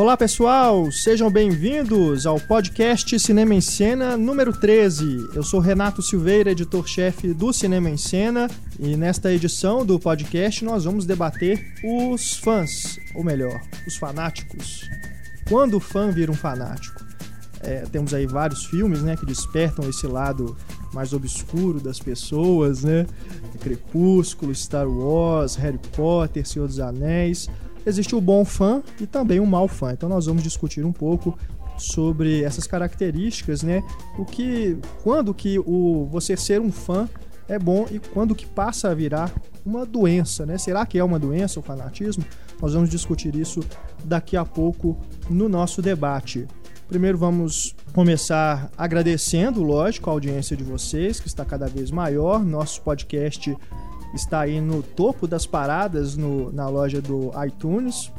Olá pessoal, sejam bem-vindos ao podcast Cinema em Cena número 13. Eu sou Renato Silveira, editor-chefe do Cinema em Cena, e nesta edição do podcast nós vamos debater os fãs, ou melhor, os fanáticos. Quando o fã vira um fanático? É, temos aí vários filmes né, que despertam esse lado mais obscuro das pessoas, né? Crepúsculo, Star Wars, Harry Potter, Senhor dos Anéis existe o bom fã e também o mau fã. Então nós vamos discutir um pouco sobre essas características, né? O que, quando que o você ser um fã é bom e quando que passa a virar uma doença, né? Será que é uma doença o fanatismo? Nós vamos discutir isso daqui a pouco no nosso debate. Primeiro vamos começar agradecendo, lógico, a audiência de vocês, que está cada vez maior. Nosso podcast está aí no topo das paradas no, na loja do iTunes.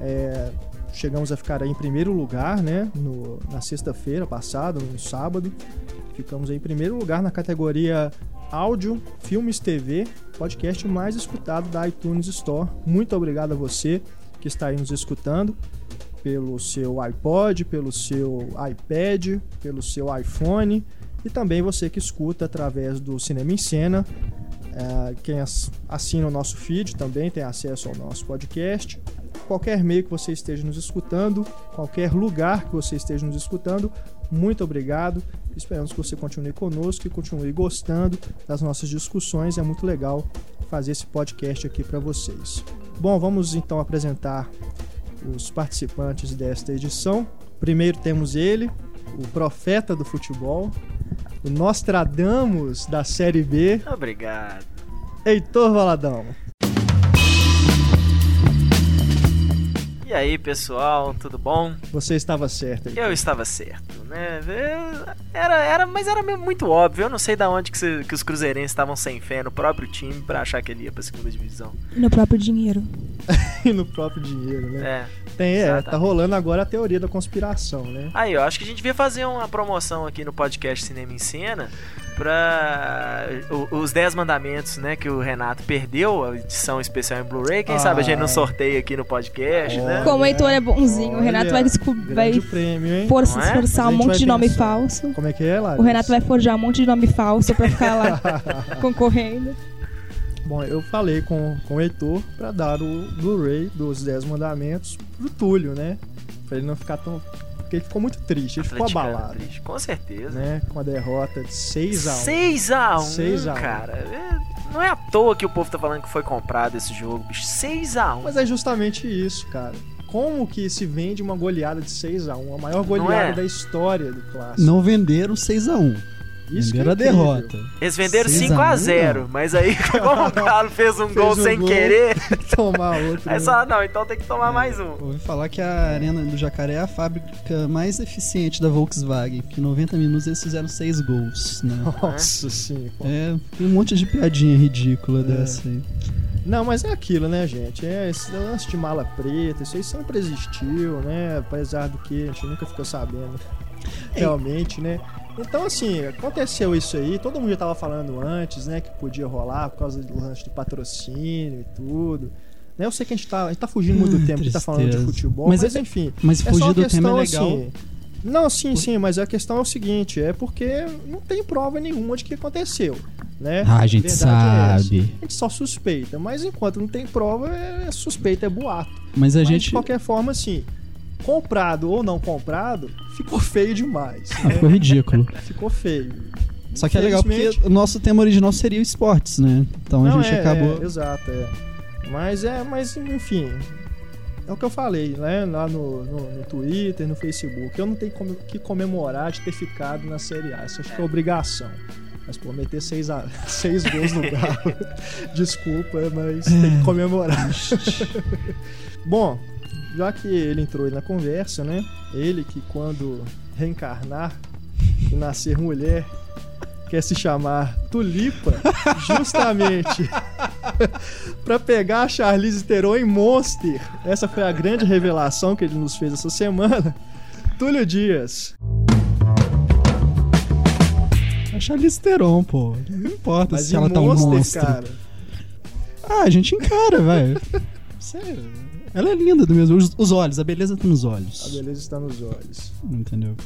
É, chegamos a ficar aí em primeiro lugar, né? No, na sexta-feira passada, no sábado. Ficamos aí em primeiro lugar na categoria áudio, filmes, TV, podcast mais escutado da iTunes Store. Muito obrigado a você que está aí nos escutando pelo seu iPod, pelo seu iPad, pelo seu iPhone e também você que escuta através do Cinema em Cena é, quem assina o nosso feed também tem acesso ao nosso podcast. Qualquer meio que você esteja nos escutando, qualquer lugar que você esteja nos escutando, muito obrigado. Esperamos que você continue conosco e continue gostando das nossas discussões. É muito legal fazer esse podcast aqui para vocês. Bom, vamos então apresentar os participantes desta edição. Primeiro temos ele, o profeta do futebol, o Nostradamus da Série B. Obrigado. Heitor Valadão. E aí, pessoal, tudo bom? Você estava certo. Heitor. Eu estava certo, né? Era, era, mas era muito óbvio. Eu não sei da onde que, se, que os cruzeirenses estavam sem fé no próprio time para achar que ele ia para segunda divisão. E no próprio dinheiro. e no próprio dinheiro, né? É. Tem, é, tá rolando agora a teoria da conspiração, né? Aí, eu acho que a gente devia fazer uma promoção aqui no podcast Cinema em Cena pra os 10 mandamentos, né, que o Renato perdeu, a edição especial em Blu-ray. Quem ah, sabe a gente não sorteia aqui no podcast, né? Como o Heitor é bonzinho, olha, o Renato vai descobrir. Vai prêmio, for, é? forçar um monte de nome pensar. falso. Como é que é, Larissa? O Renato vai forjar um monte de nome falso pra ficar lá concorrendo. Bom, eu falei com, com o Heitor pra dar o Blu-ray dos 10 mandamentos pro Túlio, né? Pra ele não ficar tão porque ele ficou muito triste, ele ficou abalado. Triste, com certeza. Né? Com a derrota de 6x1. 6x1, 6x1. cara. É, não é à toa que o povo tá falando que foi comprado esse jogo, bicho. 6x1. Mas é justamente isso, cara. Como que se vende uma goleada de 6x1? A maior goleada é? da história do clássico. Não venderam 6x1. Isso venderam é a derrota. Eles venderam 5x0, mas aí como o Galo fez um fez gol um sem gol, querer. tomar outro. É só, não, então tem que tomar é, mais um. Ouvi falar que a Arena do Jacaré é a fábrica mais eficiente da Volkswagen, que em 90 minutos eles fizeram 6 gols, né? Nossa sim. É, tem um monte de piadinha ridícula é. dessa aí. Não, mas é aquilo, né, gente? É esse lance de mala preta, isso aí sempre existiu, né? Apesar do que a gente nunca ficou sabendo realmente, né? Então, assim, aconteceu isso aí, todo mundo já tava falando antes, né, que podia rolar por causa do lance de patrocínio e tudo. Né, eu sei que a gente tá, a gente tá fugindo muito do tempo, a gente tá falando de futebol, mas, mas é, enfim. Mas é fugir é do questão, tema é legal. Assim, não, sim, sim, mas a questão é o seguinte, é porque não tem prova nenhuma de que aconteceu, né? Ah, a gente sabe. É a gente só suspeita, mas enquanto não tem prova, é suspeita, é boato. Mas a mas, gente... De qualquer forma, assim, comprado ou não comprado, ficou feio demais. Né? Ficou ridículo. ficou feio. Só que é legal porque o nosso tema original seria o esportes, né? Então não, a gente é, acabou. É, exato, é. Mas é, mas enfim. É o que eu falei, né? Lá no, no, no Twitter, no Facebook. Eu não tenho que comemorar de ter ficado na Série A. Isso acho que é obrigação. Mas, pô, meter seis, a, seis gols no Galo. Desculpa, mas tem que comemorar. Bom, já que ele entrou aí na conversa, né? Ele que quando reencarnar e nascer mulher quer se chamar Tulipa, justamente para pegar a Charlize Theron em Monster. Essa foi a grande revelação que ele nos fez essa semana. Túlio Dias. A Charlize Theron, pô. Não importa Mas se ela tá um monstro. Cara. Ah, a gente encara, velho. Sério? Ela é linda do mesmo. Os, os olhos, a beleza tá nos A olhos. beleza está nos olhos. Entendeu?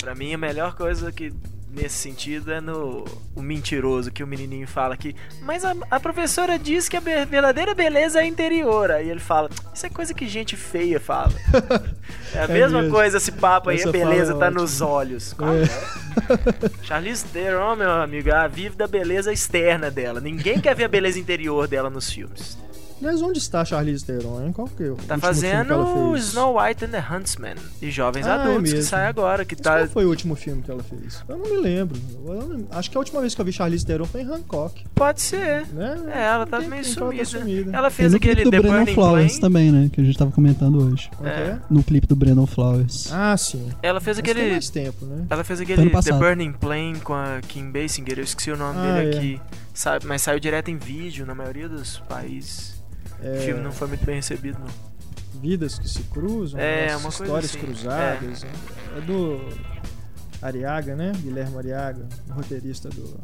Pra mim, a melhor coisa que nesse sentido é no o mentiroso que o menininho fala que mas a, a professora diz que a be- verdadeira beleza é interior aí ele fala isso é coisa que gente feia fala é a É mesma mesmo. coisa esse papo aí Essa a beleza é tá nos olhos É. é? Charlize Theron meu amigo ela vive da beleza externa dela ninguém quer ver a beleza interior dela nos filmes Mas onde está a Charlize Theron, hein? Qual que é o tá que fazendo ela fez? Snow White and the Huntsman e jovens Ah, é adultos que mesmo. sai agora que Mas tá Qual foi o último filme que ela fez? Eu não me lembro. Eu não- Acho que a última vez que eu vi Charlize Theron foi em Hancock, pode ser né? é, ela tá meio que ela tá sumida. sumida. Ela fez aquele clipe do The Brandon Burning Flowers também, né? Que a gente tava comentando hoje. É que É. é? No clipe do Brandon Flowers. Ah, sim. Ela fez Mas tem aquele. mais tempo, né? Ela fez aquele The. Burning Plane com a Kim Basinger, eu esqueci o nome Ah, dele é. aqui. Mas saiu direto em vídeo na maioria dos países. O É, filme não foi muito bem recebido, não. Vidas que se cruzam, É, uma coisa histórias assim. cruzadas. né? É. do Ariaga, né? Guilherme Ariaga, o roteirista do,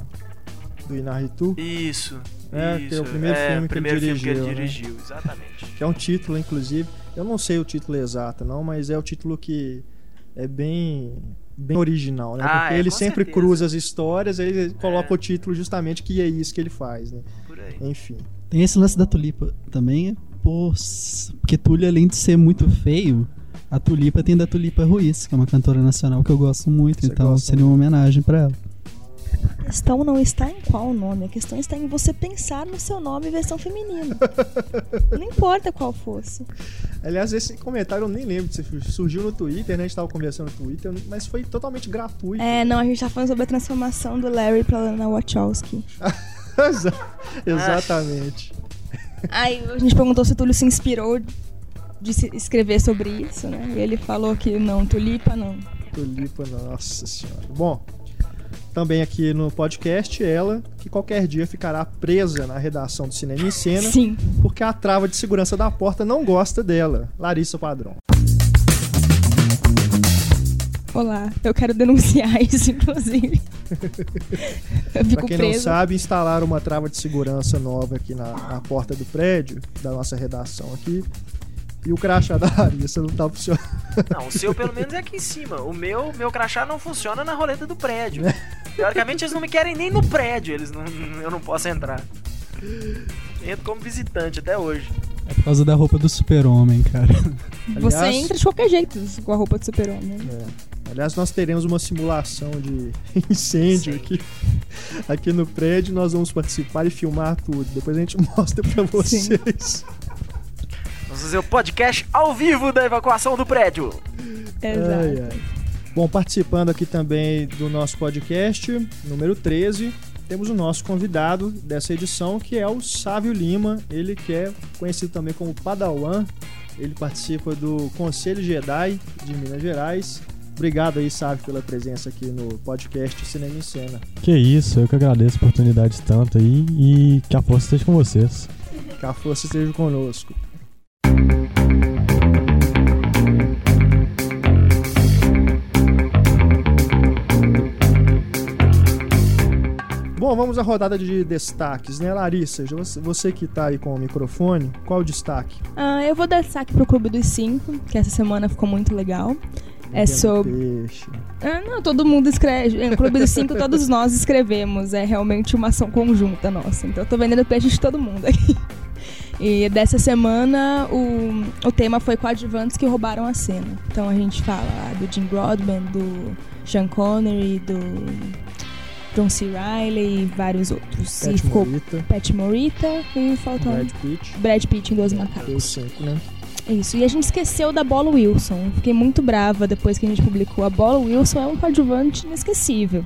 do Inarritu, Isso. É, que isso. é o primeiro filme que ele primeiro filme que ele dirigiu, né? dirigiu, exatamente. que é um título, inclusive. Eu não sei o título exato, não, mas é o título que é bem bem original, né? Ah, Porque é, ele sempre certeza. cruza as histórias, ele coloca É. o título justamente que é isso que ele faz, né? Por aí. Enfim. Tem esse lance da tulipa também, por... porque Tulio, além de ser muito feio, a tulipa tem da Tulipa Ruiz, que é uma cantora nacional que eu gosto muito, Você então gosta seria uma homenagem pra ela. A questão não está em qual nome, a questão está em você pensar no seu nome em versão feminina. não importa qual fosse. Aliás, esse comentário eu nem lembro se surgiu no Twitter, né? A gente tava conversando no Twitter, mas foi totalmente gratuito. É, não, a gente tá falando sobre a transformação do Larry pra Lana Wachowski. Exa- Exatamente. Aí a gente perguntou se o Túlio se inspirou de se escrever sobre isso, né? E ele falou que não, tulipa não. Tulipa, nossa senhora. Bom, também aqui no podcast, ela, que qualquer dia ficará presa na redação do Cinema em Cena, Sim. porque a trava de segurança da porta não gosta dela. Larissa Padrão. Olá, eu quero denunciar isso, inclusive. eu fico Pra quem não presa. sabe, instalaram uma trava de segurança nova aqui na, na porta do prédio, da nossa redação aqui. E o crachá da Larissa não tá funcionando. Não, o seu pelo menos é aqui em cima. O meu, meu crachá não funciona na roleta do prédio. Teoricamente eles não me querem nem no prédio, eles não, eu não posso entrar. Entro como visitante até hoje. É por causa da roupa do super-homem, cara. Você Aliás- entra de qualquer jeito com a roupa de super-homem. É. Aliás, nós teremos uma simulação de incêndio Sim. aqui, aqui no prédio. Nós vamos participar e filmar tudo. Depois a gente mostra pra vocês. Vamos fazer o podcast ao vivo da evacuação do prédio. Exato. Ai, ai. Bom, participando aqui também do nosso podcast, número 13, temos o nosso convidado dessa edição, que é o Sávio Lima. Ele que é conhecido também como Padawan. Ele participa do Conselho Jedi de Minas Gerais. Obrigado aí, Sávio, pela presença aqui no podcast Cinema em Cena. Que isso, eu que agradeço a oportunidade tanto aí e que a força esteja com vocês. Que a força esteja conosco. Bom, vamos à rodada de destaques, né, Larissa? Você, que tá aí com o microfone, qual o destaque? Ah, eu vou dar destaque pro Clube dos Cinco, que essa semana ficou muito legal. É sobre. Peixe. Ah, não, todo mundo escreve. No Clube dos Cinco, todos nós escrevemos. É realmente uma ação conjunta nossa. Então eu tô vendendo peixe de todo mundo aqui. E dessa semana o, o tema foi coadjuvantes que roubaram a cena. Então a gente fala do Jim Broadbent, do Sean Connery, do John C. Reilly e vários outros. e Pet ficou Morita, Pat Morita e faltou Brad Pitt. Brad Pitt em Dois Macacos. cinco, né? Isso, e a gente esqueceu da Bola Wilson. Fiquei muito brava depois que a gente publicou. A Bola Wilson é um coadjuvante inesquecível.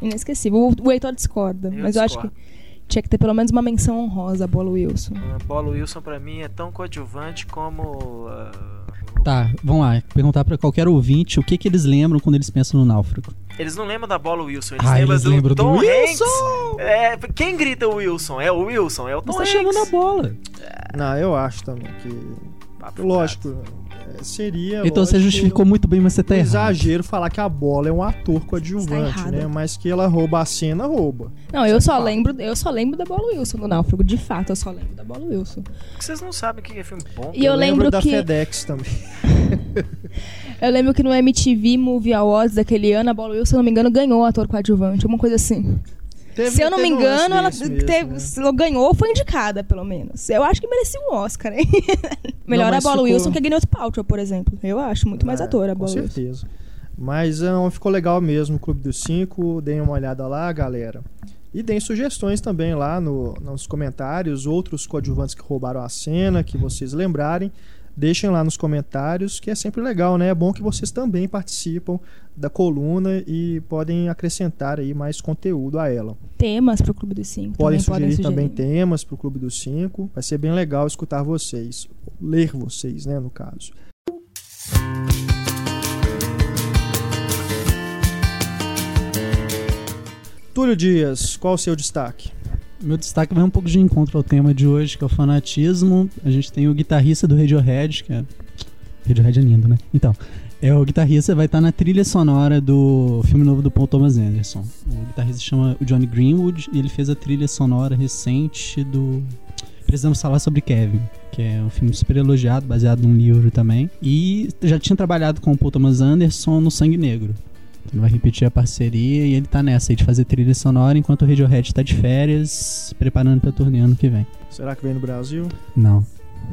Inesquecível. O, o Heitor discorda, Eu mas eu acho que discordo. tinha que ter pelo menos uma menção honrosa a Bola Wilson. A Bola Wilson pra mim é tão coadjuvante como. ah, Tá, vamos lá. Perguntar pra qualquer ouvinte o que, que eles lembram quando eles pensam no náufrago. Eles não lembram da Bola Wilson, eles Ah, lembram eles do lembram do Tom Wilson! Hanks. É, quem grita Wilson? É o Wilson, é o Tom Você tá Hanks. chamando a bola. Não, eu acho também que Lógico, é, seria. Então você lógico, justificou muito bem, mas você tá um errado. exagero falar que a bola é um ator Está coadjuvante, né? Mas que ela rouba a cena, rouba. Não, eu só lembro, eu só lembro da Bola Wilson do Náufrago. De fato, eu só lembro da Bola Wilson. Porque vocês não sabem o que é filme bom. E eu lembro lembro da que- FedEx também. Eu lembro que no MTV Movie Awards daquele ano, a Bola Wilson, se eu não me engano, ganhou o ator coadjuvante, uma coisa assim. Teve- se eu não me engano, ela mesmo, teve- né? ganhou ou foi indicada, pelo menos. Eu acho que merecia um Oscar, hein? Melhor a Bola ficou- Wilson que a Gwyneth Paltrow, por exemplo. Eu acho muito mais É, ator a Com Bola Wilson. certeza. Mas não, ficou legal mesmo o Clube dos Cinco. Deem uma olhada lá, galera. E deem sugestões também lá no- nos comentários, outros coadjuvantes que roubaram a cena, que vocês lembrarem. Deixem lá nos comentários, que é sempre legal, né? É bom que vocês também participam da coluna e podem acrescentar aí mais conteúdo a ela. Temas pro Clube dos Cinco. Podem também sugerir podem também temas para o Clube dos Cinco. Vai ser bem legal escutar vocês, ler vocês, né, no caso. Túlio Dias, qual o seu destaque? Meu destaque vai um pouco de encontro ao tema de hoje, que é o fanatismo. A gente tem o guitarrista do Radiohead, que é. Radiohead é lindo, né? Então, é o guitarrista vai estar na trilha sonora do filme novo do Paul Thomas Anderson. O guitarrista se chama o Johnny Greenwood e ele fez a trilha sonora recente do. Precisamos falar sobre Kevin, que é um filme super elogiado, baseado num livro também. E já tinha trabalhado com o Paul Thomas Anderson no Sangue Negro. Ele vai repetir a parceria e ele tá nessa aí de fazer trilha sonora enquanto o Radiohead tá de férias, preparando pra turnê ano que vem. Será que vem no Brasil? Não,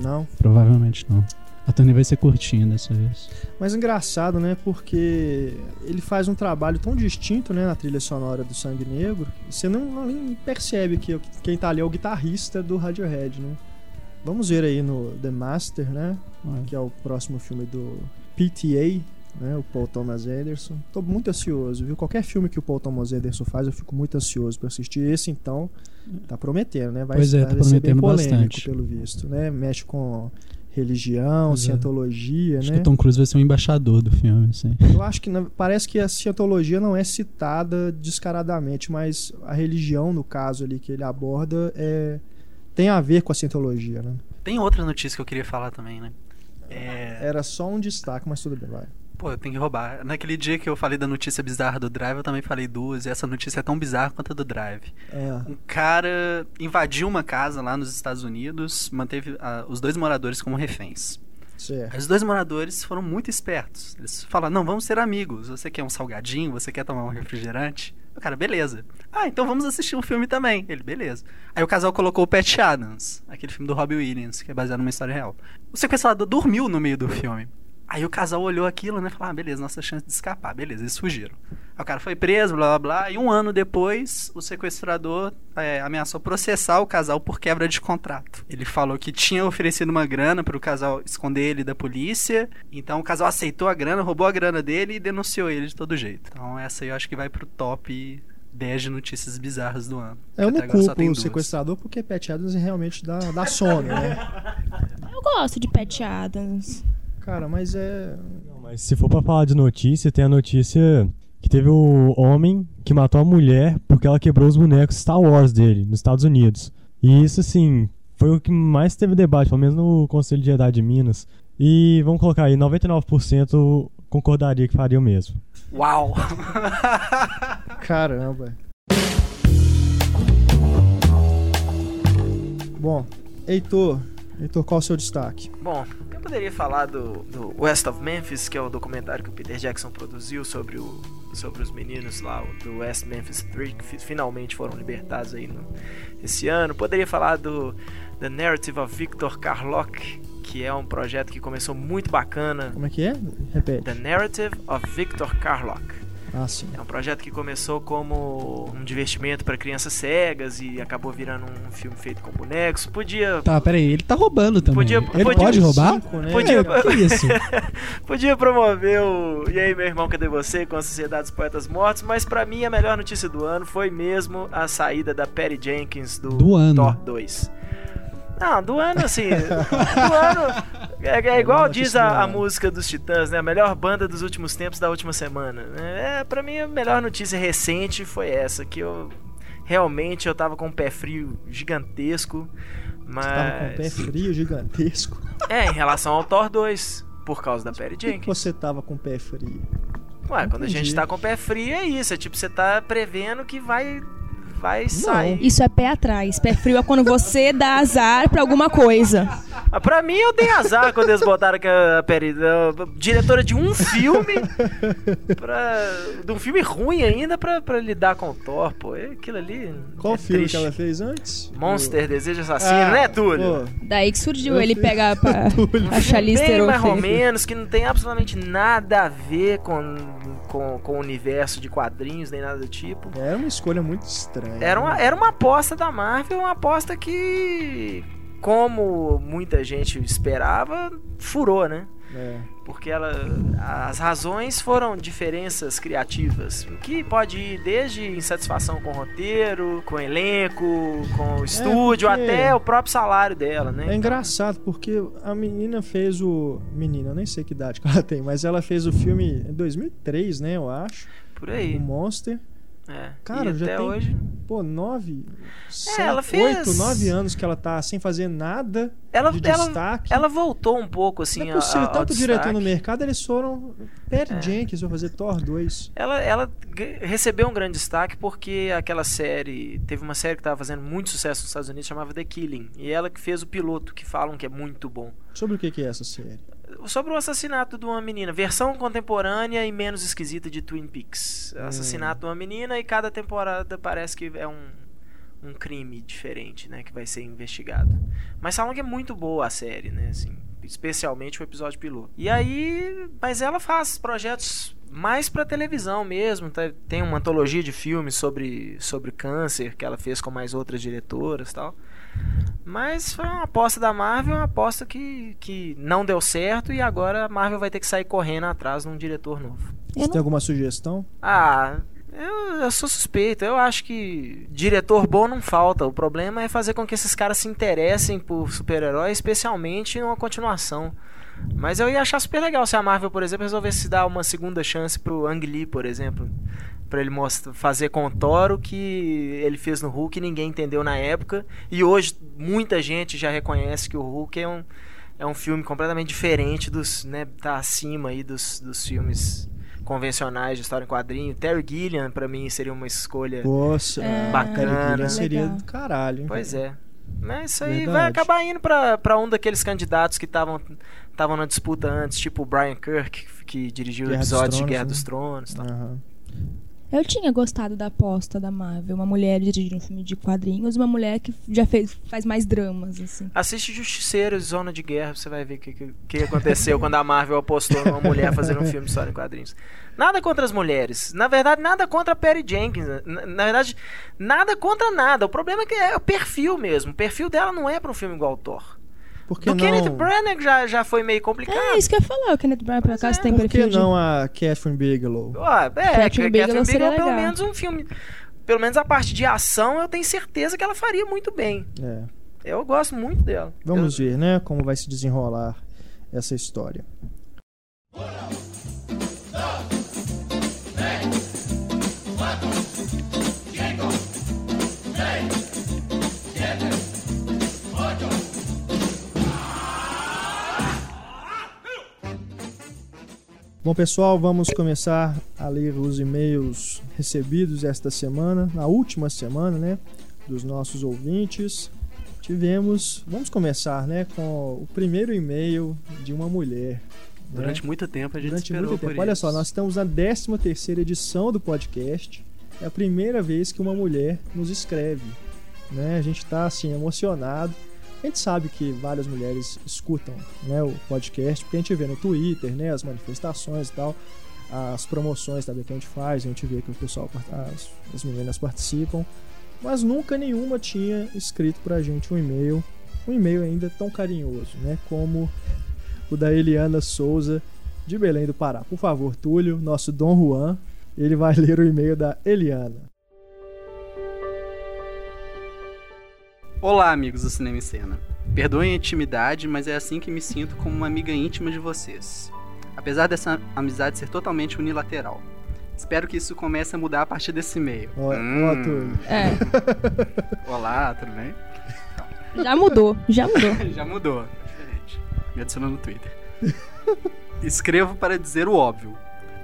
Não. provavelmente não. A turnê vai ser curtinha dessa vez. Mas engraçado, né? Porque ele faz um trabalho tão distinto, né, na trilha sonora do Sangue Negro. Você não, não nem percebe que quem tá ali é o guitarrista do Radiohead, né? Vamos ver aí no The Master, né? que é o próximo filme do PTA, né, o Paul Thomas Anderson. Tô muito ansioso, viu? Qualquer filme que o Paul Thomas Anderson faz, eu fico muito ansioso para assistir. Esse então tá prometendo, né? Vai, Pois é, vai tá ser bem prometendo polêmico, bastante. pelo visto, né? Mexe com religião, Pois é. cientologia, Acho né? que o Tom Cruise vai ser um embaixador do filme, assim. Eu acho que parece que a cientologia não é citada descaradamente, mas a religião, no caso ali que ele aborda, é tem a ver com a cientologia, né? Tem outra notícia que eu queria falar também, né? É, Era só um destaque, mas tudo bem, vai. Pô, eu tenho que roubar. Naquele dia que eu falei da notícia bizarra do Drive, eu também falei duas, e essa notícia é tão bizarra quanto a do Drive. É. Um cara invadiu uma casa lá nos Estados Unidos, manteve ah, os dois moradores como reféns. Certo. Os dois moradores foram muito espertos. Eles falaram: não, vamos ser amigos. Você quer um salgadinho? Você quer tomar um refrigerante? O cara, beleza. Ah, então vamos assistir um filme também. Ele, beleza. Aí o casal colocou o Pat Adams, aquele filme do Robbie Williams, que é baseado numa história real. O sequestrador dormiu no meio do filme. Aí o casal olhou aquilo, né? Falou, ah, beleza, nossa chance de escapar. Beleza, eles fugiram. Aí o cara foi preso, blá blá blá. E um ano depois, o sequestrador é, ameaçou processar o casal por quebra de contrato. Ele falou que tinha oferecido uma grana para o casal esconder ele da polícia. Então o casal aceitou a grana, roubou a grana dele e denunciou ele de todo jeito. Então essa aí eu acho que vai pro top 10 de notícias bizarras do ano. Eu Até não culpo o sequestrador porque Pat Adams realmente dá, dá sono, né? Eu gosto de Pat Adams. Cara, mas é. Não, mas se for pra falar de notícia, tem a notícia que teve o homem que matou a mulher porque ela quebrou os bonecos Star Wars dele, nos Estados Unidos. E isso, assim, foi o que mais teve debate, pelo menos no Conselho de Verdade de Minas. E vamos colocar aí, 99% concordaria que faria o mesmo. Uau! Caramba. Bom, Heitor. Heitor, qual o seu destaque? Bom, poderia falar do, do West of Memphis, que é o documentário que o Peter Jackson produziu sobre, o, sobre os meninos lá do West Memphis 3, que fi- finalmente foram libertados aí no, esse ano. Poderia falar do The Narrative of Victor Carlock, que é um projeto que começou muito bacana. Como é que é? Repete. The Narrative of Victor Carlock. Ah, sim. É um projeto que começou como um divertimento para crianças cegas e acabou virando um filme feito com bonecos. Podia Tá, peraí, ele tá roubando também. Podia- ele podia- pode roubar? Cinco, né? Podia- É, que isso? Podia promover o E aí, meu irmão, cadê você? com a Sociedade dos Poetas Mortos, mas pra mim a melhor notícia do ano foi mesmo a saída da Patty Jenkins do, Do ano. Thor 2. Não, do ano, assim. do ano. É, é igual diz a, a música dos Titãs, né? A melhor banda dos últimos tempos da última semana. É, pra mim, a melhor notícia recente foi essa, que eu realmente eu tava com um pé frio gigantesco. Você tava com o pé Mas. frio, gigantesco. É, em relação ao Thor 2, por causa da Perry Por que, Jenkins. você tava com o pé frio? Ué, quando a gente Entendi. tá com o pé frio é isso. É tipo, você tá prevendo que vai. Vai sair. Isso é pé atrás. Pé frio é quando você dá azar pra alguma coisa. Mas pra mim eu tenho azar quando eles botaram que a Perry, a diretora de um filme, pra, de um filme ruim ainda, pra, pra lidar com o Thor, pô. É Aquilo ali. Qual é filme triste. que ela fez antes? Monster, Desejo Assassino, Ah, né, Túlio? pô, Daí que surgiu Eu ele fui- pegar pra a Charlize Bem mais ou menos, que não tem absolutamente nada a ver com, com, com o universo de quadrinhos, nem nada do tipo. Era uma escolha muito estranha. Era uma, era uma aposta da Marvel, uma aposta que, como muita gente esperava, furou, né? É. Porque ela, as razões foram diferenças criativas, que pode ir desde insatisfação com o roteiro, com o elenco, com o estúdio, porque- até o próprio salário dela, né? É engraçado porque a menina fez o. Menina, eu nem sei que idade que ela tem, mas ela fez o filme em 2003, né? Eu acho. Por O aí. Monster. É. Cara, já até tem- hoje. Pô, nove. sete, ela fez- Oito, nove anos que ela tá sem fazer nada Ela, de ela, destaque. ela voltou um pouco assim Não é possível, a- ao tanto diretor no mercado, eles foram. Perry É. Jenkins vai fazer Thor 2. Ela, ela recebeu um grande destaque porque aquela série. Teve uma série que estava fazendo muito sucesso nos Estados Unidos chamava The Killing. E ela que fez o piloto, que falam que é muito bom. Sobre o que, que é essa série? Sobre o assassinato de uma menina. Versão contemporânea e menos esquisita de Twin Peaks. Hum. Assassinato de uma menina e cada temporada parece que é um, um crime diferente, né? Que vai ser investigado. Mas falam que é muito boa a série, né? Assim, especialmente o episódio piloto. E aí. Mas ela faz projetos mais pra televisão mesmo. tá? Tem uma antologia de filmes sobre, sobre câncer que ela fez com mais outras diretoras tal. Mas foi uma aposta da Marvel, uma aposta que, que não deu certo e agora a Marvel vai ter que sair correndo atrás de um diretor novo. Você tem alguma sugestão? Ah, eu, eu sou suspeito. Eu acho que diretor bom não falta. O problema é fazer com que esses caras se interessem por super-heróis, especialmente numa continuação. Mas eu ia achar super legal se a Marvel, por exemplo, resolvesse dar uma segunda chance pro Ang Lee, por exemplo. Pra ele mostra, fazer com o Thor o que ele fez no Hulk e ninguém entendeu na época. E hoje muita gente já reconhece que o Hulk é um, é um filme completamente diferente dos. né, tá acima aí dos, dos filmes convencionais de história em quadrinho. Terry Gilliam, pra mim, seria uma escolha. Nossa, É, Bacana. Terry Gilliam seria do caralho, hein? Pois é. Mas isso aí Verdade. vai acabar indo pra, pra um daqueles candidatos que estavam estavam na disputa antes, tipo o Brian Kirk, que dirigiu Guerra o episódio de Tronos, Guerra né? dos Tronos e tal. Aham. Eu tinha gostado da aposta da Marvel. Uma mulher dirigindo um filme de quadrinhos, uma mulher que já fez, faz mais dramas, assim. Assiste Justiceiro e Zona de Guerra, você vai ver o que, que, que aconteceu quando a Marvel apostou numa mulher fazendo um filme de história em quadrinhos. Nada contra as mulheres. Na verdade, nada contra a Perry Jenkins. Na, na verdade, nada contra nada. O problema é que é o perfil mesmo. O perfil dela não é pra um filme igual ao Thor. Por que Do não? Kenneth Branagh já, já foi meio complicado. É, isso que eu ia falar. O Kenneth Branagh, por acaso, tem Por que perfil de... não a Catherine Bigelow? É, Catherine Catherine Bigelow seria Bigelow, pelo legal. menos um filme. Pelo menos a parte de ação, eu tenho certeza que ela faria muito bem. É. Eu gosto muito dela. Vamos Eu- ver, né, como vai se desenrolar essa história. Bom, pessoal, vamos começar a ler os e-mails recebidos esta semana, na última semana, né, dos nossos ouvintes. Tivemos, vamos começar, né, com o primeiro e-mail de uma mulher. né? Durante muito tempo a gente Durante esperou muito tempo. Olha isso. só, nós estamos na 13 terceira edição do podcast. É a primeira vez que uma mulher nos escreve. Né? A gente está assim emocionado. A gente sabe que várias mulheres escutam né, o podcast, porque a gente vê no Twitter, né, as manifestações e tal, as promoções também que a gente faz, a gente vê que o pessoal, as, as meninas participam, mas nunca nenhuma tinha escrito pra gente um e-mail, um e-mail ainda tão carinhoso, né, como o da Eliana Souza, de Belém do Pará. Por favor, Túlio, nosso Dom Juan, ele vai ler o e-mail da Eliana. Olá, amigos do Cinema em Cena. Perdoem a intimidade, mas é assim que me sinto como uma amiga íntima de vocês. Apesar dessa amizade ser totalmente unilateral. Espero que isso comece a mudar a partir desse e-mail. Ó, Hum. Túlio. É, Olá, tudo bem? Então, Já mudou, já mudou. Já mudou, tá diferente. Me adicionou no Twitter. Escrevo para dizer o óbvio,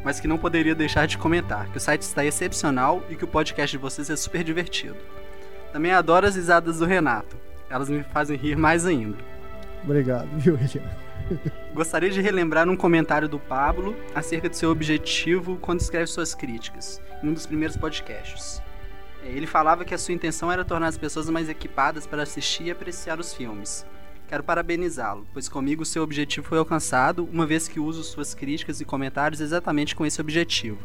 mas que não poderia deixar de comentar que o site está excepcional e que o podcast de vocês é super divertido. Também adoro as risadas do Renato. Elas me fazem rir mais ainda. Obrigado, viu, Eliana? Gostaria de relembrar um comentário do Pablo acerca do seu objetivo quando escreve suas críticas, em um dos primeiros podcasts. É, Ele falava que a sua intenção era tornar as pessoas mais equipadas para assistir e apreciar os filmes. Quero parabenizá-lo, pois comigo seu objetivo foi alcançado, uma vez que uso suas críticas e comentários exatamente com esse objetivo.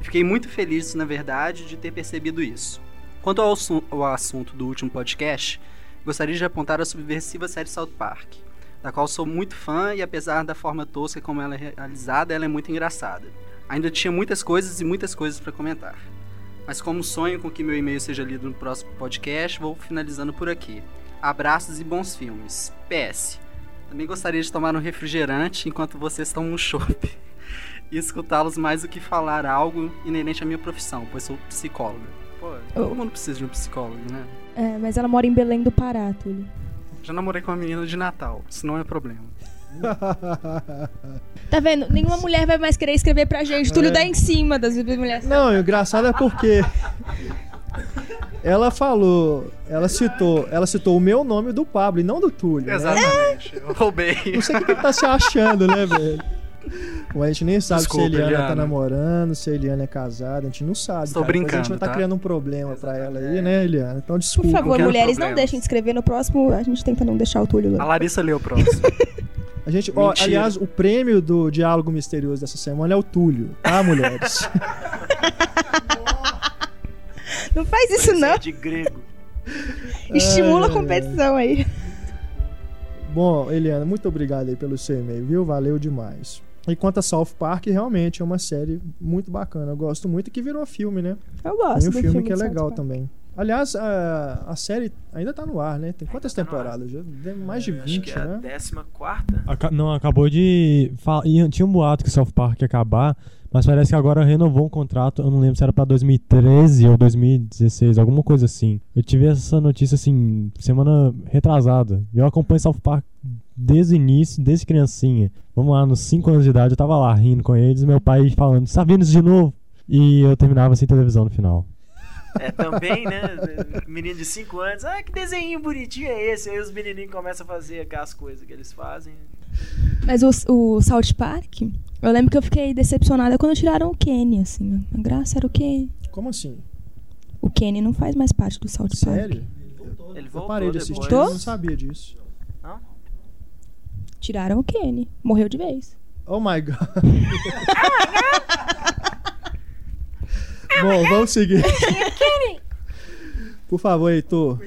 Fiquei muito feliz, na verdade, de ter percebido isso. Quanto ao, ao assunto do último podcast, gostaria de apontar a subversiva série South Park, da qual sou muito fã e apesar da forma tosca como ela é realizada, ela é muito engraçada. Ainda tinha muitas coisas e muitas coisas para comentar. Mas como sonho com que meu e-mail seja lido no próximo podcast, vou finalizando por aqui. Abraços e bons filmes. PS. Também gostaria de tomar um refrigerante enquanto vocês tomam um chopp. E escutá-los mais do que falar algo inerente à minha profissão, pois sou psicóloga. Pô, todo mundo precisa de um psicólogo, né? É, mas ela mora em Belém do Pará, Túlio. Já namorei com uma menina de Natal, isso não é problema. Tá vendo? Nenhuma mulher vai mais querer escrever pra gente. Túlio dá em cima das mulheres. Não, o engraçado é porque ela falou, ela citou, ela citou o meu nome do Pablo e não do Túlio. né? Exatamente, eu roubei. Não sei o que que ele tá se achando, né, velho? Bom, a gente nem sabe Desculpa, se a Eliana, tá Eliana. namorando, se a Eliana é casada, a gente não sabe. Estou cara. Depois A gente brincando, vai estar tá? criando um problema pra ela aí, né, Eliana? Então desculpa. Por favor, quero mulheres, não problemas. deixem de escrever no próximo. A gente tenta não deixar o Túlio A lá. Larissa leu o próximo. A gente, ó, aliás, o prêmio do diálogo misterioso dessa semana é o Túlio, tá, mulheres? Não faz isso, não. De grego. Estimula a Ai, ai, competição aí. Bom, Eliana, muito obrigado aí pelo seu e-mail, viu? Valeu demais. E quanto a South Park, realmente é uma série muito bacana. Eu gosto muito que virou filme, né? Eu gosto Tem um do filme, que é legal também. Aliás, a, a série ainda tá no ar, né? Tem quantas tá temporadas? Já tem mais de Acho 20, que é a né? décima quarta. Aca- não, acabou de. Tinha um boato que South Park ia acabar, mas parece que agora renovou um contrato. Eu não lembro se era pra 2013 ou 2016, alguma coisa assim. Eu tive essa notícia assim, semana retrasada. E eu acompanho South Park desde o início, desde criancinha. Vamos lá, nos 5 anos de idade, eu tava lá rindo com eles, meu pai falando, tá vendo isso de novo? E eu terminava sem televisão no final. É, também, né? Menino de 5 anos. Ah, que desenho bonitinho é esse? Aí os menininhos começam a fazer aquelas coisas que eles fazem. Mas o, o South Park, eu lembro que eu fiquei decepcionada quando tiraram o Kenny, assim. A graça era o Kenny. Como assim? O Kenny não faz mais parte do South Park. Sério? Ele Eu voltou parei de assistir, eu não sabia disso. Tiraram o Kenny. Morreu de vez. Oh my god. Bom, vamos seguir. Por favor, Heitor.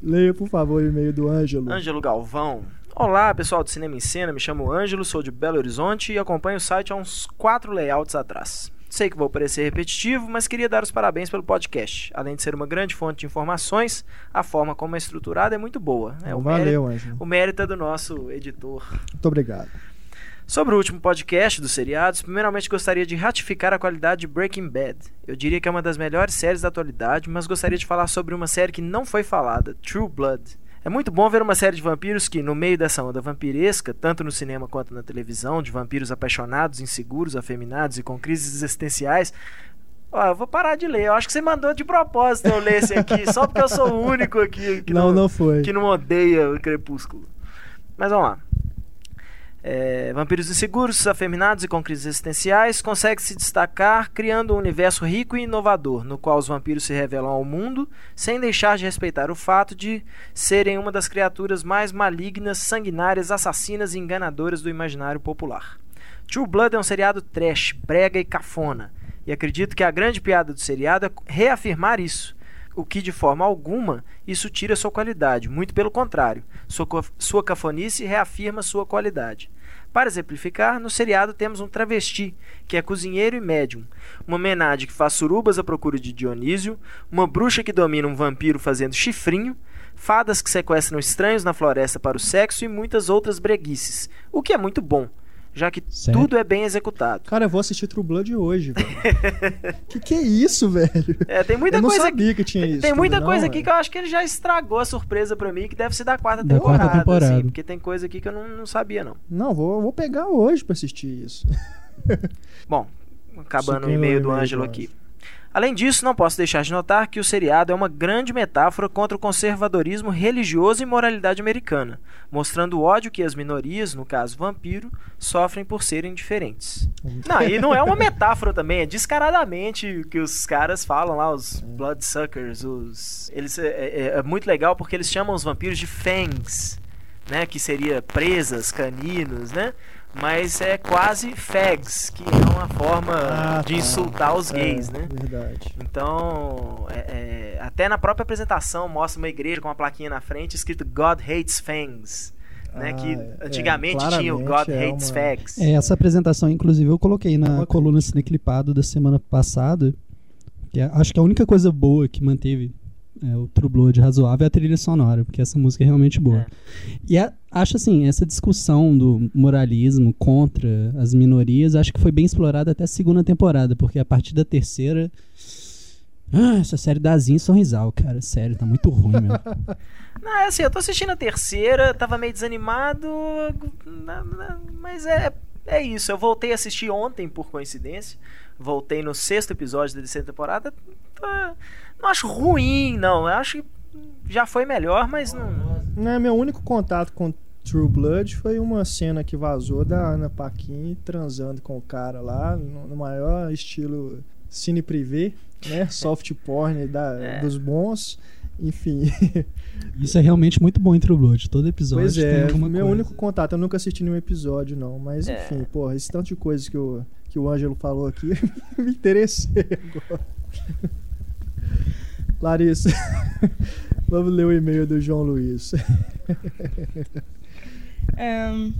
Leia, por favor, o e-mail do Ângelo. Ângelo Galvão. Olá, pessoal do Cinema em Cena. Me chamo Ângelo, sou de Belo Horizonte e acompanho o site há uns quatro layouts atrás. Sei que vou parecer repetitivo, mas queria dar os parabéns pelo podcast. Além de ser uma grande fonte de informações, a forma como é estruturada é muito boa. É, o, mérito, Valeu, Ângelo. o mérito é do nosso editor. Muito obrigado. Sobre o último podcast dos seriados, primeiramente gostaria de ratificar a qualidade de Breaking Bad. Eu diria que é uma das melhores séries da atualidade, mas gostaria de falar sobre uma série que não foi falada, True Blood. É muito bom ver uma série de vampiros que, no meio dessa onda vampiresca, tanto no cinema quanto na televisão, de vampiros apaixonados, inseguros, afeminados e com crises existenciais. Ó, eu vou parar de ler. Eu acho que você mandou de propósito eu ler esse aqui, só porque eu sou o único aqui que não, não foi. que não odeia o Crepúsculo. Mas vamos lá. É, vampiros inseguros, afeminados e com crises existenciais consegue se destacar criando um universo rico e inovador, no qual os vampiros se revelam ao mundo, sem deixar de respeitar o fato de serem uma das criaturas mais malignas, sanguinárias, assassinas e enganadoras do imaginário popular. True Blood é um seriado trash, brega e cafona, e acredito que a grande piada do seriado é reafirmar isso o que de forma alguma isso tira sua qualidade, muito pelo contrário, sua, sua cafonice reafirma sua qualidade. Para exemplificar, no seriado temos um travesti, que é cozinheiro e médium, uma menade que faz surubas à procura de Dionísio, uma bruxa que domina um vampiro fazendo chifrinho, fadas que sequestram estranhos na floresta para o sexo e muitas outras breguices, o que é muito bom. Já que Sério? tudo é bem executado. Cara, eu vou assistir True Blood hoje, velho. que que é isso, velho? É, tem muita eu não coisa sabia que tinha isso. Tem muita coisa não, aqui que eu acho que ele já estragou a surpresa pra mim, que deve ser da quarta Da temporada. quarta temporada. assim, porque tem coisa aqui que eu não, não sabia, não. Não, vou, vou pegar hoje pra assistir isso. Bom, acabando o e-mail do Ângelo aqui. Além disso, não posso deixar de notar que o seriado é uma grande metáfora contra o conservadorismo religioso e moralidade americana, mostrando o ódio que as minorias, no caso vampiro, sofrem por serem diferentes. Não, e não é uma metáfora também, é descaradamente o que os caras falam lá, os bloodsuckers, os eles é, é- é muito legal porque eles chamam os vampiros de fangs, né, que seria presas, caninos, né? Mas é quase fags, que é uma forma Ah, de tá. insultar os gays, É, né? Verdade. Então, é- é, até na própria apresentação mostra uma igreja com uma plaquinha na frente escrito God Hates Fangs. Né, Ah, que é, antigamente tinha o God é Hates uma- Fags. É, essa apresentação, inclusive, eu coloquei na Uma coluna Cineclipado da semana passada. Que é- acho que a única coisa boa que manteve é, o True Blood razoável é a trilha sonora, porque essa música é realmente boa. E a- acho assim, essa discussão do moralismo contra as minorias, acho que foi bem explorada até a segunda temporada, porque a partir da terceira. Ah, essa série asinha e sorrisal, cara. Sério, tá muito ruim, meu. Não, é assim, eu tô assistindo a terceira, tava meio desanimado, mas é, é isso. Eu voltei a assistir ontem, por coincidência. Voltei no sexto episódio da terceira temporada. Tá- não acho ruim, não. Eu acho que já foi melhor, mas não. Né, meu único contato com True Blood foi uma cena que vazou da Ana Paquin transando com o cara lá, no, maior estilo cine privê, né? Soft porn da, É. dos bons. Enfim, Isso é realmente muito bom em True Blood. Todo episódio pois tem é, alguma meu coisa. único contato. Eu nunca assisti nenhum episódio, não. Mas É. enfim, porra, esse tanto de coisas que o, que o Ângelo falou aqui, me interessei agora. Larissa, vamos ler o e-mail do João Luiz. Ahn,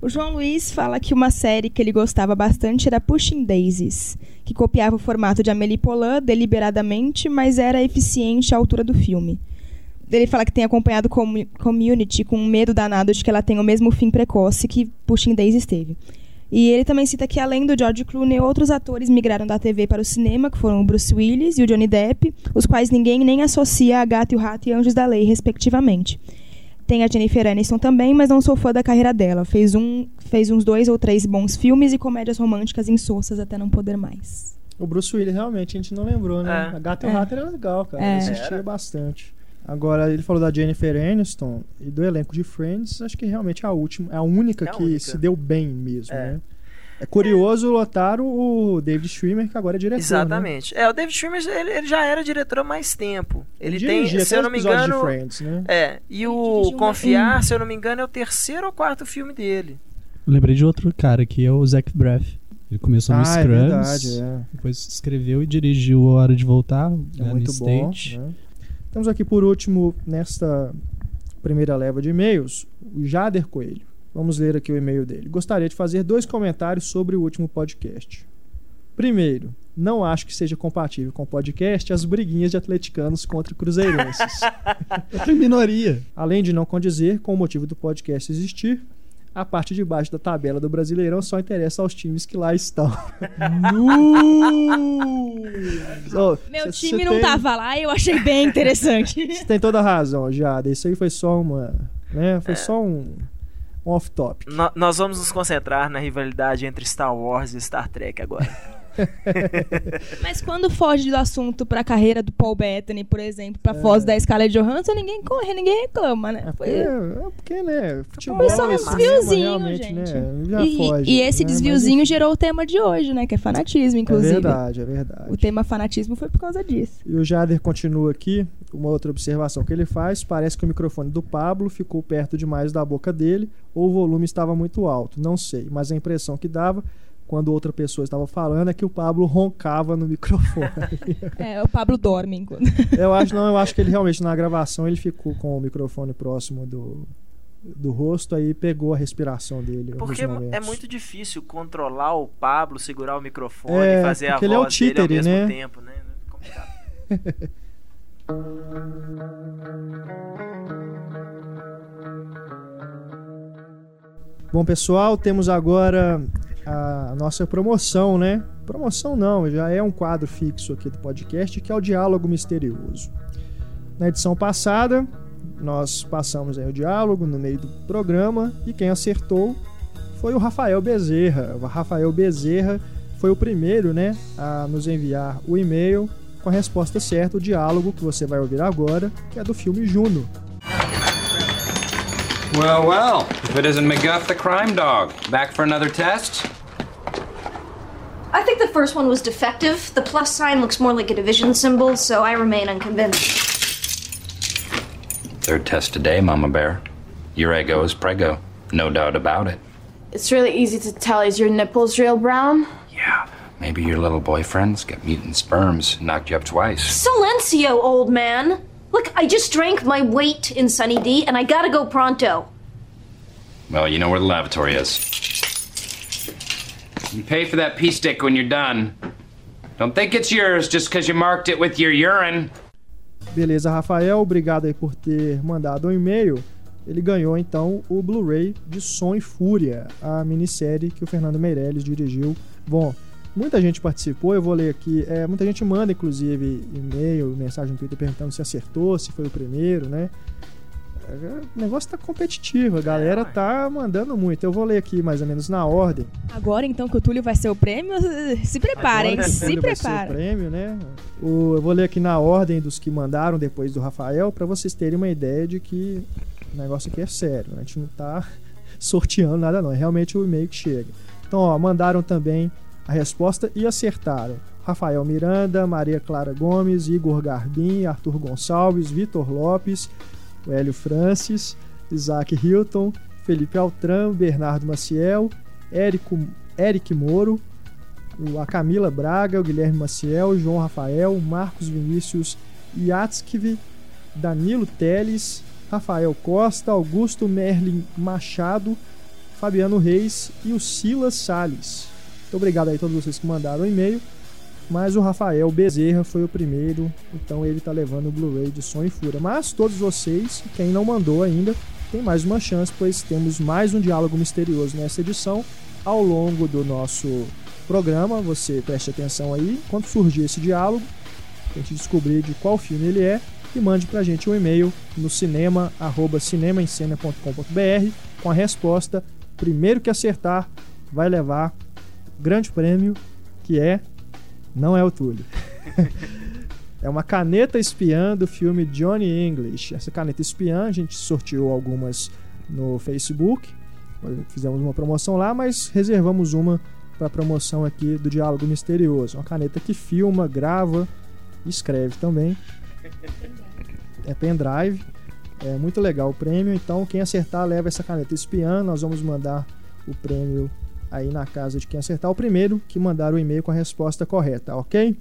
o João Luiz fala que uma série que ele gostava bastante era Pushing Daisies, que copiava o formato de Amélie Poulain deliberadamente, mas era eficiente à altura do filme. Ele fala que tem acompanhado Comu- Community com medo danado de que ela tenha o mesmo fim precoce que Pushing Daisies teve. E ele também cita que, além do George Clooney, outros atores migraram da TV para o cinema, que foram o Bruce Willis e o Johnny Depp, os quais ninguém nem associa a Gato e o Rato e Anjos da Lei, respectivamente. Tem a Jennifer Aniston também, mas não sou fã da carreira dela. Fez, um, fez uns dois ou três bons filmes e comédias românticas insossas até não poder mais. O Bruce Willis, realmente, a gente não lembrou, né? É. A Gata e o É. Rato era legal, cara. É. Eu assistia Era. bastante. Agora, ele falou da Jennifer Aniston e do elenco de Friends. Acho que realmente é a última, é a única É a que única. se deu bem mesmo, É. né? É curioso lotar o David Schwimmer, que agora é diretor. Né? Exatamente. É, o David Schwimmer, ele, ele já era diretor há mais tempo. Ele tem, dirigia se eu não me engano... de Friends, né? É, e o Confiar, um- se eu não me engano, é o terceiro ou quarto filme dele. Eu lembrei de outro cara que é o Zach Braff. Ele começou no ah, é Scrubs, verdade, é. depois escreveu e dirigiu A Hora de Voltar, É né, muito no bom. State. né? Temos aqui por último, nesta primeira leva de e-mails, o Jader Coelho. Vamos ler aqui o e-mail dele. Gostaria de fazer dois comentários sobre o último podcast. Primeiro, não acho que seja compatível com o podcast as briguinhas de atleticanos contra cruzeirenses. Outra minoria. Além de não condizer com o motivo do podcast existir, a parte de baixo da tabela do Brasileirão só interessa aos times que lá estão. Ó, Meu cê- time cê não tem- tava lá e eu achei bem interessante. Você tem toda a razão, Jada. Isso aí foi só uma. Né? Foi só um, um off-topic. No- nós vamos nos concentrar na rivalidade entre Star Wars e Star Trek agora. Mas quando foge do assunto pra carreira do Paul Bettany, por exemplo, pra foz da Scarlett Johansson, ninguém corre, ninguém reclama, né? É porque, Foi- é porque, né? Futebol Foi só um e cinema desviozinho, realmente, gente. né? Já E, foge. e esse né? desviozinho Mas, gerou o tema de hoje, né? Que é fanatismo, É inclusive. verdade, é verdade. O tema fanatismo foi por causa disso. E o Jader continua aqui, uma outra observação que ele faz, parece que o microfone do Pablo ficou perto demais da boca dele, ou o volume estava muito alto, não sei, mas a impressão que dava quando outra pessoa estava falando é que o Pablo roncava no microfone. É, o Pablo dorme enquanto. eu acho não, eu acho que ele realmente na gravação ele ficou com o microfone próximo do do rosto aí pegou a respiração dele. Porque é momentos. muito difícil controlar o Pablo, segurar o microfone É, e fazer a voz ele é o dele ao títere, mesmo né? tempo, né? Complicado. Bom, pessoal, temos agora a nossa promoção, né? Promoção não, já é um quadro fixo aqui do podcast, que é o Diálogo Misterioso. Na edição passada, nós passamos aí o diálogo no meio do programa e quem acertou foi o Rafael Bezerra. O Rafael Bezerra foi o primeiro, né, a nos enviar o e-mail com a resposta certa, o diálogo que você vai ouvir agora, que é do filme Juno. Well, well, if it isn't McGuff the crime dog. Back for another test? I think the first one was defective. The plus sign looks more like a division symbol, so I remain unconvinced. Third test today, Mama Bear. Your ego is prego. No doubt about it. It's really easy to tell. Is your nipples real brown? Yeah, maybe your little boyfriend's got mutant sperms, knocked you up twice. Silencio, old man. Look, I just drank my weight in Sunny D, and I gotta go pronto. Well, you know where the lavatory is. You pay for that pee stick when you're done. Don't think it's yours just because you marked it with your urine. Beleza, Rafael, obrigado aí por ter mandado um e-mail. Ele ganhou então o Blu-ray de Som e Fúria, a minissérie que o Fernando Meirelles dirigiu. Bom, muita gente participou, eu vou ler aqui. É, muita gente manda, inclusive, e-mail, mensagem no Twitter perguntando se acertou, se foi o primeiro, né? O negócio tá competitivo, a galera tá mandando muito. Eu vou ler aqui mais ou menos na ordem. Agora então que o Túlio vai ser o prêmio, se preparem, Agora se ser o preparem. prêmio, né? O- eu vou ler aqui na ordem dos que mandaram depois do Rafael, para vocês terem uma ideia de que o negócio aqui é sério. né? A gente não tá sorteando nada, não. É realmente o e-mail que chega. Então, ó, mandaram também a resposta e acertaram. Rafael Miranda, Maria Clara Gomes, Igor Garbim, Arthur Gonçalves, Vitor Lopes, o Hélio Francis, Isaac Hilton, Felipe Altran, Bernardo Maciel, Érico, Eric Moro, a Camila Braga, o Guilherme Maciel, João Rafael, Marcos Vinícius Yatskiv, Danilo Teles, Rafael Costa, Augusto Merlin Machado, Fabiano Reis e o Silas Salles. Muito obrigado aí a todos vocês que mandaram o e-mail. Mas o Rafael Bezerra foi o primeiro, então ele tá levando o Blu-ray de Som e Fúria. Mas todos vocês, quem não mandou ainda, tem mais uma chance, pois temos mais um diálogo misterioso nessa edição. Ao longo do nosso programa, você preste atenção aí, quando surgir esse diálogo, tente descobrir de qual filme ele é e mande pra gente um e-mail no cinema, arroba cinemaencena.com.br com a resposta. Primeiro que acertar vai levar grande prêmio, que é não é o Túlio. é uma caneta espiã do filme Johnny English. Essa caneta espiã, a gente sorteou algumas no Facebook. Fizemos uma promoção lá, mas reservamos uma para promoção aqui do Diálogo Misterioso. Uma caneta que filma, grava escreve também. É pendrive. É muito legal o prêmio. Então, quem acertar leva essa caneta espiã. Nós vamos mandar o prêmio aí na casa de quem acertar o primeiro que mandar o e-mail com a resposta correta, ok?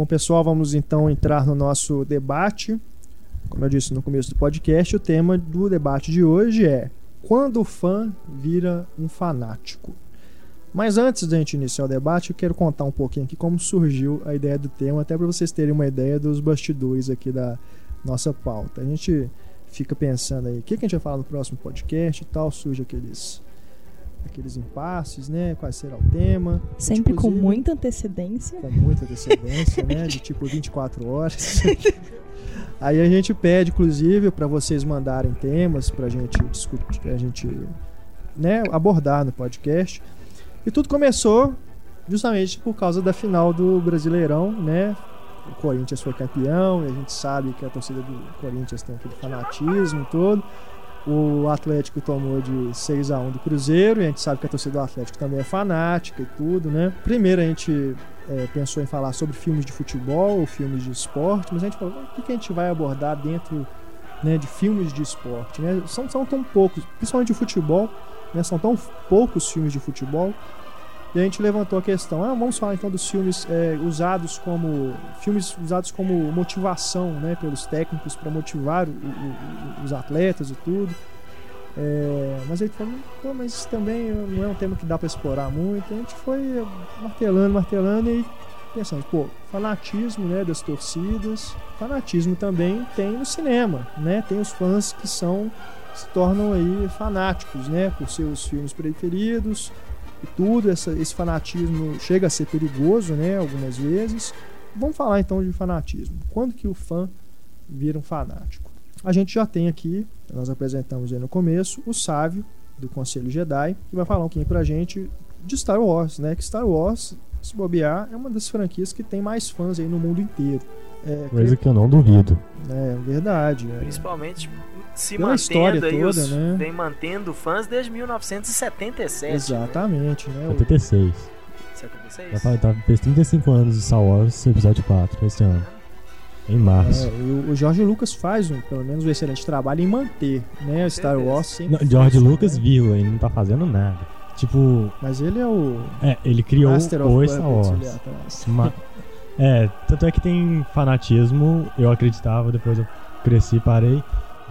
Bom, pessoal, vamos então entrar no nosso debate. Como eu disse no começo do podcast, o tema do debate de hoje é quando o fã vira um fanático. Mas antes da gente iniciar o debate, eu quero contar um pouquinho aqui como surgiu a ideia do tema, até para vocês terem uma ideia dos bastidores aqui da nossa pauta. A gente fica pensando aí, o que, que a gente vai falar no próximo podcast e tal, surge aqueles aqueles impasses, né? Qual será o tema? Sempre com muita antecedência. com muita antecedência, né? De tipo 24 horas. Aí a gente pede, inclusive, para vocês mandarem temas pra gente discutir, pra gente né, abordar no podcast. E tudo começou justamente por causa da final do Brasileirão, né? O Corinthians foi campeão, e a gente sabe que a torcida do Corinthians tem aquele fanatismo todo. O Atlético tomou de 6 a 1 do Cruzeiro, e a gente sabe que a torcida do Atlético também é fanática e tudo, né? Primeiro a gente é, pensou em falar sobre filmes de futebol ou filmes de esporte, mas a gente falou, o que, que a gente vai abordar dentro né, de filmes de esporte? Né? São, são tão poucos, principalmente de futebol, né? são tão poucos filmes de futebol E a gente levantou a questão, ah, vamos falar então dos filmes é, usados como filmes usados como motivação, né, pelos técnicos para motivar o, o, os atletas e tudo. É, mas ele falou, Pô, mas isso também não é um tema que dá para explorar muito. A gente foi martelando, martelando e pensando, pô, fanatismo, né, das torcidas, fanatismo também tem no cinema, né? Tem os fãs que são se tornam aí fanáticos, né, por seus filmes preferidos e tudo. Essa, esse fanatismo chega a ser perigoso, né, algumas vezes. Vamos falar então de fanatismo. Quando que o fã vira um fanático? A gente já tem aqui, nós apresentamos aí no começo, o Sávio do Conselho Jedi, que vai falar um pouquinho pra gente de Star Wars, né? Que Star Wars, se bobear, é uma das franquias que tem mais fãs aí no mundo inteiro. É, Coisa que eu não duvido. é verdade. é. Principalmente se Pela mantendo aí, toda, os- né? vem mantendo fãs desde 1977. Exatamente, né? 76. Né? Já 76? fa- tá, fez 35 anos de Star Wars, episódio 4, esse ano. Em março. É, e o, o George Lucas faz, um, pelo menos, um excelente trabalho em manter né, Star. Wars sempre Não, George fez, Lucas, né? vírgula, ele não tá fazendo nada. Tipo, Mas ele é o é, ele criou Master o Star Wars. atrás. Ma- é, tanto é que tem fanatismo, eu acreditava, depois eu cresci e parei,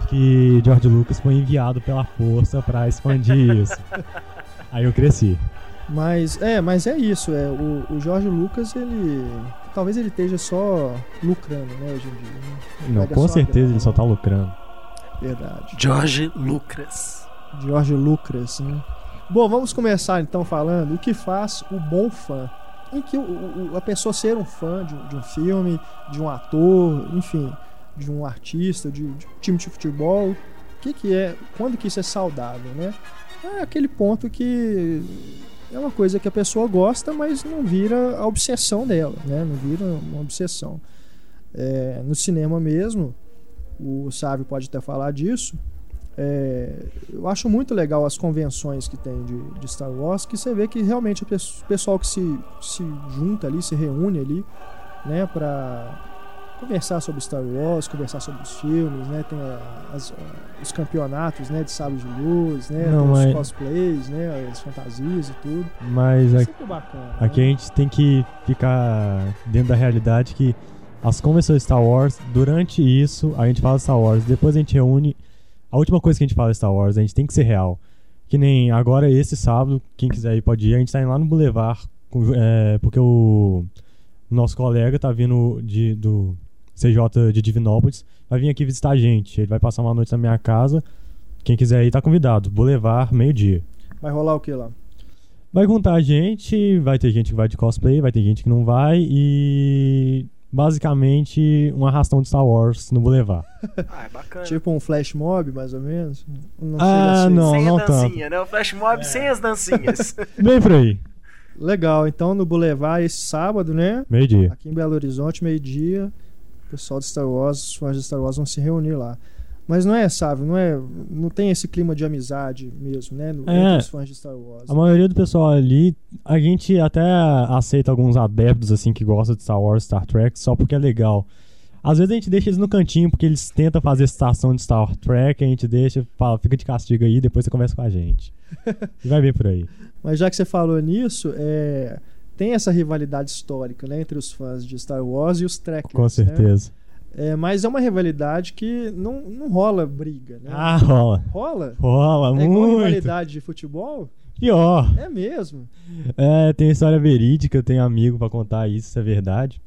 que George Lucas foi enviado pela força pra expandir isso. Aí eu cresci. Mas é, mas é isso. É, o, o George Lucas, ele. Talvez ele esteja só lucrando, né, hoje em dia. né? Não, com certeza grana, ele só tá lucrando. Verdade. George Lucas. George Lucas, né? Bom, vamos começar então falando o que faz o bom fã. Em que o- o- a pessoa ser um fã de, um- de um filme, de um ator, enfim, de um artista, de, de um time de futebol. O que, que é? Quando que isso é saudável, né? É aquele ponto que é uma coisa que a pessoa gosta, mas não vira a obsessão dela, né? Não vira uma obsessão. É, no cinema mesmo, o Sávio pode até falar disso. É, eu acho muito legal as convenções que tem de, de Star Wars, que você vê que realmente o pes- pessoal que se, se junta ali, se reúne ali, né, pra conversar sobre Star Wars, conversar sobre os filmes, né, tem a- as- a- os campeonatos, né, de sabres de luz, né, Não, os mas- cosplays, né, as fantasias e tudo. Mas É aqui, sempre bacana. aqui a né? gente tem que ficar dentro da realidade que as convenções Star Wars, durante isso, a gente fala Star Wars, depois a gente reúne. A última coisa que a gente fala Star Wars, a gente tem que ser real. Que nem agora, esse sábado, quem quiser ir pode ir, a gente tá indo lá no Boulevard, é, porque o nosso colega tá vindo de, do CJ de Divinópolis, vai vir aqui visitar a gente. Ele vai passar uma noite na minha casa. Quem quiser ir tá convidado. Boulevard, meio-dia. Vai rolar o que lá? Vai contar a gente, vai ter gente que vai de cosplay, vai ter gente que não vai e basicamente um arrastão de Star Wars no Boulevard. Ah, é bacana. Tipo um flash mob, mais ou menos? Não Ah, a ser. não. sem a tanto. dancinha, né? O flash mob sem as dancinhas. Bem por aí, Legal, então no Boulevard esse sábado, né? meio-dia. Aqui em Belo Horizonte, meio-dia, o pessoal de Star Wars, os fãs de Star Wars vão se reunir lá. Mas não é, sabe, não é, não tem esse clima de amizade mesmo, né, no, É. entre os fãs de Star Wars. A maioria do pessoal ali, a gente até aceita alguns adeptos assim que gostam de Star Wars, Star Trek, só porque é legal. Às vezes a gente deixa eles no cantinho porque eles tentam fazer citação de Star Trek, a gente deixa, fala, fica de castigo aí, depois você conversa com a gente. e vai ver por aí. Mas já que você falou nisso, é, tem essa rivalidade histórica, né, entre os fãs de Star Wars e os Trekkers, Com né? certeza. É, mas é uma rivalidade que não, não rola briga, né? Ah, rola. Rola? Rola É igual muito. rivalidade de futebol? Pior. É mesmo. É, tem história verídica, eu tenho amigo pra contar isso, isso é verdade.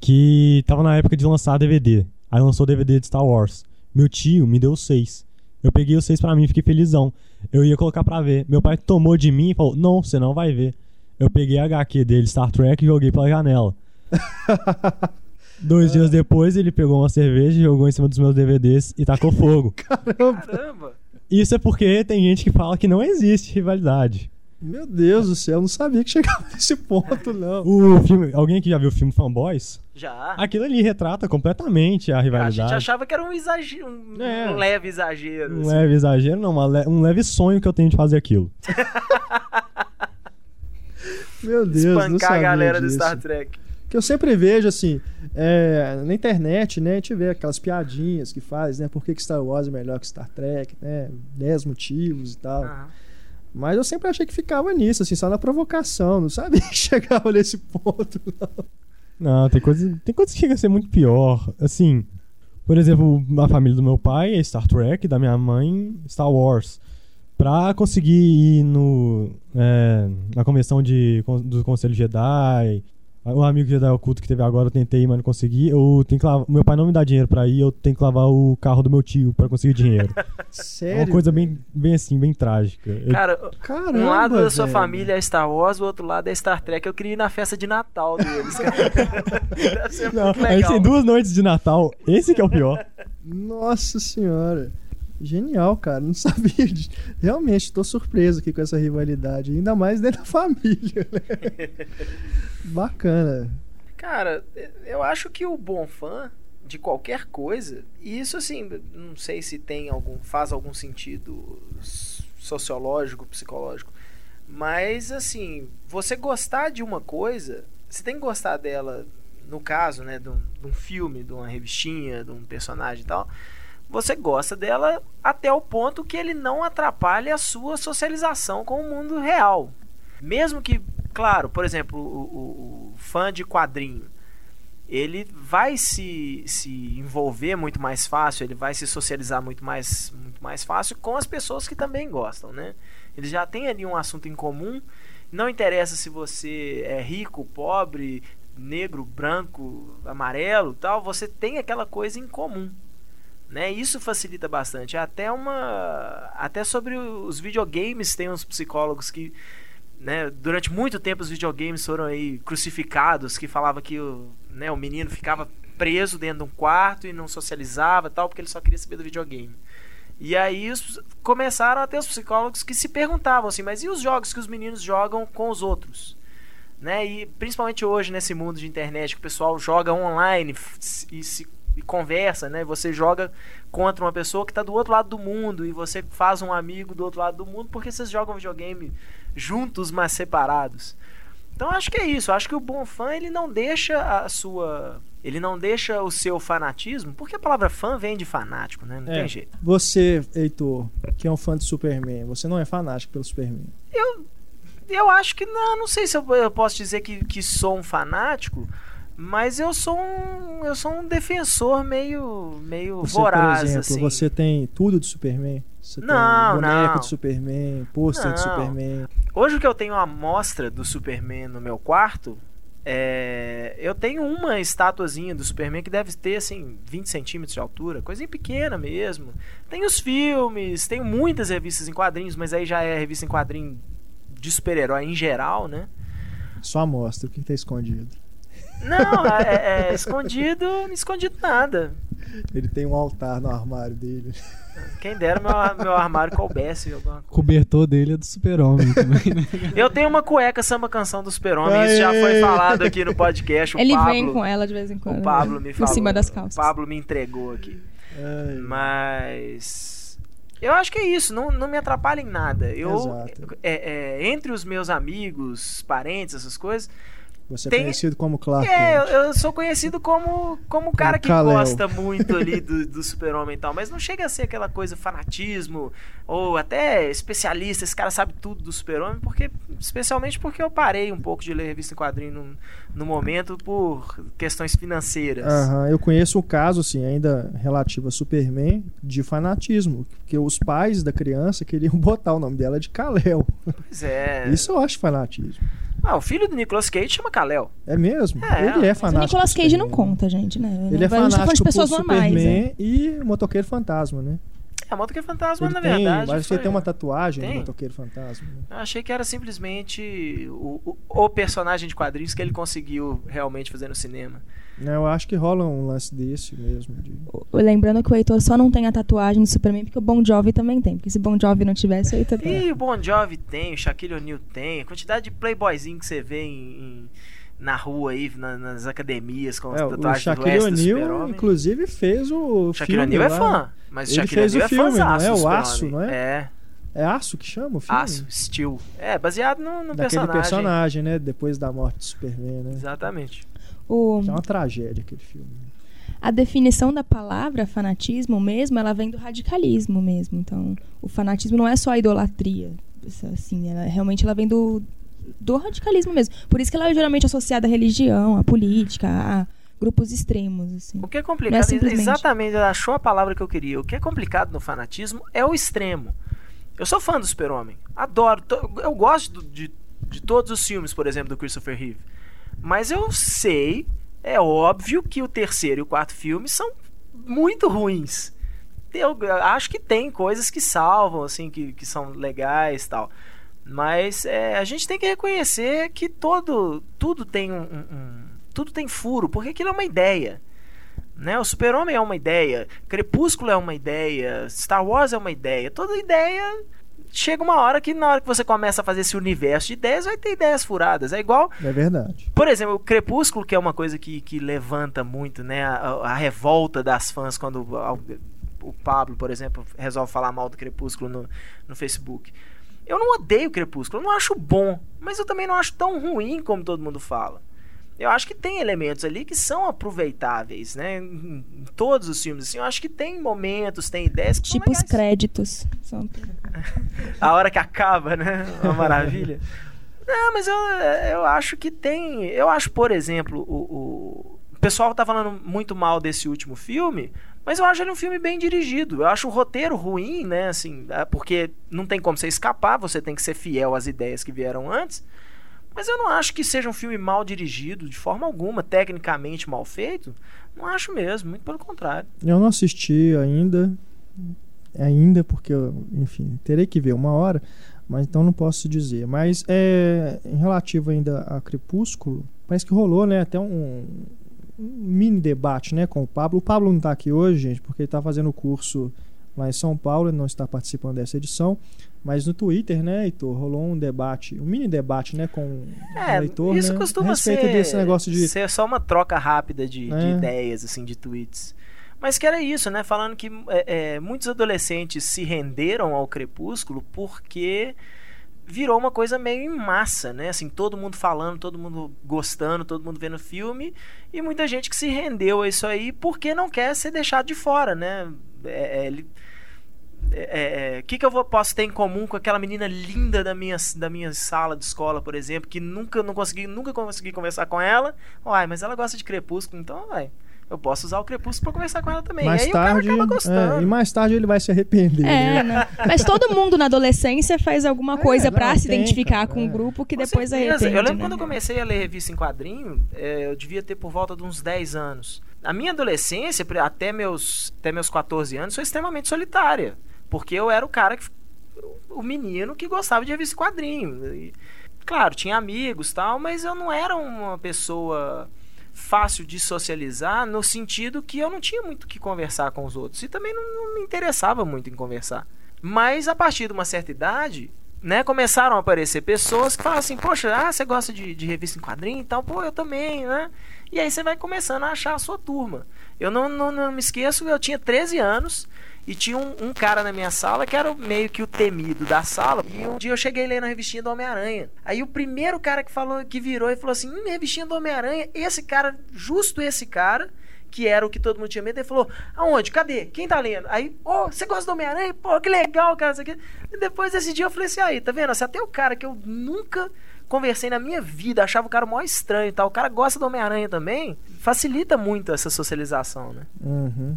Que tava na época de lançar DVD. Aí lançou DVD de Star Wars. Meu tio me deu seis. Eu peguei os seis pra mim, fiquei felizão. Eu ia colocar pra ver. Meu pai tomou de mim e falou: Não, você não vai ver. Eu peguei a HQ dele, Star Trek, e joguei pela janela. Dois dias depois, ele pegou uma cerveja, jogou em cima dos meus DVDs e tacou fogo. Caramba! Isso é porque tem gente que fala que não existe rivalidade. Meu Deus do céu, eu não sabia que chegava nesse ponto, não. O filme, alguém aqui já viu o filme Fanboys? Já. Aquilo ali retrata completamente a A rivalidade. gente achava que era um exagero, um, É. um leve exagero. Um assim. leve exagero, não, le- um leve sonho que eu tenho de fazer aquilo. Meu Deus, não Espancar sabia a galera disso. do Star Trek. Que eu sempre vejo, assim, é, na internet, né, a gente vê aquelas piadinhas que faz, né, por que, que Star Wars é melhor que Star Trek, né, 10 motivos e tal. Aham. Mas eu sempre achei que ficava nisso, assim, só na provocação. Não sabia que chegava nesse ponto, não. Não, tem coisa, tem coisa que chega a ser muito pior. Assim, por exemplo, a família do meu pai é Star Trek, da minha mãe, Star Wars. Pra conseguir ir no, é, na convenção de, do Conselho Jedi, o amigo Jedi Oculto que teve agora, eu tentei ir, mas não consegui. Eu tenho que lavar, meu pai não me dá dinheiro pra ir, eu tenho que lavar o carro do meu tio pra conseguir dinheiro. É Sério? uma coisa bem, bem assim, bem trágica. Eu- Cara, Caramba, um lado da sua velho. família é Star Wars, o outro lado é Star Trek. Eu queria ir na festa de Natal deles, cara. Deve ser não, muito legal. tem duas noites de Natal, esse que é o pior. Nossa senhora. Genial, cara. Não sabia. de- Realmente, tô surpreso aqui com essa rivalidade. Ainda mais dentro da família, né? Bacana. Cara, eu acho que o bom fã de qualquer coisa, e isso assim, não sei se tem algum, faz algum sentido sociológico, psicológico, mas assim, você gostar de uma coisa, você tem que gostar dela, no caso, né, de um, de um filme, de uma revistinha, de um personagem e tal, você gosta dela até o ponto que ele não atrapalhe a sua socialização com o mundo real. Mesmo que, claro, por exemplo, o, o- o fã de quadrinho, ele vai se, se envolver muito mais fácil, ele vai se socializar muito mais, muito mais fácil com as pessoas que também gostam, né? Ele já tem ali um assunto em comum. Não interessa se você é rico, pobre, negro, branco, amarelo, tal, você tem aquela coisa em comum. Né? Isso facilita bastante. Até uma até sobre os videogames tem uns psicólogos que né, durante muito tempo os videogames foram aí crucificados, que falava que o, né, o menino ficava preso dentro de um quarto e não socializava tal, porque ele só queria saber do videogame. E aí começaram a ter os psicólogos que se perguntavam assim, mas e os jogos que os meninos jogam com os outros? Né? E principalmente hoje nesse mundo de internet que o pessoal joga online e se e conversa, né? Você joga contra uma pessoa que está do outro lado do mundo e você faz um amigo do outro lado do mundo porque vocês jogam videogame juntos, mas separados. Então acho que é isso. Acho que o bom fã ele não deixa a sua, ele não deixa o seu fanatismo, porque a palavra fã vem de fanático, né? Não É. tem jeito. Você, Heitor, que é um fã de Superman, você não é fanático pelo Superman. Eu acho que não, não sei se eu, eu posso dizer que, que sou um fanático, mas eu sou um, eu sou um defensor meio, meio Você, voraz, por exemplo, assim. você tem tudo de Superman? Você Não, tem boneco não. de Superman, pôster de. Superman. Hoje que eu tenho a amostra do Superman no meu quarto, é, eu tenho uma estatuazinha do Superman que deve ter assim 20 centímetros de altura, coisinha pequena mesmo. Tem os filmes, tem muitas revistas em quadrinhos, mas aí já é revista em quadrinho de super-herói em geral, né? Só mostra o que tá escondido. Não, é, é escondido, escondido nada. Ele tem um altar no armário dele. Quem dera meu, meu armário coubesse alguma coisa. O cobertor dele é do super-homem também, né? Eu tenho uma cueca samba canção do Super-Homem, isso já foi falado aqui no podcast. O Ele Pablo, vem com ela de vez em quando. O Pablo me Por falou. cima das calças. O Pablo me entregou aqui. Ai, Mas. Eu acho que é isso, não, não me atrapalha em nada. Eu, Exato. é, é, entre os meus amigos, parentes, essas coisas. Você é tem- conhecido como Clark É, eu, eu sou conhecido como, como o cara que gosta muito ali do, do super-homem e tal, mas não chega a ser aquela coisa fanatismo, ou até especialista, esse cara sabe tudo do super-homem, porque, especialmente porque eu parei um pouco de ler revista em quadrinho no, no momento por questões financeiras. Aham, eu conheço um caso, assim, ainda relativo a Superman, de fanatismo. Porque os pais da criança queriam botar o nome dela de Kal-El. Pois é. Isso eu acho fanatismo. Ah, o filho do Nicolas Cage chama Kal-El. É mesmo? É, ele é Mas o fanático. Nicolas Cage não conta, gente, né? Ele é falando de fanático pessoas por normais. Superman né? e Motoqueiro Fantasma, né? É, Motoqueiro Fantasma, ele na tem, verdade. mas foi- ele tem uma tatuagem Tem. do Motoqueiro Fantasma. né? Eu achei que era simplesmente o, o, o personagem de quadrinhos que ele conseguiu realmente fazer no cinema. Né, Eu acho que rola um lance desse mesmo. de- Lembrando que o Heitor só não tem a tatuagem do Superman porque o Bon Jovi também tem. Porque se Bon Jovi não tivesse, o Heitor tem. E o Bon Jovi tem, o Shaquille O'Neal tem, a quantidade de playboyzinho que você vê em, em- na rua aí, na- nas academias com as É, o tatuagens do Shaquille O'Neal, inclusive, fez o Shaquille filme O'Neal é fã, mas o Ele Shaquille fez o O'Neal é filme, não é? do O. Aço, não é? É, É Aço que chama o filme? Aço, Steel. É, baseado no, no Daquele personagem. personagem. né? Depois da morte do Superman, né? Exatamente. O, é uma tragédia aquele filme. a definição da palavra fanatismo mesmo, ela vem do radicalismo mesmo. Então, o fanatismo não é só a idolatria. Assim, ela, realmente ela vem do, do radicalismo mesmo. Por isso que ela é geralmente associada à religião, à política, a grupos extremos. Assim. O que é Não complicado, é simplesmente- exatamente, ela achou a palavra que eu queria. O que é complicado no fanatismo é o extremo. Eu sou fã do Super-Homem. Adoro. Eu gosto de, de todos os filmes, por exemplo, do Christopher Reeve. Mas eu sei, é óbvio que o terceiro e o quarto filme são muito ruins. Eu acho que tem coisas que salvam, assim, que, que são legais tal. Mas é, a gente tem que reconhecer que todo, tudo tem um, um- um- tudo tem furo, porque aquilo é uma ideia. Né? O Super-Homem é uma ideia, Crepúsculo é uma ideia, Star Wars é uma ideia. Toda ideia chega uma hora que na hora que você começa a fazer esse universo de ideias, vai ter ideias furadas. É igual É verdade. por exemplo, o Crepúsculo, que é uma coisa que, que levanta muito, né? A, a revolta das fãs quando o Pablo, por exemplo, resolve falar mal do Crepúsculo no, no Facebook. Eu não odeio o Crepúsculo, eu não acho bom, mas eu também não acho tão ruim como todo mundo fala. Eu acho que tem elementos ali que são aproveitáveis, né? Em, todos os filmes, assim, eu acho que tem momentos, tem ideias que Tipo são os créditos. São- A hora que acaba, né? Uma maravilha. Não, mas eu, eu acho que tem. Eu acho, por exemplo, o, o, o pessoal tá falando muito mal desse último filme, mas eu acho ele um filme bem dirigido. Eu acho o roteiro ruim, né? Assim, é, porque não tem como você escapar, você tem que ser fiel às ideias que vieram antes. Mas eu não acho que seja um filme mal dirigido, de forma alguma, tecnicamente mal feito. Não acho mesmo, muito pelo contrário. Eu não assisti ainda. Ainda, porque, eu, enfim, terei que ver uma hora, mas então não posso dizer. Mas é, em relativo ainda a Crepúsculo, parece que rolou, né, até um, um mini debate, né, com o Pablo. O Pablo não está aqui hoje, gente, porque ele está fazendo o curso lá em São Paulo, ele não está participando dessa edição. Mas no Twitter, né, Heitor, rolou um debate, um mini debate, né, com o É, leitor, isso né, costuma a respeito ser, desse negócio de ser só uma troca rápida de, de É. ideias, assim, de tweets. Mas que era isso, né? Falando que é, é, muitos adolescentes se renderam ao Crepúsculo porque virou uma coisa meio em massa, né? Assim, todo mundo falando, todo mundo gostando, todo mundo vendo filme e muita gente que se rendeu a isso aí porque não quer ser deixado de fora, né? É, é, ele- é, é, que, que eu vou- posso ter em comum com aquela menina linda da minha, da minha sala de escola, por exemplo, que nunca não consegui, nunca consegui conversar com ela. Uai, mas ela gosta de crepúsculo, então, vai. Eu posso usar o crepúsculo pra conversar com ela também. mais e aí tarde, o cara acaba gostando. é, e mais tarde ele vai se arrepender. É, né? né? Mas todo mundo na adolescência faz alguma coisa pra não, se tem, identificar cara, com é. um grupo que Com depois certeza. arrepende. Eu lembro né? quando eu comecei a ler revista em quadrinho, é, eu devia ter por volta de uns 10 anos. A minha adolescência, até meus, até meus 14 anos, foi extremamente solitária. Porque eu era o cara que. O menino que gostava de revista quadrinho. E, claro, tinha amigos tal, mas eu não era uma pessoa fácil de socializar no sentido que eu não tinha muito que conversar com os outros. E também não, não me interessava muito em conversar. Mas a partir de uma certa idade, né, começaram a aparecer pessoas que falam assim, poxa, ah, você gosta de, de revista em quadrinho e tal, pô, eu também, né? E aí você vai começando a achar a sua turma. Eu não, não, não me esqueço, eu tinha 13 anos e tinha um, um cara na minha sala que era meio que o temido da sala. E um dia eu cheguei lendo a revistinha do Homem-Aranha. Aí o primeiro cara que falou, que virou e falou assim: hum, revistinha do Homem-Aranha, esse cara, justo esse cara, que era o que todo mundo tinha medo, ele falou: Aonde? Cadê? Quem tá lendo? Aí, ô, você gosta do Homem-Aranha? Pô, que legal, cara, isso aqui. E depois desse dia eu falei assim: aí, tá vendo? Se até o cara que eu nunca conversei na minha vida, achava o cara mó estranho e tal, o cara gosta do Homem-Aranha também, facilita muito essa socialização, né? Uhum.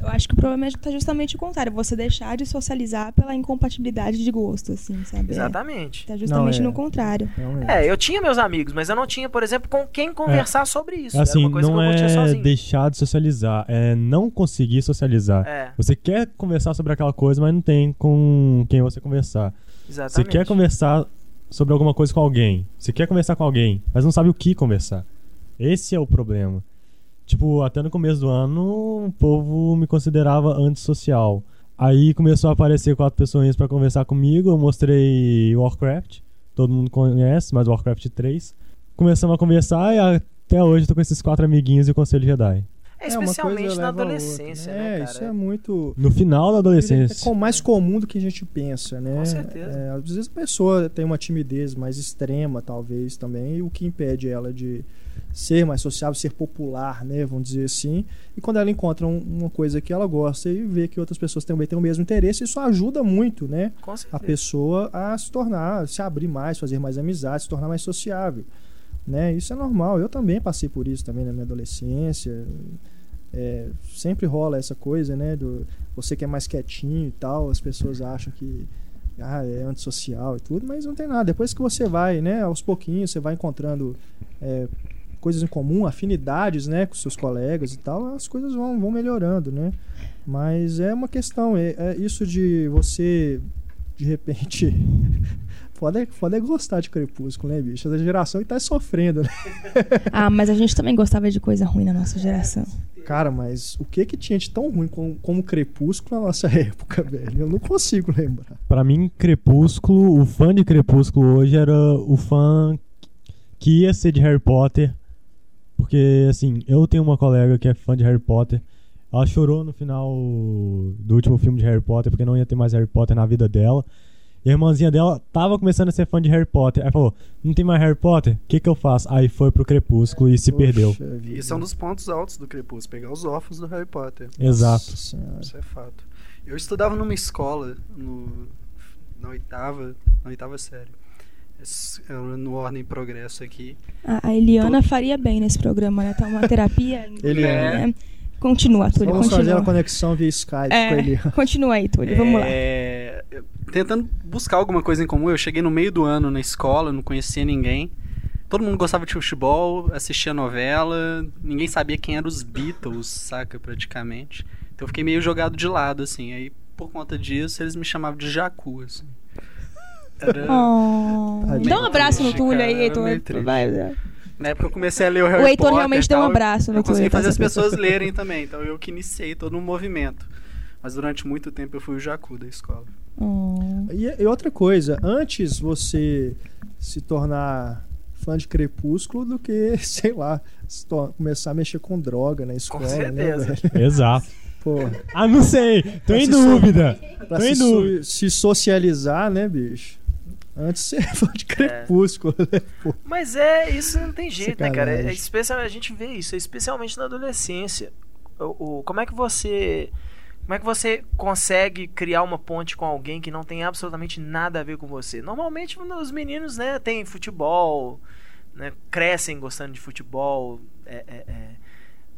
Eu acho que o problema é justamente o contrário. Você deixar de socializar pela incompatibilidade de gosto, assim, sabe? É, Exatamente. tá justamente Não, é. no contrário. Realmente. É, eu tinha meus amigos, mas eu não tinha, por exemplo, com quem conversar sobre isso. Assim, Era uma coisa não que eu curtia é sozinho. deixar de socializar, é não conseguir socializar. É, Você quer conversar sobre aquela coisa, mas não tem com quem você conversar. exatamente. Você quer conversar sobre alguma coisa com alguém. Você quer conversar com alguém, mas não sabe o que conversar. Esse é o problema. Tipo, até no começo do ano, o povo me considerava antissocial. Aí começou a aparecer quatro pessoas pra conversar comigo. Eu mostrei Warcraft. Todo mundo conhece, mas Warcraft 3. Começamos a conversar e até hoje eu tô com esses quatro amiguinhos e o Conselho Jedi. É, É, uma especialmente coisa na leva a outra, adolescência, né? né, É, cara? isso é muito. No final da É adolescência. com- mais comum do que a gente pensa, né? Com certeza. É, às vezes a pessoa tem uma timidez mais extrema, talvez, também, e o que impede ela de ser mais sociável, ser popular, né? Vamos dizer assim. E quando ela encontra um- uma coisa que ela gosta e vê que outras pessoas também têm o mesmo interesse, isso ajuda muito, né? Com a certeza. pessoa a se tornar, se abrir mais, fazer mais amizades, se tornar mais sociável, né? Isso é normal. Eu também passei por isso também na minha adolescência. É, sempre rola essa coisa, né? Do você que é mais quietinho e tal, as pessoas acham que ah, é antissocial e tudo, mas não tem nada. Depois que você vai, né? Aos pouquinhos você vai encontrando é, coisas em comum, afinidades, né? Com seus colegas e tal, as coisas vão, vão melhorando, né? Mas é uma questão, é, é isso de você de repente. Foda é, foda é gostar de Crepúsculo, né, bicho? Essa geração que tá sofrendo, né? Ah, mas a gente também gostava de coisa ruim na nossa geração. Cara, mas o que que tinha de tão ruim como, como Crepúsculo na nossa época, velho? Eu não consigo lembrar. Pra mim, Crepúsculo, o fã de Crepúsculo hoje era o fã que ia ser de Harry Potter. Porque, assim, eu tenho uma colega que é fã de Harry Potter. Ela chorou no final do último filme de Harry Potter porque não ia ter mais Harry Potter na vida dela. E a irmãzinha dela tava começando a ser fã de Harry Potter. Aí falou: Não tem mais Harry Potter? O que que eu faço? Aí foi pro Crepúsculo e se Poxa perdeu. vida. Isso é um dos pontos altos do Crepúsculo, pegar os órfãos do Harry Potter. Exato. Nossa. Isso é fato. Eu estudava numa escola no, na oitava, na oitava série. É No Ordem Progresso aqui. A, a Eliana faria bem nesse programa, né? Tá uma terapia. Eliana. né? Continua, Túlio, Vamos fazer continua. uma conexão via Skype É, com ele. Continua aí, Túlio, vamos lá. É, eu- Tentando buscar alguma coisa em comum, eu cheguei no meio do ano na escola, não conhecia ninguém. Todo mundo gostava de futebol, assistia novela, ninguém sabia quem eram os Beatles, saca, praticamente. Então eu fiquei meio jogado de lado, assim. Aí, por conta disso, eles me chamavam de Jacu, assim. Era... Oh. Dá um abraço no triste, Túlio cara, aí, Heitor. Vai, vai. Na época eu comecei a ler o Harry O Heitor Potter realmente deu um abraço no Eu consegui Túlio, fazer as pessoas lerem também, então eu que iniciei todo um movimento. Mas durante muito tempo eu fui o Jacu da escola. Oh. E, e outra coisa, antes você se tornar fã de Crepúsculo do que, sei lá, começar a mexer com droga na escola, certeza. né, velho? Exato. Pô, Ah, não sei. Tô em se so- dúvida. pra Tô se, em so- dúvida. se socializar, né, bicho? Antes você é fã de Crepúsculo, né? Pô, Mas é, isso não tem jeito, né, cara? É, Sacanagem. especial, a gente vê isso, especialmente na adolescência. O, o- como é que você. Como é que você consegue criar uma ponte com alguém que não tem absolutamente nada a ver com você? Normalmente os meninos, né, têm futebol, né, crescem gostando de futebol, é, é, é.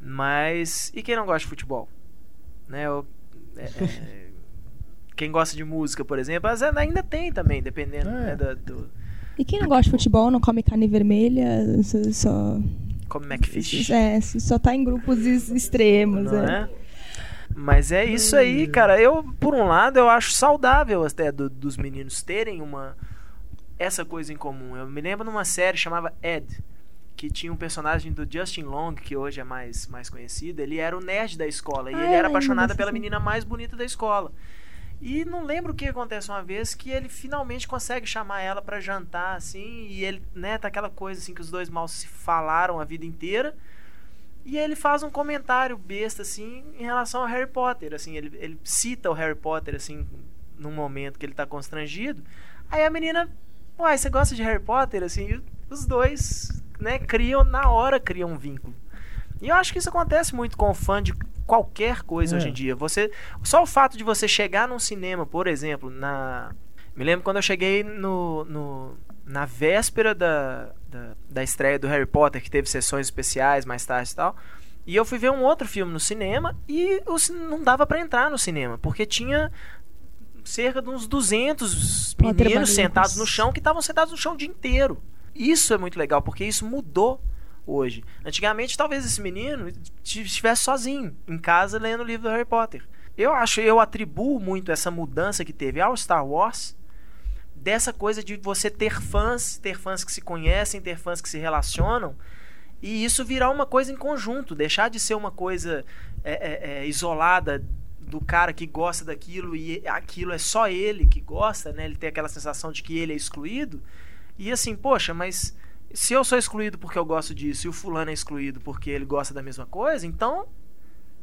mas e quem não gosta de futebol? Né, o- é, é, quem gosta de música, por exemplo, ainda tem também, dependendo É. né, da- do, E quem não gosta de futebol, não come carne vermelha, só, como Macfish. é, só tá em grupos ex- extremos. Não é. Mas é isso aí, cara. Eu, por um lado, eu acho saudável até do- dos meninos terem uma essa coisa em comum. Eu me lembro numa série chamava Ed, que tinha um personagem do Justin Long, que hoje é mais, mais conhecido. Ele era o nerd da escola e Ah, ele eu era apaixonado pela menina mais bonita da escola. E não lembro o que acontece uma vez que ele finalmente consegue chamar ela pra jantar assim, e ele, né, tá aquela coisa assim que os dois mal se falaram a vida inteira. E ele faz um comentário besta, assim, em relação ao Harry Potter. Assim, ele, ele cita o Harry Potter, assim, num momento que ele tá constrangido. Aí a menina, uai, você gosta de Harry Potter? Assim, e os dois, né, criam, na hora criam um vínculo. E eu acho que isso acontece muito com o fã de qualquer coisa É. hoje em dia. Você, só o fato de você chegar num cinema, por exemplo, na. Me lembro quando eu cheguei no, no- na véspera da, da, da estreia do Harry Potter, que teve sessões especiais mais tarde e tal. E eu fui ver um outro filme no cinema e não dava pra entrar no cinema, porque tinha cerca de uns 200 Potter meninos sentados no chão que estavam sentados no chão o dia inteiro. Isso é muito legal, porque isso mudou hoje. Antigamente, talvez esse menino estivesse sozinho em casa lendo o livro do Harry Potter. Eu acho, eu atribuo muito essa mudança que teve ao Star Wars dessa coisa de você ter fãs, ter fãs que se conhecem, ter fãs que se relacionam e isso virar uma coisa em conjunto, deixar de ser uma coisa é, é, é, isolada do cara que gosta daquilo e aquilo é só ele que gosta, né? Ele tem aquela sensação de que ele é excluído. E assim, poxa, mas se eu sou excluído porque eu gosto disso e o fulano é excluído porque ele gosta da mesma coisa, então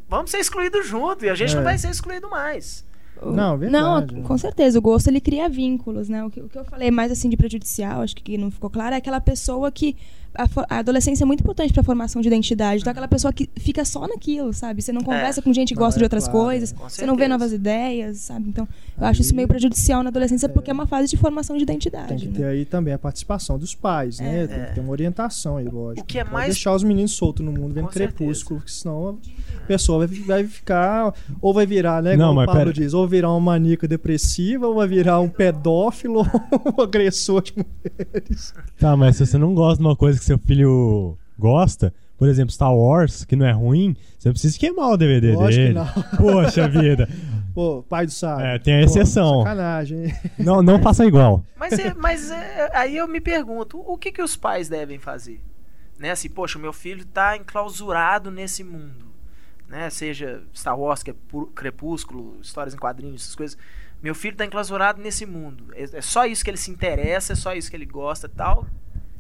vamos ser excluídos junto e a gente É. não vai ser excluído mais. Não, verdade. Não, com certeza. O gosto ele cria vínculos, né? O que, o que eu falei mais assim de prejudicial, acho que não ficou claro, é aquela pessoa que a, a adolescência é muito importante para a formação de identidade. Então, aquela pessoa que fica só naquilo, sabe? Você não conversa com gente que gosta é de outras claro, coisas, você não vê novas ideias, sabe? Então, eu acho isso meio prejudicial na adolescência porque é uma fase de formação de identidade. Tem que né? ter aí também a participação dos pais, né? Tem que ter uma orientação aí, lógico. O que é mais- deixar os meninos soltos no mundo vendo Com crepúsculo, porque senão a pessoa vai, vai ficar. Ou vai virar, né? Não, Como mas o Pablo pera- diz, ou virar uma maníaca depressiva, ou vai virar um pedófilo ou um agressor de mulheres. Tá, mas se você não gosta de uma coisa que seu filho gosta, por exemplo, Star Wars, que não é ruim, você não precisa queimar o DVD Lógico que dele. não. Poxa vida. Pô, pai do sábio. É, tem a Pô, exceção. sacanagem, hein? Não, não faça igual. Mas, é- mas é, aí eu me pergunto, o que, que os pais devem fazer? Né? Assim, poxa, meu filho tá enclausurado nesse mundo. Né? Seja Star Wars, que é crepúsculo, histórias em quadrinhos, essas coisas. Meu filho tá enclausurado nesse mundo. É, é só isso que ele se interessa, é só isso que ele gosta e tal.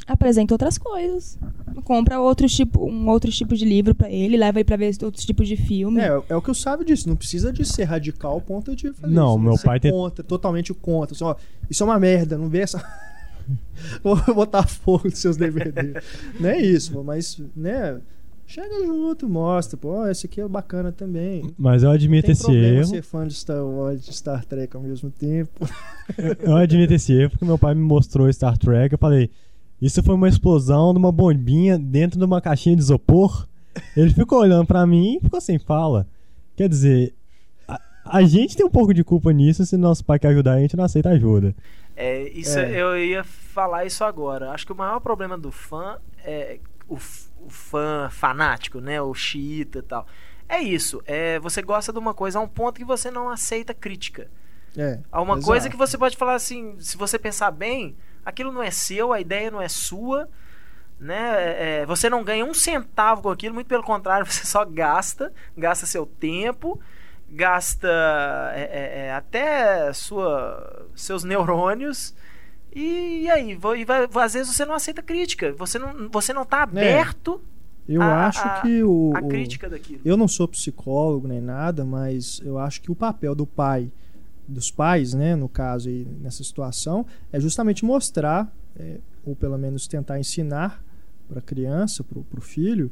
Apresenta outras coisas. Compra outro tipo, um outro tipo de livro pra ele, leva aí pra ver outros tipos de filme. É, é o que o Sábio disse, não precisa de ser radical ao ponto de fazer Não, isso, meu ser pai tem- contra, totalmente contra. Assim, ó, isso é uma merda, não vê essa. Vou botar fogo nos seus DVD. não é isso, mas, né? Chega junto, mostra, pô, esse aqui é bacana também. Mas eu admito Tem esse problema erro. ser fã de Star Wars, de Star Trek ao mesmo tempo. Eu admito esse erro porque meu pai me mostrou Star Trek. Eu falei, isso foi uma explosão de uma bombinha dentro de uma caixinha de isopor. Ele ficou olhando pra mim e ficou sem fala. Quer dizer, a, a gente tem um pouco de culpa nisso se nosso pai quer ajudar a gente não aceita ajuda. É, isso É. eu ia falar isso agora. Acho que o maior problema do fã é o, o fã fanático, né? O xiita e tal. É isso. É, você gosta de uma coisa a um ponto que você não aceita crítica. É, Há uma exato. coisa que você pode falar assim, se você pensar bem, aquilo não é seu, a ideia não é sua, né? É, é, você não ganha um centavo com aquilo, muito pelo contrário, você só gasta, gasta seu tempo, gasta é, é, é, até sua, seus neurônios. E, aí, vo- e vai- às vezes você não aceita crítica, você não, você não tá aberto Eu a- acho a- que o. à o- crítica daquilo. Eu não sou psicólogo nem nada, mas eu acho que o papel do pai, dos pais, né, no caso aí, nessa situação, é justamente mostrar, é, ou pelo menos tentar ensinar para a criança, para o filho,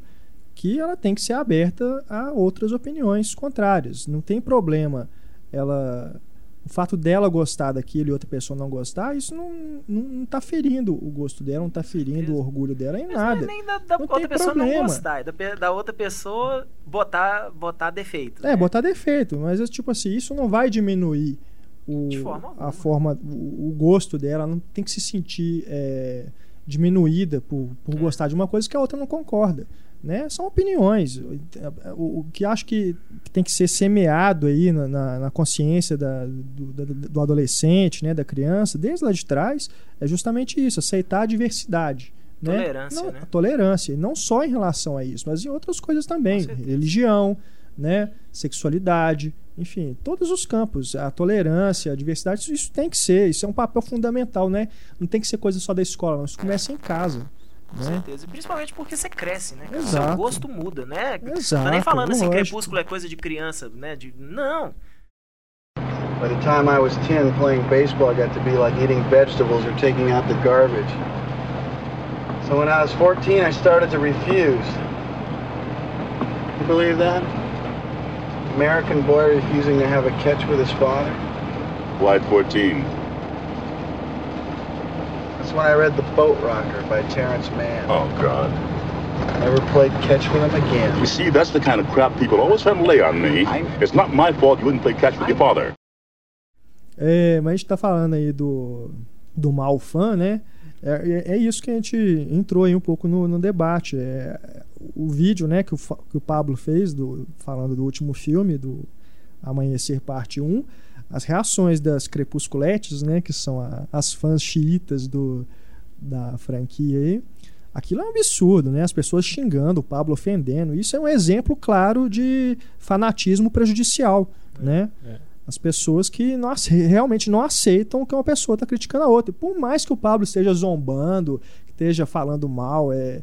que ela tem que ser aberta a outras opiniões contrárias. Não tem problema ela. O fato dela gostar daquilo e outra pessoa não gostar, isso não, não, não tá ferindo o gosto dela, não tá ferindo o orgulho dela em Mas não é nada. nem da, da Não outra pessoa problema. não gostar, é da, da outra pessoa botar, botar defeito. É, né? botar defeito, mas é tipo assim, isso não vai diminuir o, forma a forma, o, o gosto dela, ela não tem que se sentir é, diminuída por, É. por gostar de uma coisa que a outra não concorda. Né? São opiniões. O, o que acho que tem que ser semeado aí na, na, na consciência da, do, da- do adolescente, né, da criança, desde lá de trás, é justamente isso, aceitar a diversidade. né? Tolerância, Não- né? a Tolerância, e não só em relação a isso, mas em outras coisas também. Religião, né? sexualidade, enfim, todos os campos. A tolerância, a diversidade, isso, isso tem que ser, isso é um papel fundamental, né? Não tem que ser coisa só da escola, não. Isso começa em casa. Com Né? certeza. E Principalmente porque você cresce, né? Exato. seu gosto muda, né? Não Exato, nem falando assim, lógico. crepúsculo é coisa de criança, né? De... Não. By the time I was 10, playing baseball got to be like eating vegetables or taking out the garbage. So when I was 14, I started to refuse. You believe that? American boy refusing to have a catch with his father? Why 14? That's when I read The Boat Rocker by Terrence Mann. Oh, God. Never played catch with him again. You see, that's the kind of crap people always try to lay on me. It's not my fault you wouldn't play catch with your father. É, mas a gente tá falando aí do, do mal fã, né? É, é- é isso que a gente entrou aí um pouco no, no debate. É, o vídeo né, que, o, que o Pablo fez, do, falando do último filme, do Amanhecer Parte 1, as reações das crepusculetes, né, que são a- as fãs xiitas do, da franquia aí, aquilo é um absurdo, né? As pessoas xingando, o Pablo ofendendo. Isso é um exemplo claro de fanatismo prejudicial, né? As pessoas que não realmente não aceitam que uma pessoa está criticando a outra. Por mais que o Pablo esteja zombando, esteja falando mal, é,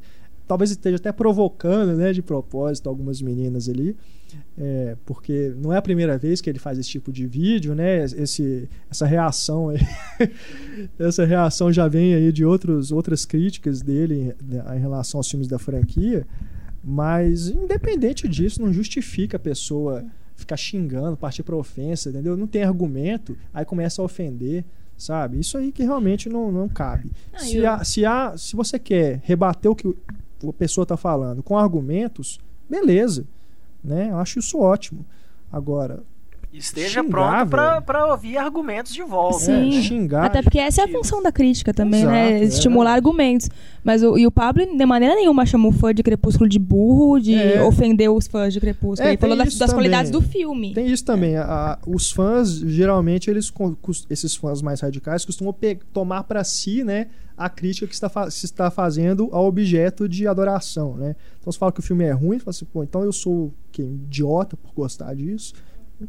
talvez esteja até provocando, né, de propósito, algumas meninas ali. É, porque não é a primeira vez que ele faz esse tipo de vídeo, né? Esse, essa reação aí, essa reação já vem aí de outros, outras críticas dele né, em relação aos filmes da franquia. Mas, independente disso, não justifica a pessoa ficar xingando, partir para ofensa, entendeu? Não tem argumento, aí começa a ofender, sabe? Isso aí que realmente não, não cabe. Ah, se, eu- há, se, há, se você quer rebater o que a pessoa está falando com argumentos, beleza, né? Eu acho isso ótimo. Agora, Esteja Xingar, pronto pra ouvir argumentos de volta. Sim. é, xingar... Até porque essa é a função da crítica também, né? Exato, é. Estimular argumentos. Mas o, e o Pablo, de maneira nenhuma, chamou o fã de Crepúsculo de burro, de É. ofender os fãs de Crepúsculo. É, Ele falou das, das qualidades do filme. Tem isso também. a- a- os fãs, geralmente, eles esses fãs mais radicais costumam tomar para si, né, a crítica que está se está fazendo ao objeto de adoração, né? Então, se fala que o filme é ruim, fala assim, pô, então eu sou que idiota por gostar disso.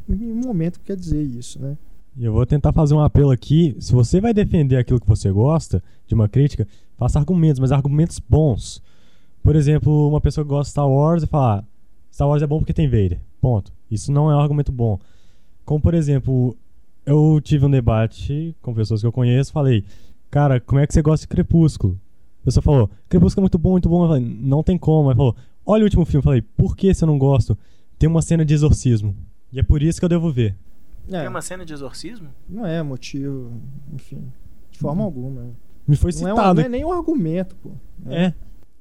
Em um momento quer dizer isso, né? E eu vou tentar fazer um apelo aqui. Se você vai defender aquilo que você gosta de uma crítica, faça argumentos, mas argumentos bons. Por exemplo, uma pessoa que gosta de Star Wars e falar Star Wars é bom porque tem Vader. Ponto. Isso não é um argumento bom. Como, por exemplo, eu tive um debate com pessoas que eu conheço, falei, cara, como é que você gosta de Crepúsculo? A pessoa falou, Crepúsculo é muito bom, muito bom. Eu falei, não tem como. Aí falou, olha o último filme. Eu falei, por que você não gosta? Tem uma cena de exorcismo. E é por isso que eu devo ver. É, Tem uma cena de exorcismo? não é motivo, enfim, de forma alguma. Me foi Não é, um- citado. não é nem um argumento, pô. É.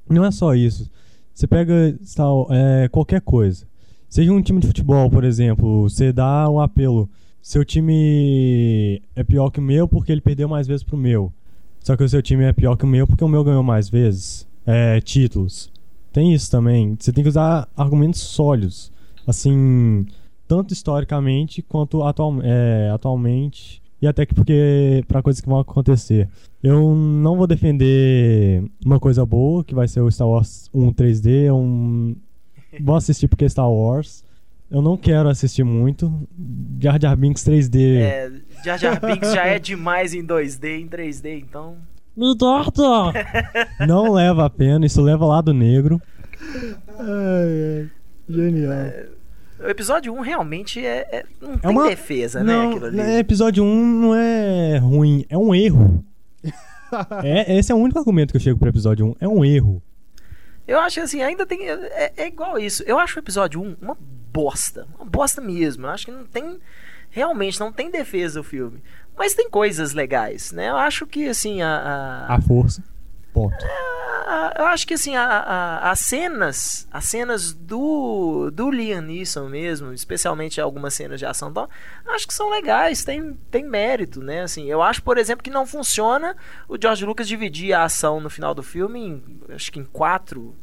Não é só isso. Você pega tal, é, qualquer coisa. Seja um time de futebol, por exemplo, você dá um apelo. Seu time é pior que o meu porque ele perdeu mais vezes pro meu. Só que o seu time é pior que o meu porque o meu ganhou mais vezes. É, títulos. Tem isso também. Você tem que usar argumentos sólidos. Assim, tanto historicamente quanto atual, é, atualmente. E até que porque para coisas que vão acontecer. Eu não vou defender uma coisa boa, que vai ser o Star Wars 1 3D. Um... Vou assistir porque é Star Wars. Eu não quero assistir muito. Jar Jar Binks 3D. É, Jar Jar Binks já é demais em 2D, em 3D, então... Me torta! não leva a pena, isso leva lado negro. Ai, ai, genial. O episódio 1 realmente é, é- não tem uma- defesa, né, Não, aquilo ali. né, episódio 1 não é ruim, é um erro. é, esse é o único argumento que eu chego pro episódio 1. É um erro. Eu acho que assim, ainda tem. É, é igual isso. Eu acho o episódio 1 uma bosta. Uma bosta mesmo. Eu acho que não tem. Realmente não tem defesa o filme. Mas tem coisas legais, né? Eu acho que assim, a. a- A força. Ponto. a- eu acho que assim, a- a- as cenas. As cenas do. do Liam Neeson mesmo, especialmente algumas cenas de ação, então, acho que são legais, tem, tem mérito, né? Assim, eu acho, por exemplo, que não funciona o George Lucas dividir a ação no final do filme em. Acho que em quatro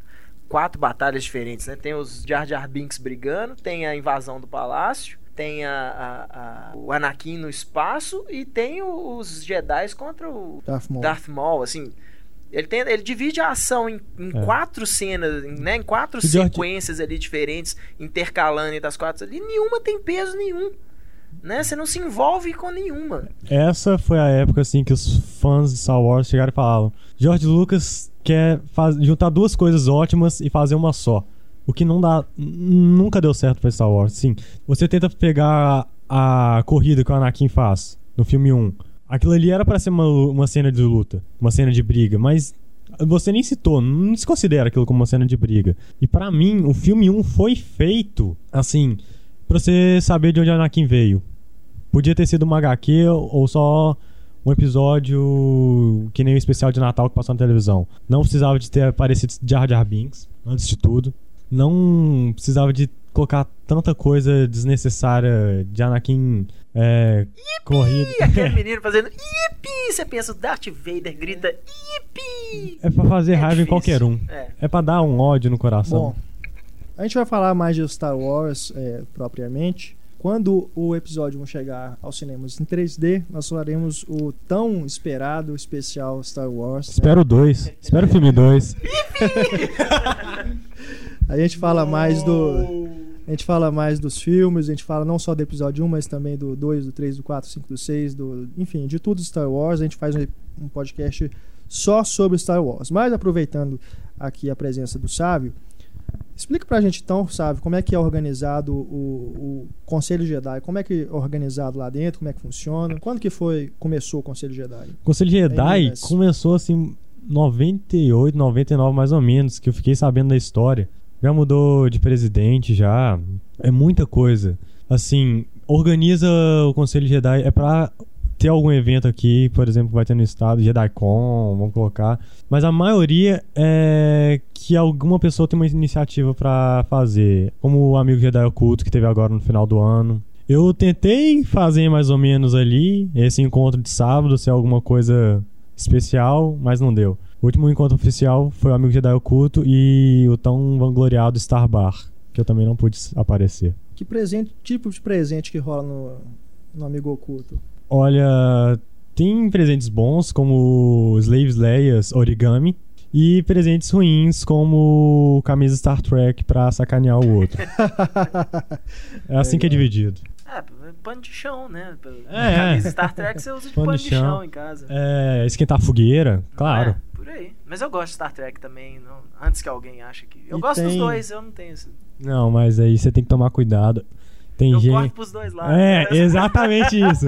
quatro batalhas diferentes, né? Tem os Jar Jar Binks brigando, tem a invasão do palácio, tem a, a- a- o Anakin no espaço e tem os Jedi contra o Darth Maul. Darth Maul, assim. Ele, tem, ele divide a ação em, em É. quatro cenas, em, né, em quatro George- sequências ali diferentes, intercalando entre as quatro ali. Nenhuma tem peso nenhum. Né? Você não se envolve com nenhuma. Essa foi a época assim que os fãs de Star Wars chegaram e falavam: George Lucas quer faz- juntar duas coisas ótimas e fazer uma só. O que não dá, nunca deu certo pra Star Wars. Sim, você tenta pegar a corrida que o Anakin faz no filme 1. Aquilo ali era pra ser uma, uma cena de luta, uma cena de briga, mas você nem citou, não se considera aquilo como uma cena de briga. E pra mim, o filme 1 foi feito assim, pra você saber de onde Anakin veio. Podia ter sido uma HQ ou só um episódio que nem o especial de Natal que passou na televisão. Não precisava de ter aparecido Jar Jar Binks, antes de tudo. Não precisava de colocar tanta coisa desnecessária de Anakin é, corrida. E aquele menino fazendo ipi, você pensa, o Darth Vader grita ipi. É pra fazer É raiva em difícil. qualquer um. É. É pra dar um ódio no coração. Bom, a gente vai falar mais de Star Wars é, propriamente. Quando o episódio 1 chegar aos cinemas em 3D, nós faremos o tão esperado especial Star Wars. né? Espero dois. Espero o filme 2. A gente fala mais do. A gente fala mais dos filmes, a gente fala não só do episódio 1, mas também do 2, do 3, do 4, do 5, do 6, do, enfim, de tudo Star Wars. A gente faz um, podcast só sobre Star Wars. Mas aproveitando aqui a presença do Sávio. Explica pra gente então, Sávio, como é que é organizado o, o Conselho Jedi, como é que é organizado lá dentro, como é que funciona, quando que foi, começou o Conselho Jedi? O Conselho Jedi começou assim 98, 99 mais ou menos, que eu fiquei sabendo da história. Já mudou de presidente já, é muita coisa. Assim, organiza o Conselho Jedi é pra ter algum evento aqui, por exemplo, vai ter no estado, JediCon, vamos colocar. Mas a maioria é que alguma pessoa tem uma iniciativa para fazer. Como o Amigo Jedi Oculto, que teve agora no final do ano. Eu tentei fazer mais ou menos ali, esse encontro de sábado, ser alguma coisa especial, mas não deu. O último encontro oficial foi o Amigo Jedi Oculto e o tão vangloriado Star Bar, que eu também não pude aparecer. Que presente, tipo de presente que rola no, no Amigo Oculto? Olha, tem presentes bons como Slaves Leias Origami e presentes ruins como camisa Star Trek pra sacanear o outro. é assim que é dividido. É, pano de chão, né? É, Star Trek você usa de pano, de, chão. em casa. É, esquentar fogueira, claro. É, por aí. Mas eu gosto de Star Trek também, não, antes que alguém ache que. Eu E gosto dos tem- dois, eu não tenho esse. Não, mas aí você tem que tomar cuidado. Tem Eu gente. corto pros dois lados. É, exatamente isso.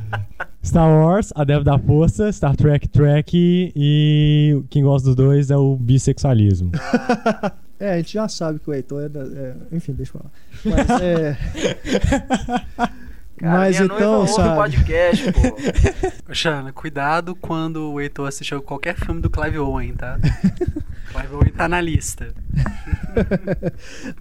Star Wars, a Dev da Força, Star Trek, Trek e quem gosta dos dois é o bissexualismo. É, a gente já sabe que o Heitor é da. é, enfim, deixa eu falar. Mas é. Cara, Mas então, sabe? podcast, pô. Xana, cuidado quando o Heitor assistiu qualquer filme do Clive Owen, tá? Clive Owen tá na lista.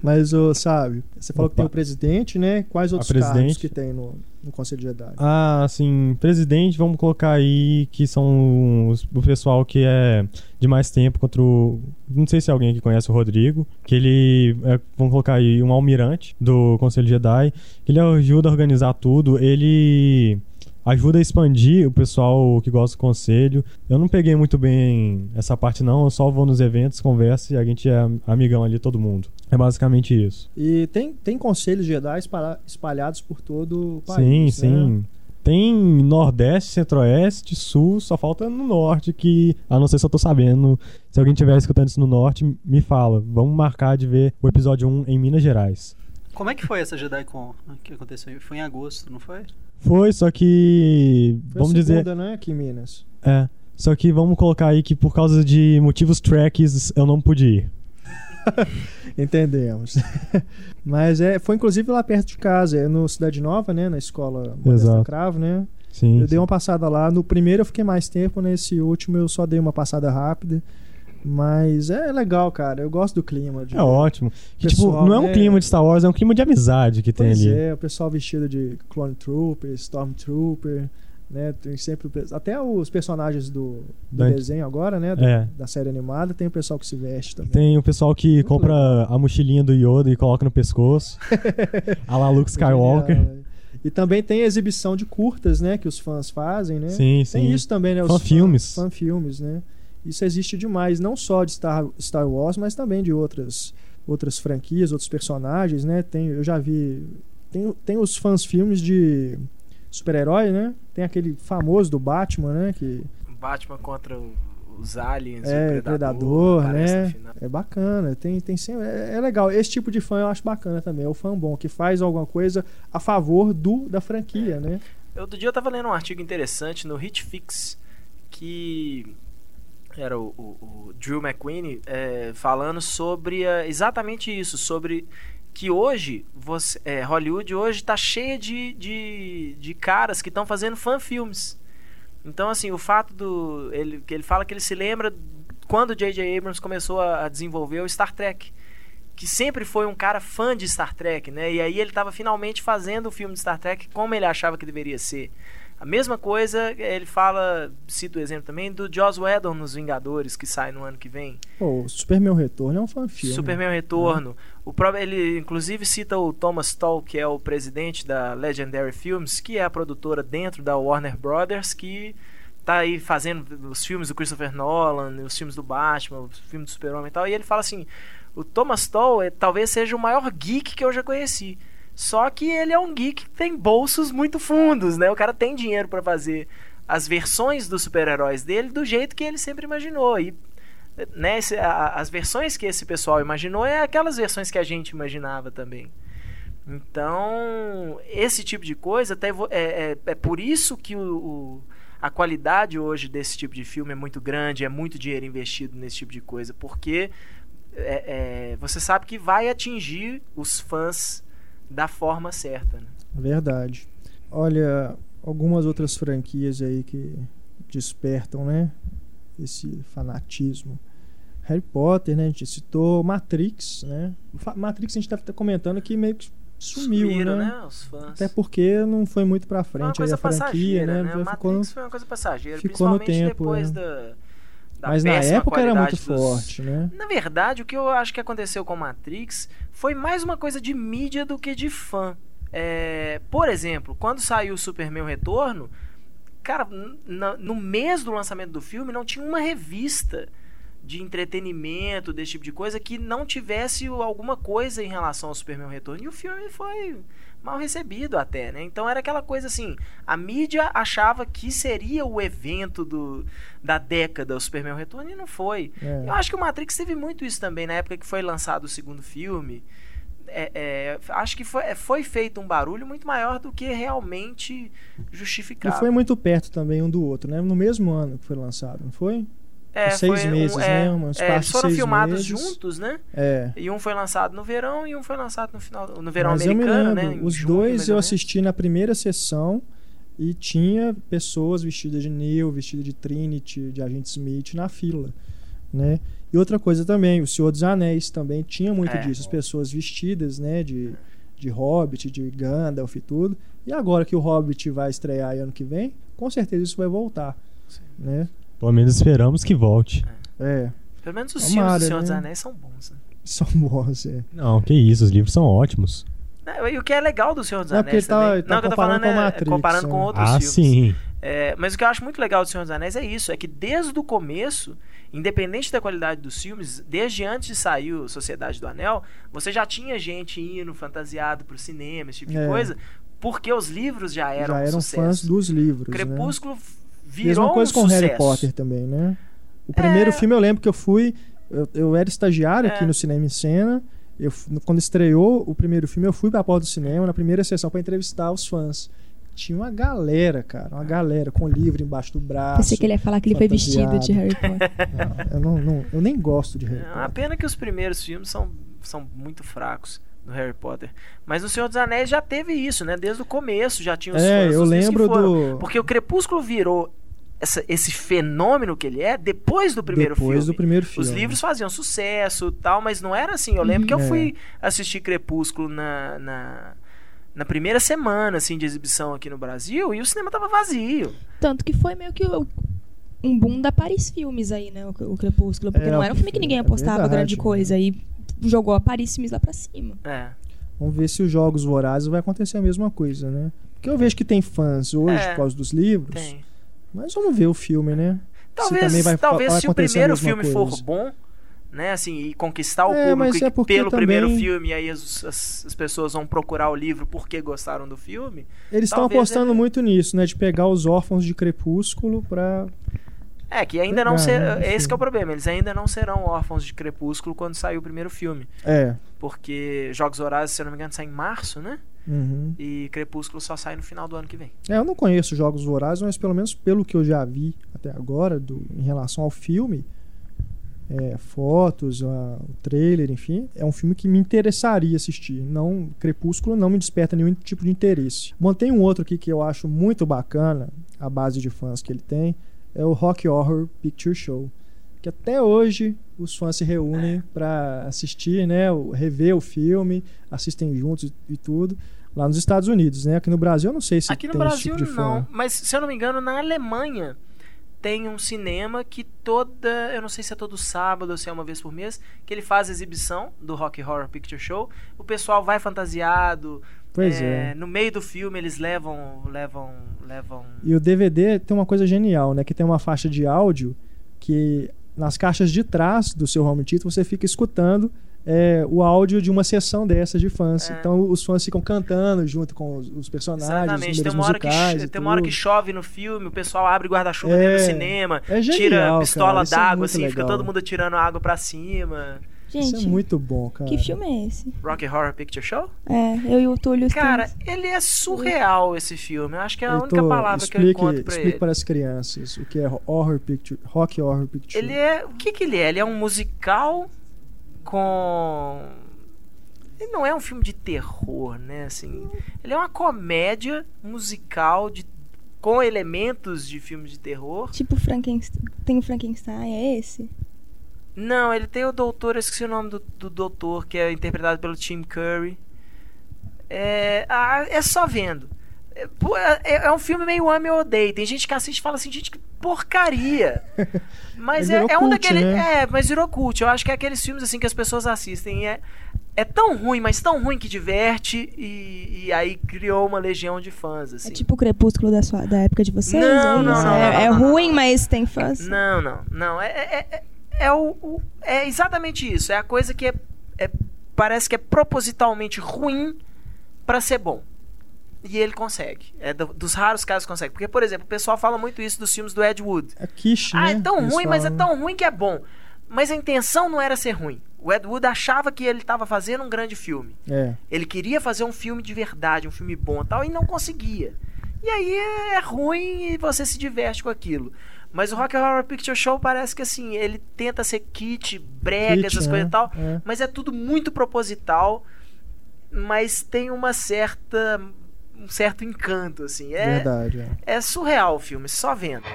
Mas, ô, sabe, você falou que Opa. tem o presidente, né? Quais outros cargos presidente. que tem no, no Conselho Jedi? Ah, assim, presidente, vamos colocar aí que são os- o pessoal que é de mais tempo contra o. Não sei se alguém aqui conhece o Rodrigo, que ele é, vamos colocar aí, um almirante do Conselho Jedi. que Ele ajuda a organizar tudo, ele ajuda a expandir o pessoal que gosta do conselho. Eu não peguei muito bem essa parte, não. Eu só vou nos eventos, converso e a gente é amigão ali, todo mundo. É basicamente isso. E tem, tem conselhos Jedi espalha- espalhados por todo o Sim, país. né? sim. Tem Nordeste, Centro-Oeste, Sul, só falta no Norte, que, a não ser se eu tô sabendo, se alguém estiver escutando isso no Norte, me fala. Vamos marcar de ver o episódio 1 em Minas Gerais. Como é que foi essa JediCon que aconteceu? Foi em agosto, não foi? Foi, só que. Foi vamos a dizer. segunda, né, aqui em Minas. É. Só que vamos colocar aí que por causa de motivos tracks eu não pude ir. Entendemos. Mas é, foi inclusive lá perto de casa, é no Cidade Nova, né? Na escola Modesta Exato. Cravo, né? Sim. Eu dei sim. uma passada lá. No primeiro eu fiquei mais tempo, nesse último eu só dei uma passada rápida. Mas é legal, cara. Eu gosto do clima. de- É ótimo. Que, Pessoal, tipo, não é um né? clima de Star Wars, é um clima de amizade que tem Pois ali. é, o pessoal vestido de Clone Trooper, Stormtrooper, né? Tem sempre até os personagens do, do Da- desenho agora, né? do- É. Da série animada, tem o pessoal que se veste também. Tem o pessoal que compra a mochilinha do Yoda e coloca no pescoço. a la Luke Skywalker. Genial, é. E também tem exibição de curtas, né? Que os fãs fazem, né? Sim, Tem sim. isso também, né? os Fanfilmes. Fan, fanfilmes, né? Isso existe demais, não só de Star, Star Wars, mas também de outras, outras franquias, outros personagens, né? Tem, eu já vi. Tem, tem os fãs filmes de super-herói, né? Tem aquele famoso do Batman, né? Que Batman contra o- os aliens, é o Predador, Predador, né? É bacana, tem, tem sempre, é, é legal. Esse tipo de fã eu acho bacana também. É o fã bom, que faz alguma coisa a favor do da franquia, né? Outro dia eu tava lendo um artigo interessante no Hitfix que era o, o- o Drew McQueen é, falando sobre ah, exatamente isso, sobre que hoje você, é, Hollywood hoje está cheia de, de, de caras que estão fazendo fanfilmes. Então assim, o fato do ele que ele fala que ele se lembra quando J.J. Abrams começou a a desenvolver o Star Trek que sempre foi um cara fã de Star Trek, né? E aí ele estava finalmente fazendo o filme de Star Trek como ele achava que deveria ser. A mesma coisa, ele fala, cita o exemplo também do Joss Whedon nos Vingadores, que sai no ano que vem. Pô, o Superman Retorno é um fanfilme. Superman Retorno. O próprio, ele inclusive cita o Thomas Tull, que é o presidente da Legendary Films, que é a produtora dentro da Warner Brothers, que tá aí fazendo os filmes do Christopher Nolan, os filmes do Batman, os filmes do Super-Homem e tal. E ele fala assim: o Thomas Tull é, talvez seja o maior geek que eu já conheci. Só que ele é um geek que tem bolsos muito fundos, né? O cara tem dinheiro para fazer as versões dos super-heróis dele do jeito que ele sempre imaginou. E né, as versões que esse pessoal imaginou é aquelas versões que a gente imaginava também. Então, esse tipo de coisa até é, é, é por isso que o, o- a qualidade hoje desse tipo de filme é muito grande, é muito dinheiro investido nesse tipo de coisa, porque é, é, você sabe que vai atingir os fãs da forma certa. Né? Verdade. Olha, algumas outras franquias aí que despertam, né? Esse fanatismo. Harry Potter, né? A gente citou Matrix, né? Matrix a gente deve estar comentando que meio que sumiu, Sumiram, né? né, os fãs. Até porque não foi muito pra Foi uma frente aí a franquia, né? né? O ficou no- Matrix foi uma coisa passageira, ficou no tempo, depois né? da, Mas na época era muito dos- forte, né? Na verdade, o que eu acho que aconteceu com Matrix foi mais uma coisa de mídia do que de fã. É, por exemplo, quando saiu o Superman Retorno, cara, no mês do lançamento do filme não tinha uma revista de entretenimento, desse tipo de coisa, que não tivesse alguma coisa em relação ao Superman Retorno. E o filme foi mal recebido até, né? Então era aquela coisa assim, a mídia achava que seria o evento do, da década o Superman Retorno e não foi. É. Eu acho que o Matrix teve muito isso também, na época que foi lançado o segundo filme. É, é, acho que foi, foi feito um barulho muito maior do que realmente E justificado. foi muito perto também um do outro, né? No mesmo ano que foi lançado, não foi? É, seis foi um- meses, é, né? Uma é, espaço eles de foram filmados meses. juntos, né? É. E um foi lançado no verão e um foi lançado no final no verão Mas eu me americano, lembro, né? os junho, dois eu assisti na primeira sessão e tinha pessoas vestidas de Neo, vestidas de Trinity, de Agente Smith na fila, né? E outra coisa também, o Senhor dos Anéis também tinha muito É. disso, as pessoas vestidas, né, de, de Hobbit, de Gandalf e tudo. E agora que o Hobbit vai estrear ano que vem, com certeza isso vai voltar, né? Pelo menos esperamos que volte. É, Pelo menos os Tomara, filmes do Senhor dos né? Anéis são bons. Né? são bons, é. Não, que isso, os livros são ótimos. Não, E o que é legal do Senhor dos Não, porque Anéis ele tá- também. tá não, que eu tô comparando falando com é Matrix, comparando com né? outros Ah, filmes. sim. É, mas o que eu acho muito legal do Senhor dos Anéis é isso, é que desde o começo, independente da qualidade dos filmes, desde antes de sair o Sociedade do Anel, você já tinha gente indo fantasiado pro cinema, esse tipo de É. coisa, porque os livros já eram Já um eram sucesso. fãs dos livros, né? Virou Mesma coisa um com sucesso. Harry Potter também, né? O primeiro É. filme eu lembro que eu fui. Eu, eu era estagiário aqui É. no Cinema em Cena. Eu, quando estreou o primeiro filme, eu fui pra porta do cinema na primeira sessão pra entrevistar os fãs. Tinha uma galera, cara, uma galera com livro embaixo do braço. Pensei que ele ia falar que ele foi vestido de Harry Potter. Não, eu, não, não- eu nem gosto de Harry É Potter. pena que os primeiros filmes são, são muito fracos do Harry Potter. Mas o Senhor dos Anéis já teve isso, né? Desde o começo já tinha os É, fãs. eu lembro do- Porque o Crepúsculo virou essa- esse fenômeno que ele é depois do primeiro Depois filme. do primeiro Os filme. livros faziam sucesso tal, mas não era assim. Eu lembro que eu É. fui assistir Crepúsculo na, na, na primeira semana assim, de exibição aqui no Brasil e o cinema tava vazio. Tanto que foi meio que o- um boom da Paris Filmes aí, né? O, o Crepúsculo. Porque É, não era um filme que ninguém é apostava verdade, grande né? coisa. E jogou a Paris Filmes lá pra cima. É. Vamos ver se os Jogos Vorazes vai acontecer a mesma coisa, né? Porque eu vejo que tem fãs hoje É, por causa dos livros. Tem. Mas vamos ver o filme, né? Talvez, também vai- talvez vai se o primeiro filme for coisa. bom, né, assim, e conquistar o É, público é pelo primeiro também- filme, e aí as, as, as pessoas vão procurar o livro porque gostaram do filme. Eles estão apostando ele- muito nisso, né? De pegar os órfãos de Crepúsculo pra. É, que ainda não Pegar, ser, né, esse é o problema, eles ainda não serão órfãos de Crepúsculo quando sair o primeiro filme. É. Porque Jogos Horazes, se eu não me engano, sai em março, né? Uhum. E Crepúsculo só sai no final do ano que vem. É, eu não conheço Jogos Vorazes, mas pelo menos pelo que eu já vi até agora, do, em relação ao filme, é, fotos, a- o trailer, enfim, é um filme que me interessaria assistir. Não, Crepúsculo não me desperta nenhum tipo de interesse. Tem um outro aqui que eu acho muito bacana, a base de fãs que ele tem, é o Rock Horror Picture Show. Que até hoje os fãs se reúnem pra assistir, né, rever o filme, assistem juntos e, e tudo, lá nos Estados Unidos, né? Aqui no Brasil eu não sei se Aqui no tem esse Brasil tipo de não, mas se eu não me engano, na Alemanha tem um cinema que toda, eu não sei se é todo sábado ou se é uma vez por mês, que ele faz exibição do Rock Horror Picture Show. O pessoal vai fantasiado. Pois é. No meio do filme eles levam, levam, levam. E o DVD tem uma coisa genial, né? Que tem uma faixa de áudio que nas caixas de trás do seu home theater você fica escutando é, o áudio de uma sessão dessas de fãs. É. Então os fãs ficam cantando junto com os, os personagens, os Exatamente. Tem números uma, hora que, musicais. cho- e tem uma hora que chove no filme, o pessoal abre guarda-chuva É. dentro do cinema, É tira genial, pistola cara, isso é d'água, assim, fica legal. todo mundo tirando água pra cima. Gente, Isso é muito bom, cara. que filme é esse? Rocky Horror Picture Show? É, eu e o Túlio Cara, estamos... ele é surreal esse filme. Eu acho que é a única palavra que eu explique, encontro pra explique ele. para as crianças o que é horror picture, rock horror picture. Ele é. O que que ele é? Ele é um musical com. Ele não é um filme de terror, né? Assim, ele é uma comédia musical de com elementos de filme de terror. Tipo Frankenstein. Tem o Frankenstein, é esse? Não, ele tem o doutor, eu esqueci o nome do, do doutor, que é interpretado pelo Tim Curry. É, ah, é só vendo. É, é, é um filme meio ame ou odeio. Tem gente que assiste e fala assim, gente, que porcaria. Mas é, virou é um cult, daqueles. né? É, mas virou cult. Eu acho que é aqueles filmes assim que as pessoas assistem. É, é tão ruim, mas tão ruim que diverte. E, e aí criou uma legião de fãs. Assim. É tipo o Crepúsculo da, sua, da época de vocês? Não, é não, isso? não, não, é, não, é ruim, não. mas tem fãs? Não, não, não. É, é, é, é o, o- é exatamente isso. É a coisa que é, é- parece que é propositalmente ruim pra ser bom. E ele consegue. É do- dos raros casos que consegue. Porque, por exemplo, o pessoal fala muito isso dos filmes do Ed Wood. É quiche, Ah, né? é tão Eles ruim, mas é falam. tão ruim que é bom. Mas a intenção não era ser ruim. O Ed Wood achava que ele estava fazendo um grande filme. É. Ele queria fazer um filme de verdade, um filme bom e tal, e não conseguia. E aí é ruim e você se diverte com aquilo. Mas o Rock Horror Picture Show parece que assim, ele tenta ser kit, brega, Kit, essas né? coisas e tal, É. mas é tudo muito proposital, mas tem uma certa um certo encanto assim. É, Verdade, é. é surreal o filme, só vendo.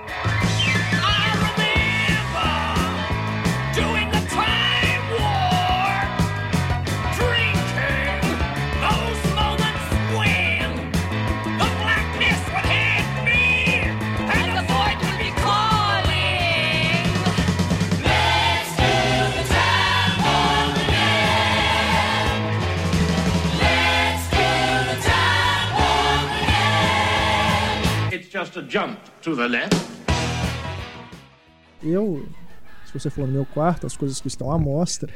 Just a jump to the left. Eu, se você for no meu quarto, as coisas que estão à mostra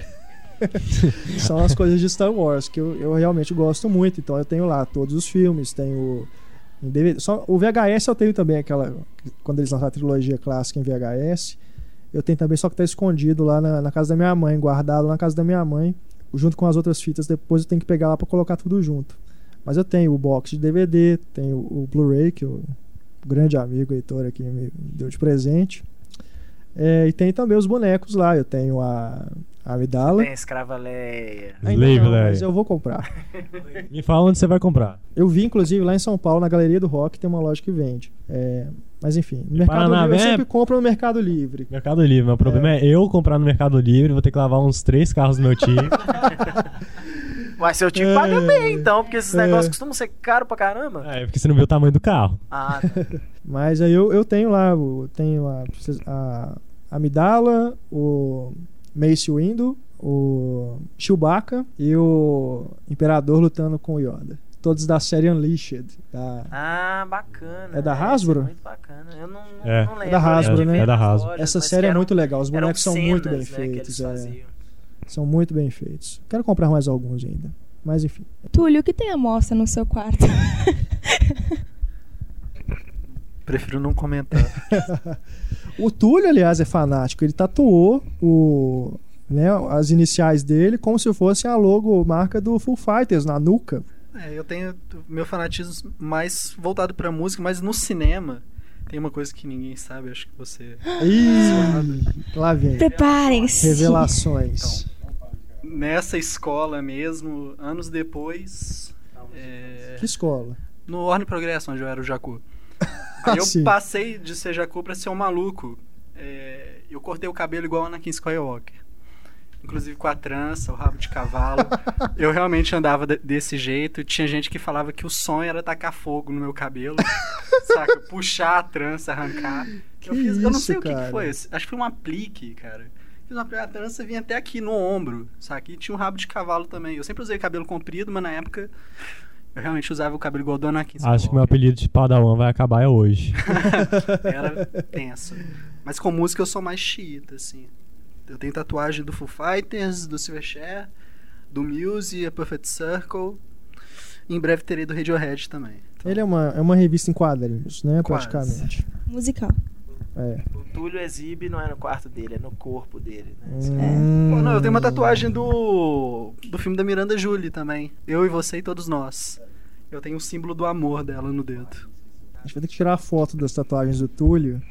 são as coisas de Star Wars, que eu, eu realmente gosto muito. Então eu tenho lá todos os filmes, tenho. Em DVD, só, o VHS eu tenho também aquela. Quando eles lançaram a trilogia clássica em VHS. Eu tenho também, só que tá escondido lá na, na casa da minha mãe, guardado na casa da minha mãe, junto com as outras fitas. Depois eu tenho que pegar lá pra colocar tudo junto. Mas eu tenho o box de DVD, tenho o Blu-ray, que o grande amigo Heitor aqui me deu de presente. É, e tem também os bonecos lá. Eu tenho a, a Amidala. Tem a Escrava Leia. Ainda Slave não, Leia. mas eu vou comprar. Me fala onde você vai comprar. Eu vi, inclusive, lá em São Paulo, na Galeria do Rock, tem uma loja que vende. É, mas enfim, no Mercado Paraná, Livre eu né? sempre compro no Mercado Livre. Mercado Livre. Meu problema é, eu comprar no Mercado Livre, vou ter que lavar uns três carros do meu tio. Mas seu tio É. paga bem, então, porque esses É. negócios costumam ser caro pra caramba. é, porque você não viu o tamanho do carro. Ah, tá. Mas aí eu, eu tenho lá, o- tenho a, a Amidala, o Mace Windu, o Chewbacca e o Imperador lutando com o Yoda. Todos da série Unleashed. Da... Ah, bacana. É da Essa Hasbro? muito bacana. Eu não, não, É. não lembro. É da Hasbro, Eu de né? É da Hasbro. Essa série é muito legal. Os bonecos são muito bem né, que eles feitos. é. faziam. São muito bem feitos. Quero comprar mais alguns ainda. Mas enfim. Túlio, o que tem a mostra no seu quarto? Prefiro não comentar. O Túlio, aliás, é fanático. Ele tatuou o, né, as iniciais dele como se fosse a logo marca do Full Fighters na nuca. É, eu tenho meu fanatismo mais voltado pra música, mas no cinema tem uma coisa que ninguém sabe, acho que você. Ih, lá vem. Preparem-se. Revelações. Nessa escola mesmo, anos depois. é, Que escola? no Orne Progresso, onde eu era o Jacu. Aí eu Ah, Sim. passei de ser Jacu pra ser um maluco. É, eu cortei o cabelo igual a Anakin Skywalker. Inclusive com a trança, o rabo de cavalo. eu realmente andava de- desse jeito. Tinha gente que falava que o sonho era tacar fogo no meu cabelo. saca? Puxar a trança, arrancar. Que eu, fiz, eu não isso, sei o que, que cara? foi. Acho que foi um aplique, cara. Fiz uma a trança vinha até aqui no ombro, saca? E tinha um rabo de cavalo também. Eu sempre usei cabelo comprido, mas na época Eu realmente usava o cabelo igual do Anakin. Acho que meu apelido de Padawan vai acabar é hoje. Era tenso. Mas com música eu sou mais xiita, assim. Eu tenho tatuagem do Foo Fighters, do Silverchair, do Muse, a Perfect Circle. Em breve terei do Radiohead também. Ele é uma, é uma revista em quadrinhos, né? Quase. Praticamente. Musical. É. O Túlio exibe não é no quarto dele, é no corpo dele. Né? Hum. Pô, não, eu tenho uma tatuagem do do filme da Miranda Julie também. Eu e você e todos nós. Eu tenho o símbolo do amor dela no dedo. A gente vai ter que tirar a foto das tatuagens do Túlio.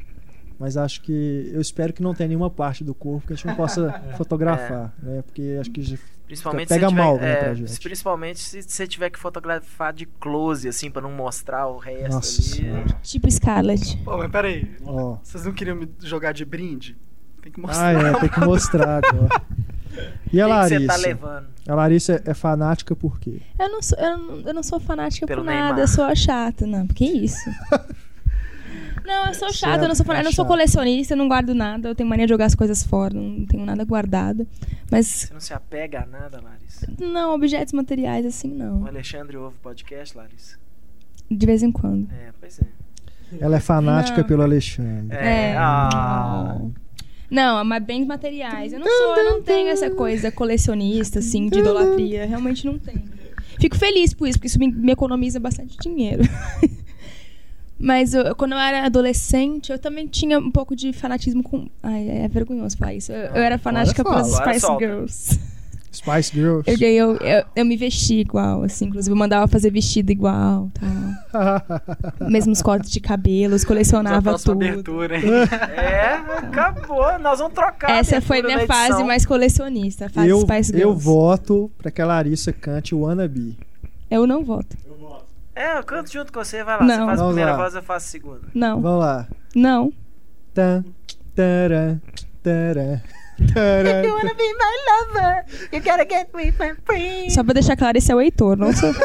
Mas acho que. Eu espero que não tenha nenhuma parte do corpo que a gente não possa fotografar, né? Porque acho que Principalmente pega se tiver, mal, né, é. Principalmente se você tiver que fotografar de close, assim, pra não mostrar o resto Nossa ali. Senhora. Tipo Scarlett. Pô, mas peraí. Ó. Vocês não queriam me jogar de brinde? Tem que mostrar. Ah, é, tem que mostrar agora. E a que Larissa? você tá levando? A Larissa é, é fanática por quê? Eu não sou, eu não, eu não sou fanática Pelo por nada, Neymar. eu sou a chata, não. Que isso? não, eu sou chata, é eu não sou fanática, eu não sou colecionista, eu não guardo nada, eu tenho mania de jogar as coisas fora, não tenho nada guardado. Mas, Você não se apega a nada, Larissa? não, objetos materiais assim, O não. Alexandre ouve podcast, Larissa? De vez em quando. É, pois é. Ela é fanática Não. pelo Alexandre. É. Ah. Não, mas bens materiais. Eu não sou, eu não tenho essa coisa colecionista, assim, de idolatria. Realmente não tenho. Fico feliz por isso, porque isso me, me economiza bastante dinheiro. Mas eu- quando eu era adolescente, eu também tinha um pouco de fanatismo com. Ai, é vergonhoso falar isso. Eu, eu era fanática pelas Spice solta. Girls. Spice Girls. Eu, eu, eu, eu me vestia igual, assim, inclusive eu mandava fazer vestido igual, tal. Mesmos cortes de cabelos, colecionava tudo. abertura, hein? É, acabou. Nós vamos trocar. Essa foi minha fase mais colecionista, a fase eu, Spice Girls. eu voto pra que a Larissa cante Wannabe. Eu não voto. É, eu canto junto com você, vai lá. Não. Você faz a Vamos primeira lá. voz, eu faço a segunda. Não. Vamos lá. Não. Taran, taran, taran. wanna be my lover, you gotta get me my free. Só pra deixar claro, esse é o Heitor, não sou.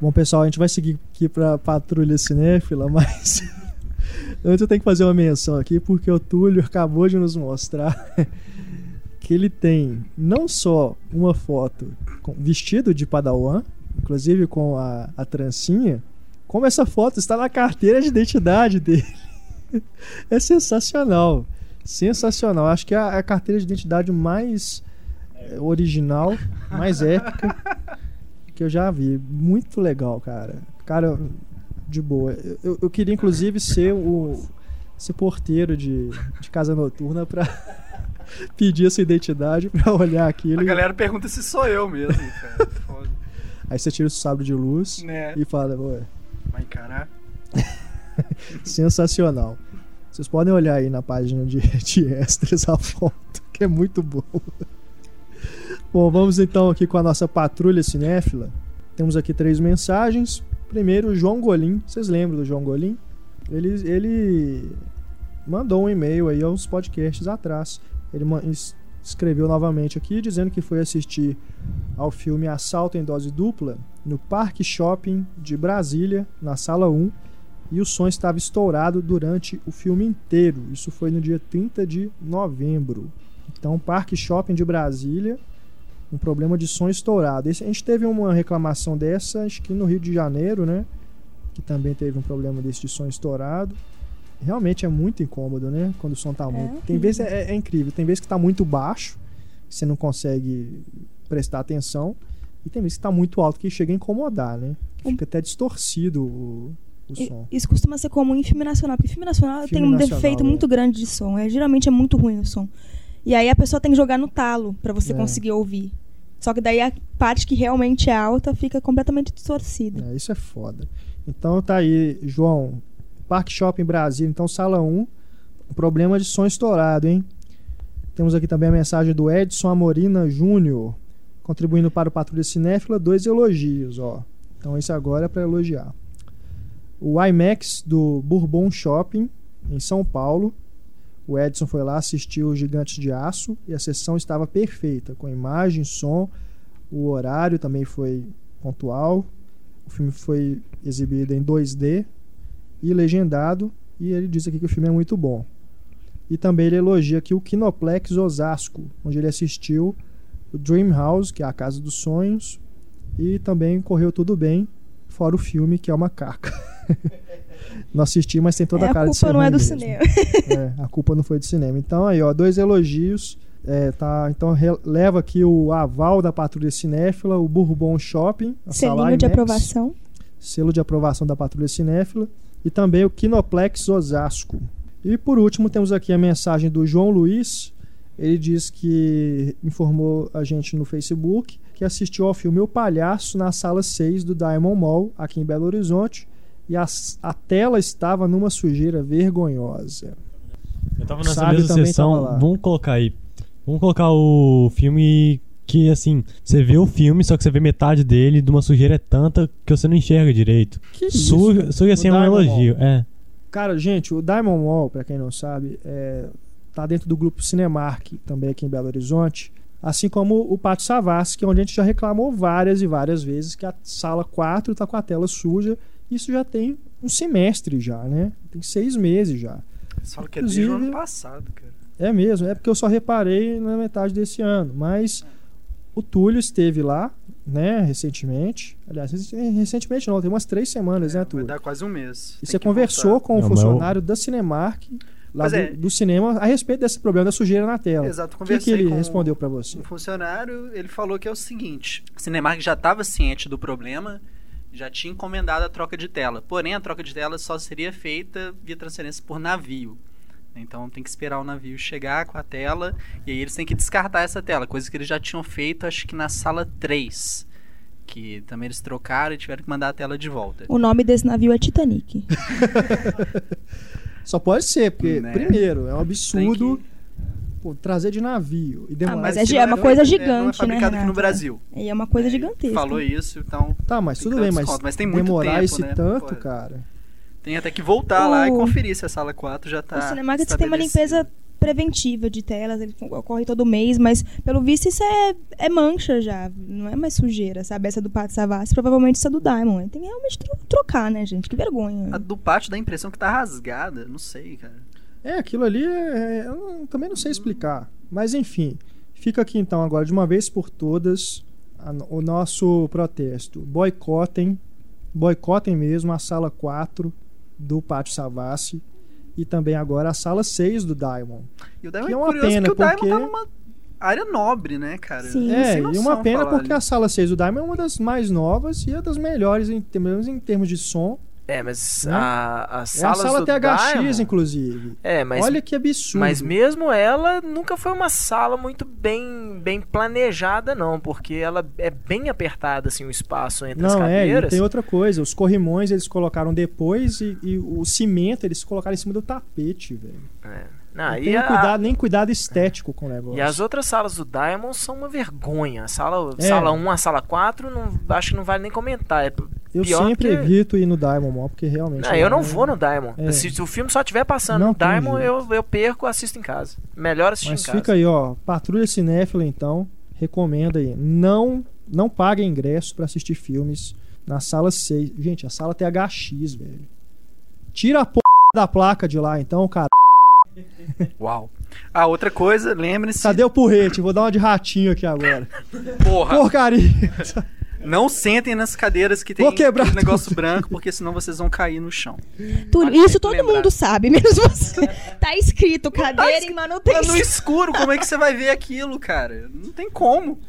Bom, pessoal, a gente vai seguir aqui pra Patrulha Cinéfila, mas antes eu tenho que fazer uma menção aqui, porque o Túlio acabou de nos mostrar que ele tem não só uma foto com vestido de Padawan, inclusive com a, a trancinha, como essa foto está na carteira de identidade dele. É sensacional. Sensacional. Acho que é a, a carteira de identidade mais eh, original, mais épica que eu já vi. Muito legal, cara. Cara, de boa. Eu, eu queria, inclusive, ser o ser porteiro de, de casa noturna pra pedir essa identidade pra olhar aquilo. A galera pergunta se sou eu mesmo, cara. Foda. Aí você tira o sabre de luz Né? e fala, ué, Vai encarar? sensacional. Vocês podem olhar aí na página de, de extras a foto, que é muito boa. Bom, vamos então aqui com a nossa patrulha cinéfila. Temos aqui três mensagens. Primeiro, o João Golim. Vocês lembram do João Golim? Ele, ele mandou um e-mail aí aos podcasts atrás. Ele escreveu novamente aqui dizendo que foi assistir ao filme Assalto em Dose Dupla no Parque Shopping de Brasília, na sala 1, e o som estava estourado durante o filme inteiro. Isso foi no dia 30 de novembro. Então, Parque Shopping de Brasília, um problema de som estourado. Esse- a gente teve uma reclamação dessa, acho que no Rio de Janeiro, né? Que também teve um problema desse de som estourado. Realmente é muito incômodo, né? Quando o som tá muito. Tem vezes é, é incrível, tem vezes que tá muito baixo, você não consegue prestar atenção, e tem vezes que tá muito alto que chega a incomodar, né? Fica até distorcido o. Isso costuma ser comum em filme nacional, porque filme nacional Filme tem um nacional, defeito é. muito grande de som. É, geralmente é muito ruim o som. E aí a pessoa tem que jogar no talo pra você É. conseguir ouvir. Só que daí a parte que realmente é alta fica completamente distorcida. É, isso é foda. Então tá aí, João. Parque Shopping Brasil, então sala 1. Problema de som estourado, hein? Temos aqui também a mensagem do Edson Amorina Júnior, contribuindo para o Patrulha Cinéfila, dois elogios, ó. Então esse agora é para elogiar. O IMAX do Bourbon Shopping, em São Paulo. O Edson foi lá, assistiu os Gigantes de Aço e a sessão estava perfeita, com imagem, som, o horário também foi pontual. O filme foi exibido em 2D e legendado, e ele diz aqui que o filme é muito bom. E também ele elogia aqui o Kinoplex Osasco, onde ele assistiu o Dream House, que é a Casa dos Sonhos, e também correu tudo bem, fora o filme, que é uma caca. não assisti, mas tem toda É, a a cara de culpa ser não é do mesmo. cinema. É, a culpa não foi do cinema. Então aí, ó, dois elogios. É, tá, então leva aqui o aval da Patrulha Cinéfila, o Bourbon Shopping, a Selinho de IMAX, aprovação. selo de aprovação da Patrulha Cinéfila e também o Kinoplex Osasco. E por último temos aqui a mensagem do João Luiz. Ele diz que informou a gente no Facebook que assistiu ao filme O Palhaço na sala 6 do Diamond Mall, aqui em Belo Horizonte, e a, a tela estava numa sujeira vergonhosa. Eu tava nessa Sábio mesma sessão. Vamos colocar aí. Vamos colocar o filme que, assim, você vê o filme, só que você vê metade dele de uma sujeira tanta que você não enxerga direito. Que isso, Suja, cara? suja assim é um elogio. Mall. É. Cara, gente, o Diamond Mall, pra quem não sabe, é, tá dentro do grupo Cinemark, também aqui em Belo Horizonte. Assim como o Pátio Savassi, que é onde a gente já reclamou várias e várias vezes que a sala 4 tá com a tela suja. Isso já tem um semestre já, né? Tem seis meses já. Você fala que é desde o ano passado, cara. É mesmo, é porque eu só reparei na metade desse ano. Mas o Túlio esteve lá, né, recentemente. Aliás, rec- recentemente não, tem umas três semanas, né, Vai Túlio? dar quase um mês. E Tem você conversou voltar. com o eu- funcionário da Cinemark, lá do, é. do cinema, a respeito desse problema da sujeira na tela. Exato, O que, conversei que ele com respondeu pra você? Um funcionário, ele falou que é o seguinte: a Cinemark já estava ciente do problema, já tinha encomendado a troca de tela. Porém, a troca de tela só seria feita via transferência por navio. Então tem que esperar o navio chegar com a tela e aí eles têm que descartar essa tela, coisa que eles já tinham feito, acho que na sala 3. Que também eles trocaram e tiveram que mandar a tela de volta. O nome desse navio é Titanic. Só pode ser, porque, Né? primeiro, é um absurdo Tem pô, trazer de navio e demorar. Ah, mas é, é uma é coisa feito- é, não é gigante, né, fabricado aqui no? Brasil. E é uma coisa gigantesca. Falou isso, então Tá, mas Tem tudo bem, mas, mas tem muito demorar tempo, esse né? tanto, Pô, cara. tem até que voltar lá e O- conferir se a sala 4 já tá. o Cinemark tem uma limpeza preventiva de telas, ele ocorre todo mês, mas pelo visto isso é, é mancha já, não é mais sujeira, sabe? Essa do Pátio Savassi, provavelmente essa do Diamond. Tem que realmente tro- trocar, né, gente? Que vergonha. A do pátio dá a impressão que tá rasgada, não sei, cara. É, aquilo ali é, eu não- também não sei explicar. Mas enfim, fica aqui então agora de uma vez por todas a o nosso protesto. Boicotem, boicotem mesmo a sala 4 do Pátio Savassi e também agora a sala 6 do Diamond. E o Diamond Que é é uma pena, que o Diamond porque- tá numa área nobre, né, cara? Sim. É, e uma pena porque a isso. sala 6 do Diamond é uma das mais novas e é das melhores, em, em termos de som. É, mas Né? a, as É a salas sala do THX, Diamond- inclusive. É, mas Olha que absurdo. Mas mesmo ela nunca foi uma sala muito bem, bem planejada, não, porque ela é bem apertada, assim, o espaço entre as Não, é, cadeiras. tem outra coisa. Os corrimões eles colocaram depois e, e o cimento eles colocaram em cima do tapete, velho. É. Não, Não e tem a- cuidado, nem cuidado estético com o negócio. E as outras salas do Diamond são uma vergonha. A sala, É. sala 1 a sala 4, não, acho que não vale nem comentar. É Eu pior sempre que... evito ir no Diamond Mall, porque realmente. Não, eu não é- vou no Diamond. É. Se, o filme só estiver passando Não no Diamond, eu, eu perco assisto em casa. Melhor assistir Mas em casa. fica aí, ó. Patrulha Cinéfila, então. Recomenda aí. Não, não pague ingresso pra assistir filmes na sala 6. Gente, a sala THX, velho. Tira a porra da placa de lá, então, cara. Uau. Ah, outra coisa, lembre-se. Cadê o porrete? Vou dar uma de ratinho aqui agora. Porra, Porcaria. não sentem nas cadeiras que tem Vou quebrar aquele negócio tudo. branco, porque senão vocês vão cair no chão. Túlio, Vale isso todo lembrar. mundo sabe, menos você. tá escrito cadeira escrito. em Tá manutenção. no escuro, como é que você vai ver aquilo, cara? Não tem como.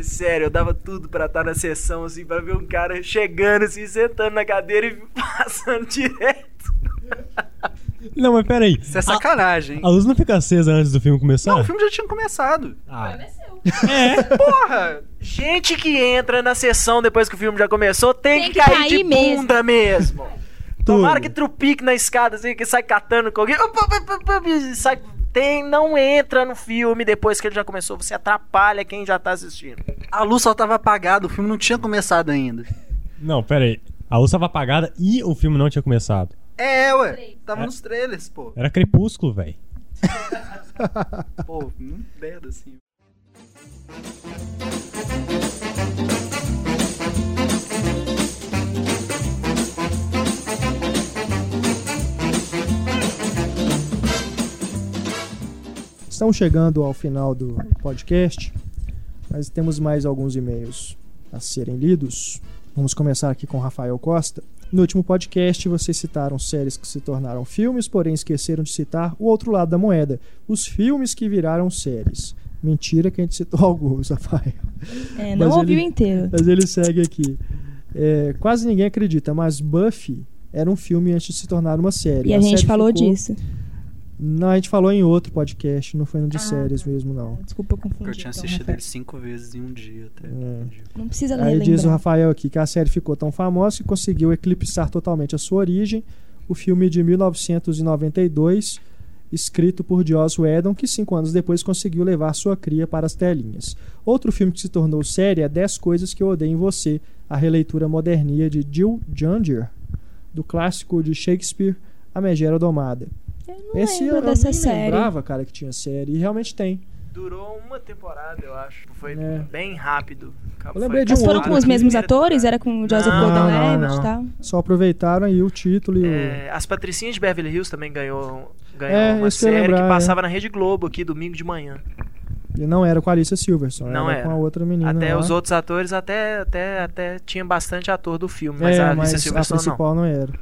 Sério, eu dava tudo pra estar na sessão, assim, pra ver um cara chegando, assim, sentando na cadeira e passando direto. Não, mas peraí. Isso é sacanagem, hein? A luz não fica acesa antes do filme começar? Não, o filme já tinha começado. Ah, Porra! Gente que entra na sessão depois que o filme já começou tem, Tem que que cair, cair de mesmo. bunda mesmo. Tomara que trupique na escada, assim, que sai catando com alguém. Sai, tem, não entra no filme depois que ele já começou. Você atrapalha quem já tá assistindo. A luz só tava apagada, o filme não tinha começado ainda. não, peraí. A luz tava apagada e o filme não tinha começado. É, ué. Tava nos trailers, pô. Era crepúsculo, velho. Pô, não merda assim. Estamos chegando ao final do podcast, mas temos mais alguns e-mails a serem lidos. Vamos começar aqui com Rafael Costa. No último podcast, vocês citaram séries que se tornaram filmes, porém esqueceram de citar o outro lado da moeda, os filmes que viraram séries. Mentira que a gente citou alguns, Rafael. É, não Mas ouviu ele- inteiro. Mas ele segue aqui. É, quase ninguém acredita, mas Buffy era um filme antes de se tornar uma série. E a, gente série falou ficou- disso. Não, a gente falou em outro podcast, não foi no de Ah, séries mesmo, não. Desculpa, eu confundi. Eu tinha então, assistido ele cinco vezes em um dia até. É. Não precisa Aí diz o Rafael aqui que a série ficou tão famosa que conseguiu eclipsar totalmente a sua origem. O filme de 1992, escrito por Joss Whedon, que cinco anos depois conseguiu levar sua cria para as telinhas. Outro filme que se tornou série é 10 Coisas que Eu Odeio em Você, a releitura moderninha de Jill Junger, do clássico de Shakespeare, A Megera Domada. não Esse lembro eu dessa nem série. lembrava, cara, que tinha série, e realmente tem. Durou uma temporada, eu acho. Foi É. bem rápido. Eu lembrei de Mas um foram outro com os mesmos atores? Era com o Joseph Não, Gordon-Levitt não, e tal? Só aproveitaram aí o título e o... É, as Patricinhas de Beverly Hills também ganhou, ganhou É, uma que série que lembrar, é. passava na Rede Globo aqui domingo de manhã. E não era com a Alicia Silverstone, Não era, era. com a outra menina Até lá. os outros atores até, até, até tinha bastante ator do filme, mas é, a mas Alicia a Silverstone não. principal não. era.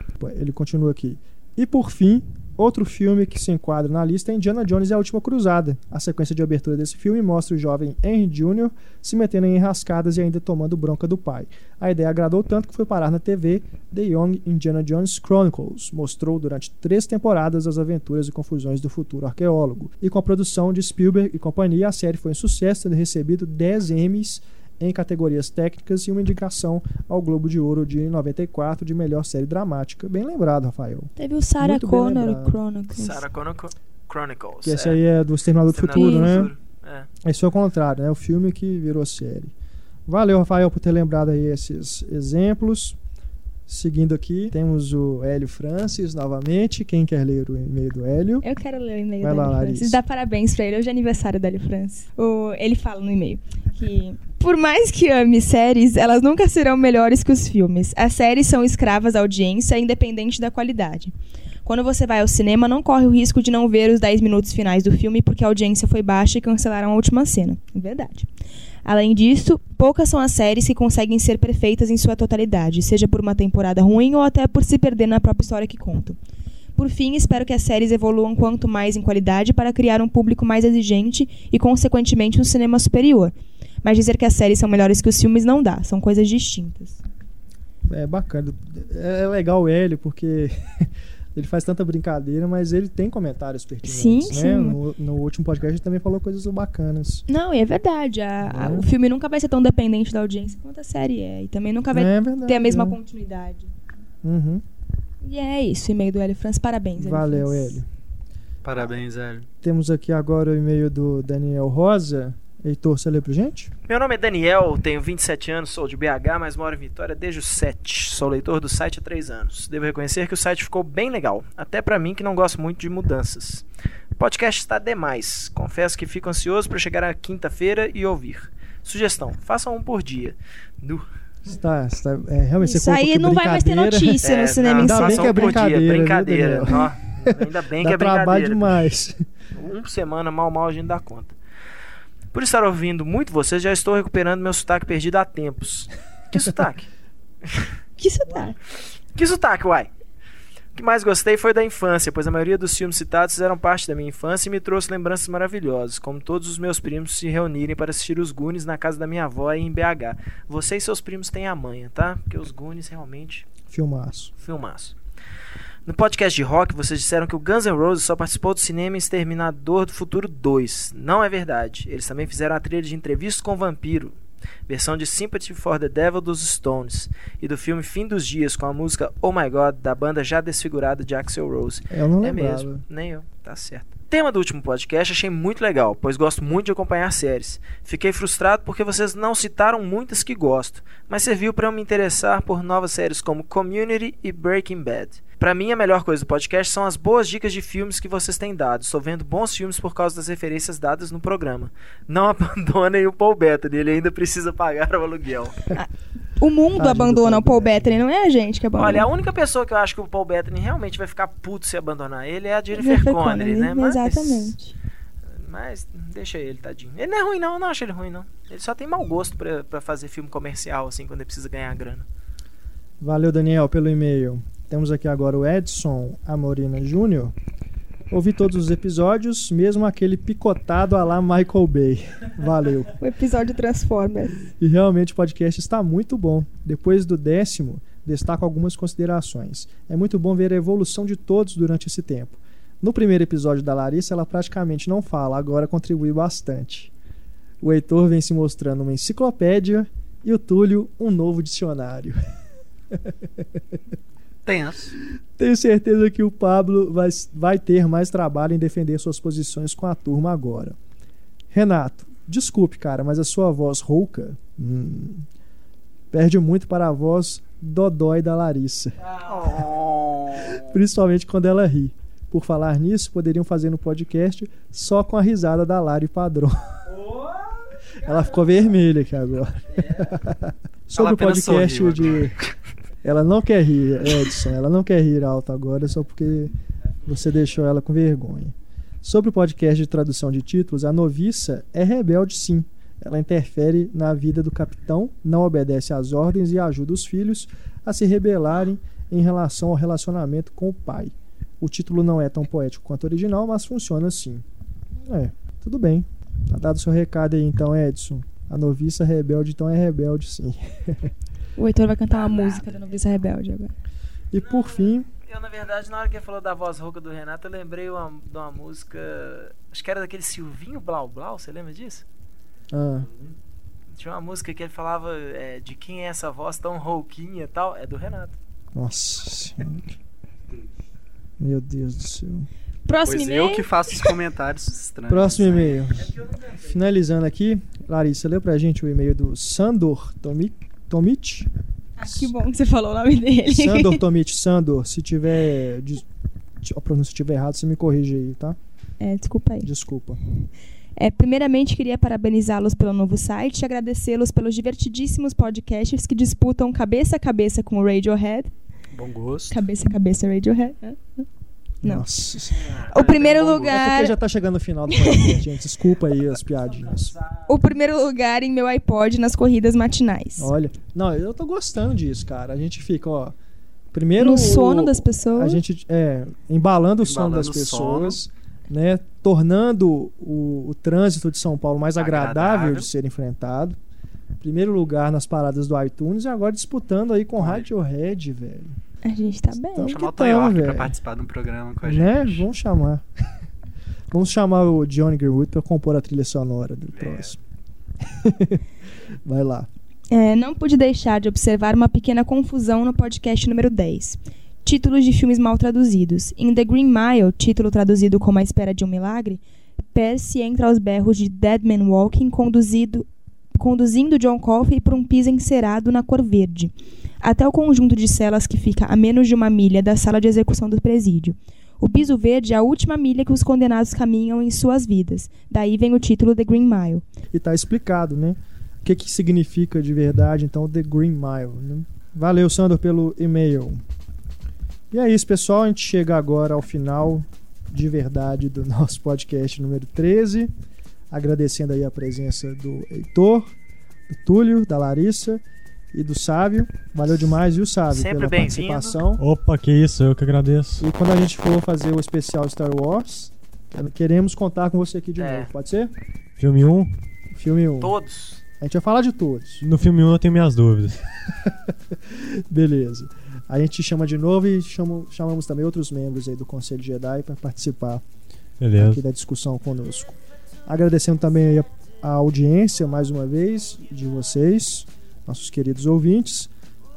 Ele continua aqui. E por fim, outro filme que se enquadra na lista é Indiana Jones e a Última Cruzada. A sequência de abertura desse filme mostra o jovem Henry Jr. se metendo em enrascadas e ainda tomando bronca do pai. A ideia agradou tanto que foi parar na TV The Young Indiana Jones Chronicles. Mostrou durante três temporadas as aventuras e confusões do futuro arqueólogo. E com a produção de Spielberg e companhia, a série foi um sucesso, tendo recebido 10 Emmys em categorias técnicas e uma indicação ao Globo de Ouro de 94 de melhor série dramática. Bem lembrado, Rafael. Teve o Sarah Connor. Chronicles. Sarah Connor Chronicles. Que esse aí é do Exterminador do Futuro, do né? Futuro, é. Esse foi o contrário, né? O filme que virou série. Valeu, Rafael, por ter lembrado aí esses exemplos. Seguindo aqui, temos o Hélio Francis novamente. Quem quer ler o e-mail do Hélio? Eu quero ler o e-mail Vai do lá, Hélio Larissa. Francis. Dá parabéns pra ele. Hoje é aniversário do Hélio Francis. O- ele fala no e-mail que, por mais que ame séries, elas nunca serão melhores que os filmes. As séries são escravas da audiência, independente da qualidade. Quando você vai ao cinema, não corre o risco de não ver os 10 minutos finais do filme porque a audiência foi baixa e cancelaram a última cena. Verdade. Além disso, poucas são as séries que conseguem ser perfeitas em sua totalidade, seja por uma temporada ruim ou até por se perder na própria história que contam. Por fim, espero que as séries evoluam quanto mais em qualidade para criar um público mais exigente e, consequentemente, um cinema superior. Mas dizer que as séries são melhores que os filmes não dá, são coisas distintas. É bacana. É legal o Hélio, porque ele faz tanta brincadeira, mas ele tem comentários pertinentes. Sim, né? sim. No, no último podcast ele também falou coisas bacanas. Não, e é verdade. a- a- É. o filme nunca vai ser tão dependente da audiência quanto a série é. E também nunca vai É verdade, ter a mesma é. continuidade. Uhum. E é isso, e-mail do Hélio Franz. Parabéns, Hélio Valeu, Franz. Hélio. Parabéns, Hélio. Temos aqui agora o e-mail do Daniel Rosa. Heitor, você lê pra gente? Meu nome é Daniel, tenho 27 anos, sou de BH, mas moro em Vitória desde os 7. Sou leitor do site há 3 anos. Devo reconhecer que o site ficou bem legal, até pra mim que não gosto muito de mudanças. O podcast está demais. Confesso que fico ansioso para chegar à quinta-feira e ouvir. Sugestão: faça um por dia. Nu. Está, está, é, realmente Isso aí não vai mais ter brincadeira. notícia no cinema em Ainda bem que é um por dia, brincadeira. brincadeira. viu, ainda bem Dá que é trabalho brincadeira. demais. Um por semana, mal mal a gente dá conta. Por estar ouvindo muito vocês, já estou recuperando meu sotaque perdido há tempos. Que sotaque? Que sotaque? Que sotaque, uai? O que mais gostei foi da infância, pois a maioria dos filmes citados fizeram parte da minha infância e me trouxe lembranças maravilhosas, como todos os meus primos se reunirem para assistir os Goonies na casa da minha avó em BH. Você e seus primos têm a manha, tá? Porque os Goonies realmente Filmaço. Filmaço. No podcast de rock, vocês disseram que o Guns N' Roses só participou do cinema em Exterminador do Futuro 2. Não é verdade. Eles também fizeram a trilha de Entrevista com o Vampiro, versão de Sympathy for the Devil dos Stones, e do filme Fim dos Dias com a música Oh My God da banda já desfigurada de Axel Rose. Eu não é lembrava. mesmo, nem eu, tá certo. Tema do último podcast achei muito legal, pois gosto muito de acompanhar séries. Fiquei frustrado porque vocês não citaram muitas que gosto, mas serviu para eu me interessar por novas séries como Community e Breaking Bad. Pra mim, a melhor coisa do podcast são as boas dicas de filmes que vocês têm dado. Estou vendo bons filmes por causa das referências dadas no programa. Não abandonem o Paul Bettany, ele ainda precisa pagar o aluguel. O mundo abandona o Paul Bettany, não é a gente que abandona. Olha, a única pessoa que eu acho que o Paul Bettany realmente vai ficar puto se abandonar ele é a Jennifer, Jennifer Connelly, Connelly, né? Mas- Exatamente. Mas deixa ele, tadinho. Ele não é ruim, não. Eu não acho ele ruim, não. Ele só tem mau gosto pra, pra fazer filme comercial, assim, quando ele precisa ganhar grana. Valeu, Daniel, pelo e-mail. Temos aqui agora o Edson Amorina Júnior. Ouvi todos os episódios, mesmo aquele picotado a lá Michael Bay. Valeu. O episódio Transformers. E realmente o podcast está muito bom. Depois do décimo, destaco algumas considerações. É muito bom ver a evolução de todos durante esse tempo. No primeiro episódio da Larissa, ela praticamente não fala, agora contribui bastante. O Heitor vem se mostrando uma enciclopédia e o Túlio um novo dicionário. Tenso. Tenho certeza que o Pablo vai, vai ter mais trabalho em defender suas posições com a turma agora. Renato, desculpe, cara, mas a sua voz rouca hum, perde muito para a voz dodói da Larissa. Principalmente quando ela ri. Por falar nisso, poderiam fazer no podcast só com a risada da Lari padrão. ela ficou vermelha aqui agora. Sobre Ela o podcast de. Ela não quer rir, Edson. Ela não quer rir alto agora só porque você deixou ela com vergonha. Sobre o podcast de tradução de títulos, a noviça é rebelde sim. Ela interfere na vida do capitão, não obedece às ordens e ajuda os filhos a se rebelarem em relação ao relacionamento com o pai. O título não é tão poético quanto o original, mas funciona assim. É, tudo bem. Tá dado seu recado aí então, Edson. A noviça rebelde então é rebelde sim. O Heitor vai cantar uma música da Noviça Rebelde agora. E por fim, Eu, na verdade, na hora que ele falou da voz rouca do Renato, eu lembrei uma, de uma música. Acho que era daquele Silvinho Blau Blau, você lembra disso? ah, Tinha uma música que ele falava é, de quem é essa voz tão rouquinha e tal. É do Renato. nossa senhora. Meu Deus do céu. Próximo Pois e-mail. eu que faço os comentários estranhos. Próximo e-mail. Finalizando aqui, Larissa, lê pra gente o e-mail do Sandor Tomi- Tomit. Ah, que bom que você falou o nome dele. Sandor Tomit, Sandor. Se tiver. des- A pronúncia estiver errada, você me corrige aí, tá? É, desculpa aí. Desculpa. É, primeiramente, queria parabenizá-los pelo novo site e agradecê-los pelos divertidíssimos podcasts que disputam cabeça a cabeça com o Radiohead. Bom gosto. Cabeça a cabeça Radiohead. Não. Nossa senhora. O primeiro É lugar. porque já tá chegando o final do podcast, gente. Desculpa aí as piadinhas. O primeiro lugar em meu iPod nas corridas matinais. Olha. Não, eu tô gostando disso, cara. A gente fica, ó. Primeiro. No o- sono das pessoas. A gente, é, embalando o sono das Embalando o pessoas, né? Tornando o, o trânsito de São Paulo mais agradável, Agradável. de ser enfrentado. Primeiro lugar nas paradas do iTunes e agora disputando aí com Radiohead, velho. A gente tá bem. Então, Chamar o tamo, Toyork pra participar de um programa com a gente. Né? Vamos chamar. Vamos chamar o Johnny Greenwood pra compor a trilha sonora do próximo. Vai lá. É, não pude deixar de observar uma pequena confusão no podcast número 10. Títulos de filmes mal traduzidos. Em The Green Mile, título traduzido como A Espera de um Milagre, Percy entra aos berros de Dead Man Walking, conduzido, conduzindo John Coffey por um piso encerado na cor verde, até o conjunto de celas que fica a menos de uma milha da sala de execução do presídio. O piso verde é a última milha que os condenados caminham em suas vidas. Daí vem o título The Green Mile. E tá explicado, né? O que, que significa de verdade, então, The Green Mile. Né? Valeu, Sandro, pelo e-mail. E é isso, pessoal. A gente chega agora ao final de verdade do nosso podcast número 13. Agradecendo aí a presença do Heitor, do Túlio, da Larissa e do Sávio. Valeu demais, viu, Sávio, Sempre pela bem-vindo. participação. Opa, que isso, eu que agradeço. E quando a gente for fazer o especial Star Wars, queremos contar com você aqui de É. novo. Pode ser? Filme 1. Filme 1. Todos. A gente vai falar de todos. No filme 1 eu tenho minhas dúvidas. Beleza. A gente chama de novo e chamo- chamamos também outros membros aí do Conselho Jedi para participar Beleza. aqui da discussão conosco. Agradecendo também a audiência mais uma vez de vocês, nossos queridos ouvintes,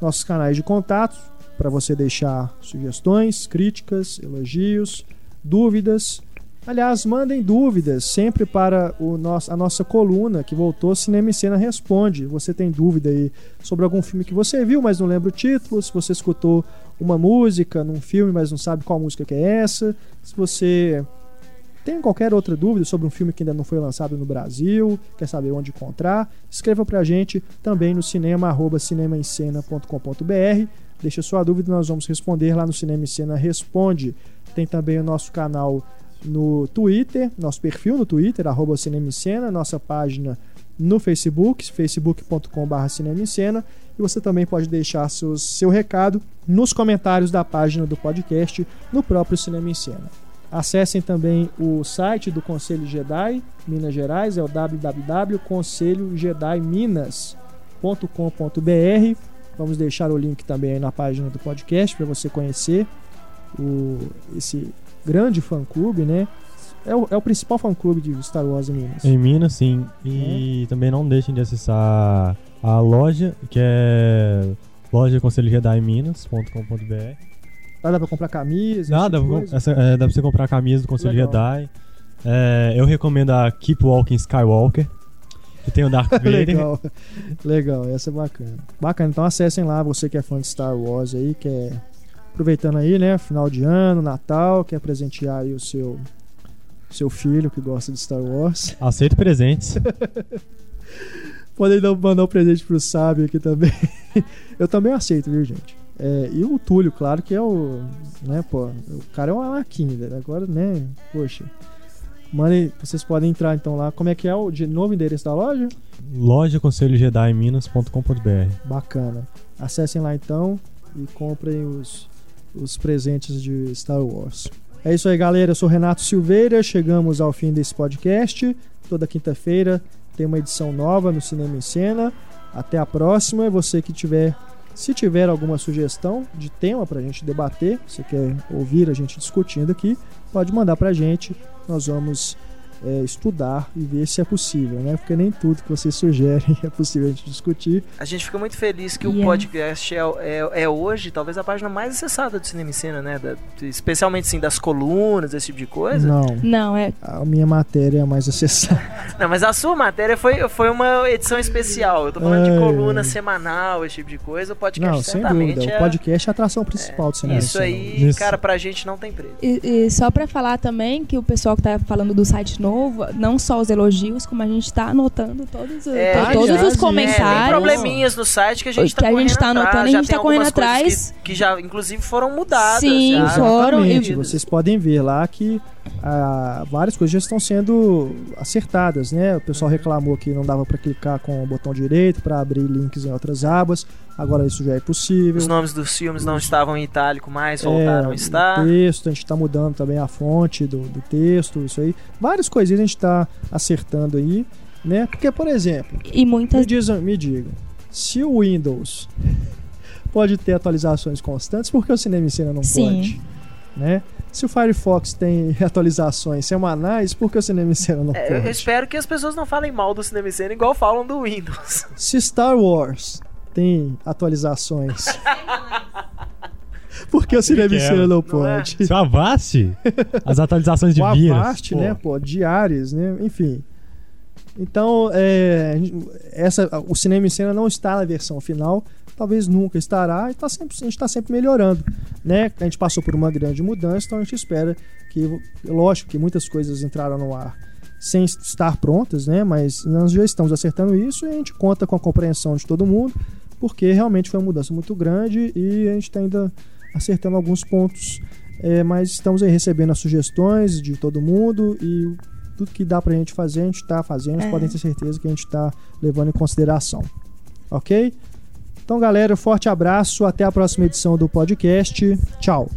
nossos canais de contato para você deixar sugestões, críticas, elogios, dúvidas. Aliás, mandem dúvidas sempre para o nosso, a nossa coluna que voltou Cinema e Cena Responde. Você tem dúvida aí sobre algum filme que você viu, mas não lembra o título, se você escutou uma música num filme, mas não sabe qual música que é essa, se você tem qualquer outra dúvida sobre um filme que ainda não foi lançado no Brasil, quer saber onde encontrar, escreva pra gente também no cinema arroba cinemaencena.com.br. Deixa sua dúvida, nós vamos responder lá no Cinema em Cena Responde. Tem também o nosso canal no Twitter, nosso perfil no Twitter, arroba Cinema em Cena, nossa página no Facebook, facebook.com.br Cinema em Cena, e você também pode deixar seus, seu recado nos comentários da página do podcast no próprio Cinema em Cena. Acessem também o site do Conselho Jedi Minas Gerais, é o www.conselhojediminas.com.br. Vamos deixar o link também aí na página do podcast para você conhecer o, esse grande fã-clube, né? É o, é o principal fã-clube de Star Wars em Minas. Em Minas, sim. E também não deixem de acessar a loja, que é loja Conselho Jedi Minas.com.br. Lá dá pra comprar camisa? Dá, tipo pra- coisa? essa- é, dá pra você comprar camisa do Conselho Legal. Jedi. É, eu recomendo a Keep Walking Skywalker, que tem o Darth Vader. Legal, legal, essa é bacana. Bacana, então acessem lá, você que é fã de Star Wars aí, quer aproveitando aí, né, final de ano, Natal, quer presentear aí o seu seu filho que gosta de Star Wars. Aceito presentes. Podem dar- mandar um presente pro Sábio aqui também. Eu também aceito, viu, gente? É, e o Túlio, claro que é o. Né, pô, o cara é um Anakin, velho. Agora, né, poxa. Mandem, vocês podem entrar então lá. Como é que é o de novo endereço da loja? loja Conselho Jedi Minas.com.br. Bacana. Acessem lá então e comprem os, os presentes de Star Wars. É isso aí, galera. Eu sou Renato Silveira. Chegamos ao fim desse podcast. Toda quinta-feira tem uma edição nova no Cinema em Cena. Até a próxima. E você que tiver, se tiver alguma sugestão de tema pra gente debater, você quer ouvir a gente discutindo aqui, pode mandar pra gente. Nós vamos é, estudar e ver se é possível, né? Porque nem tudo que vocês sugerem é possível a gente discutir. A gente fica muito feliz que o Yeah. podcast é, é, é hoje, talvez, a página mais acessada do Cinema em Cena, né? Da- especialmente, assim, das colunas, esse tipo de coisa. Não. Não, é. A minha matéria é a mais acessada. Não, mas a sua matéria foi, foi uma edição especial. Eu tô falando de Ai, coluna semanal, esse tipo de coisa. O podcast Não, sem certamente dúvida. é... O podcast é a atração principal do cinema. Isso aí, cara, pra gente não tem preço. E, e só pra falar também que o pessoal que tá falando do site novo, não só os elogios, como a gente tá anotando todos, os- É, to- todos aliás, os É, tem comentários. probleminhas no site que a gente tá Que a gente tá atrás, anotando e já a gente tem tá correndo atrás. Que, que já, inclusive, foram mudadas. Sim, já. foram. E- Vocês podem ver lá que ah, várias coisas já estão sendo acertadas, né? O pessoal reclamou que não dava para clicar com o botão direito para abrir links em outras abas. Agora isso já é possível. Os nomes dos filmes não estavam em itálico mais, É, voltaram a estar. O texto, a gente está mudando também a fonte do, do texto, isso aí. Várias coisinhas a gente está acertando aí, né? Porque, por exemplo, E muitas. me, dizam, me digam, se o Windows pode ter atualizações constantes, por que o Cinema em Cena não Sim. pode? Né? Se o Firefox tem atualizações semanais, por que o Cinema em Cena não É, eu pode? espero que as pessoas não falem mal do Cinema em Cena igual falam do Windows. Se Star Wars tem atualizações, por que o Cinema em que é? Cena não Não pode? Se o Avast, as atualizações de o vírus. Avast, pô. né, pô, diárias, né, enfim. Então, é, essa, o cinema em cena não está na versão final, talvez nunca estará, e tá sempre, a gente está sempre melhorando, né? A gente passou por uma grande mudança, então a gente espera que, lógico que muitas coisas entraram no ar sem estar prontas, né? Mas nós já estamos acertando isso e a gente conta com a compreensão de todo mundo, porque realmente foi uma mudança muito grande e a gente está ainda acertando alguns pontos é, mas estamos aí recebendo as sugestões de todo mundo e tudo que dá pra gente fazer, a gente tá fazendo. É. podem ter certeza que a gente tá levando em consideração. Ok? Então, galera, forte abraço. Até a próxima edição do podcast. Tchau.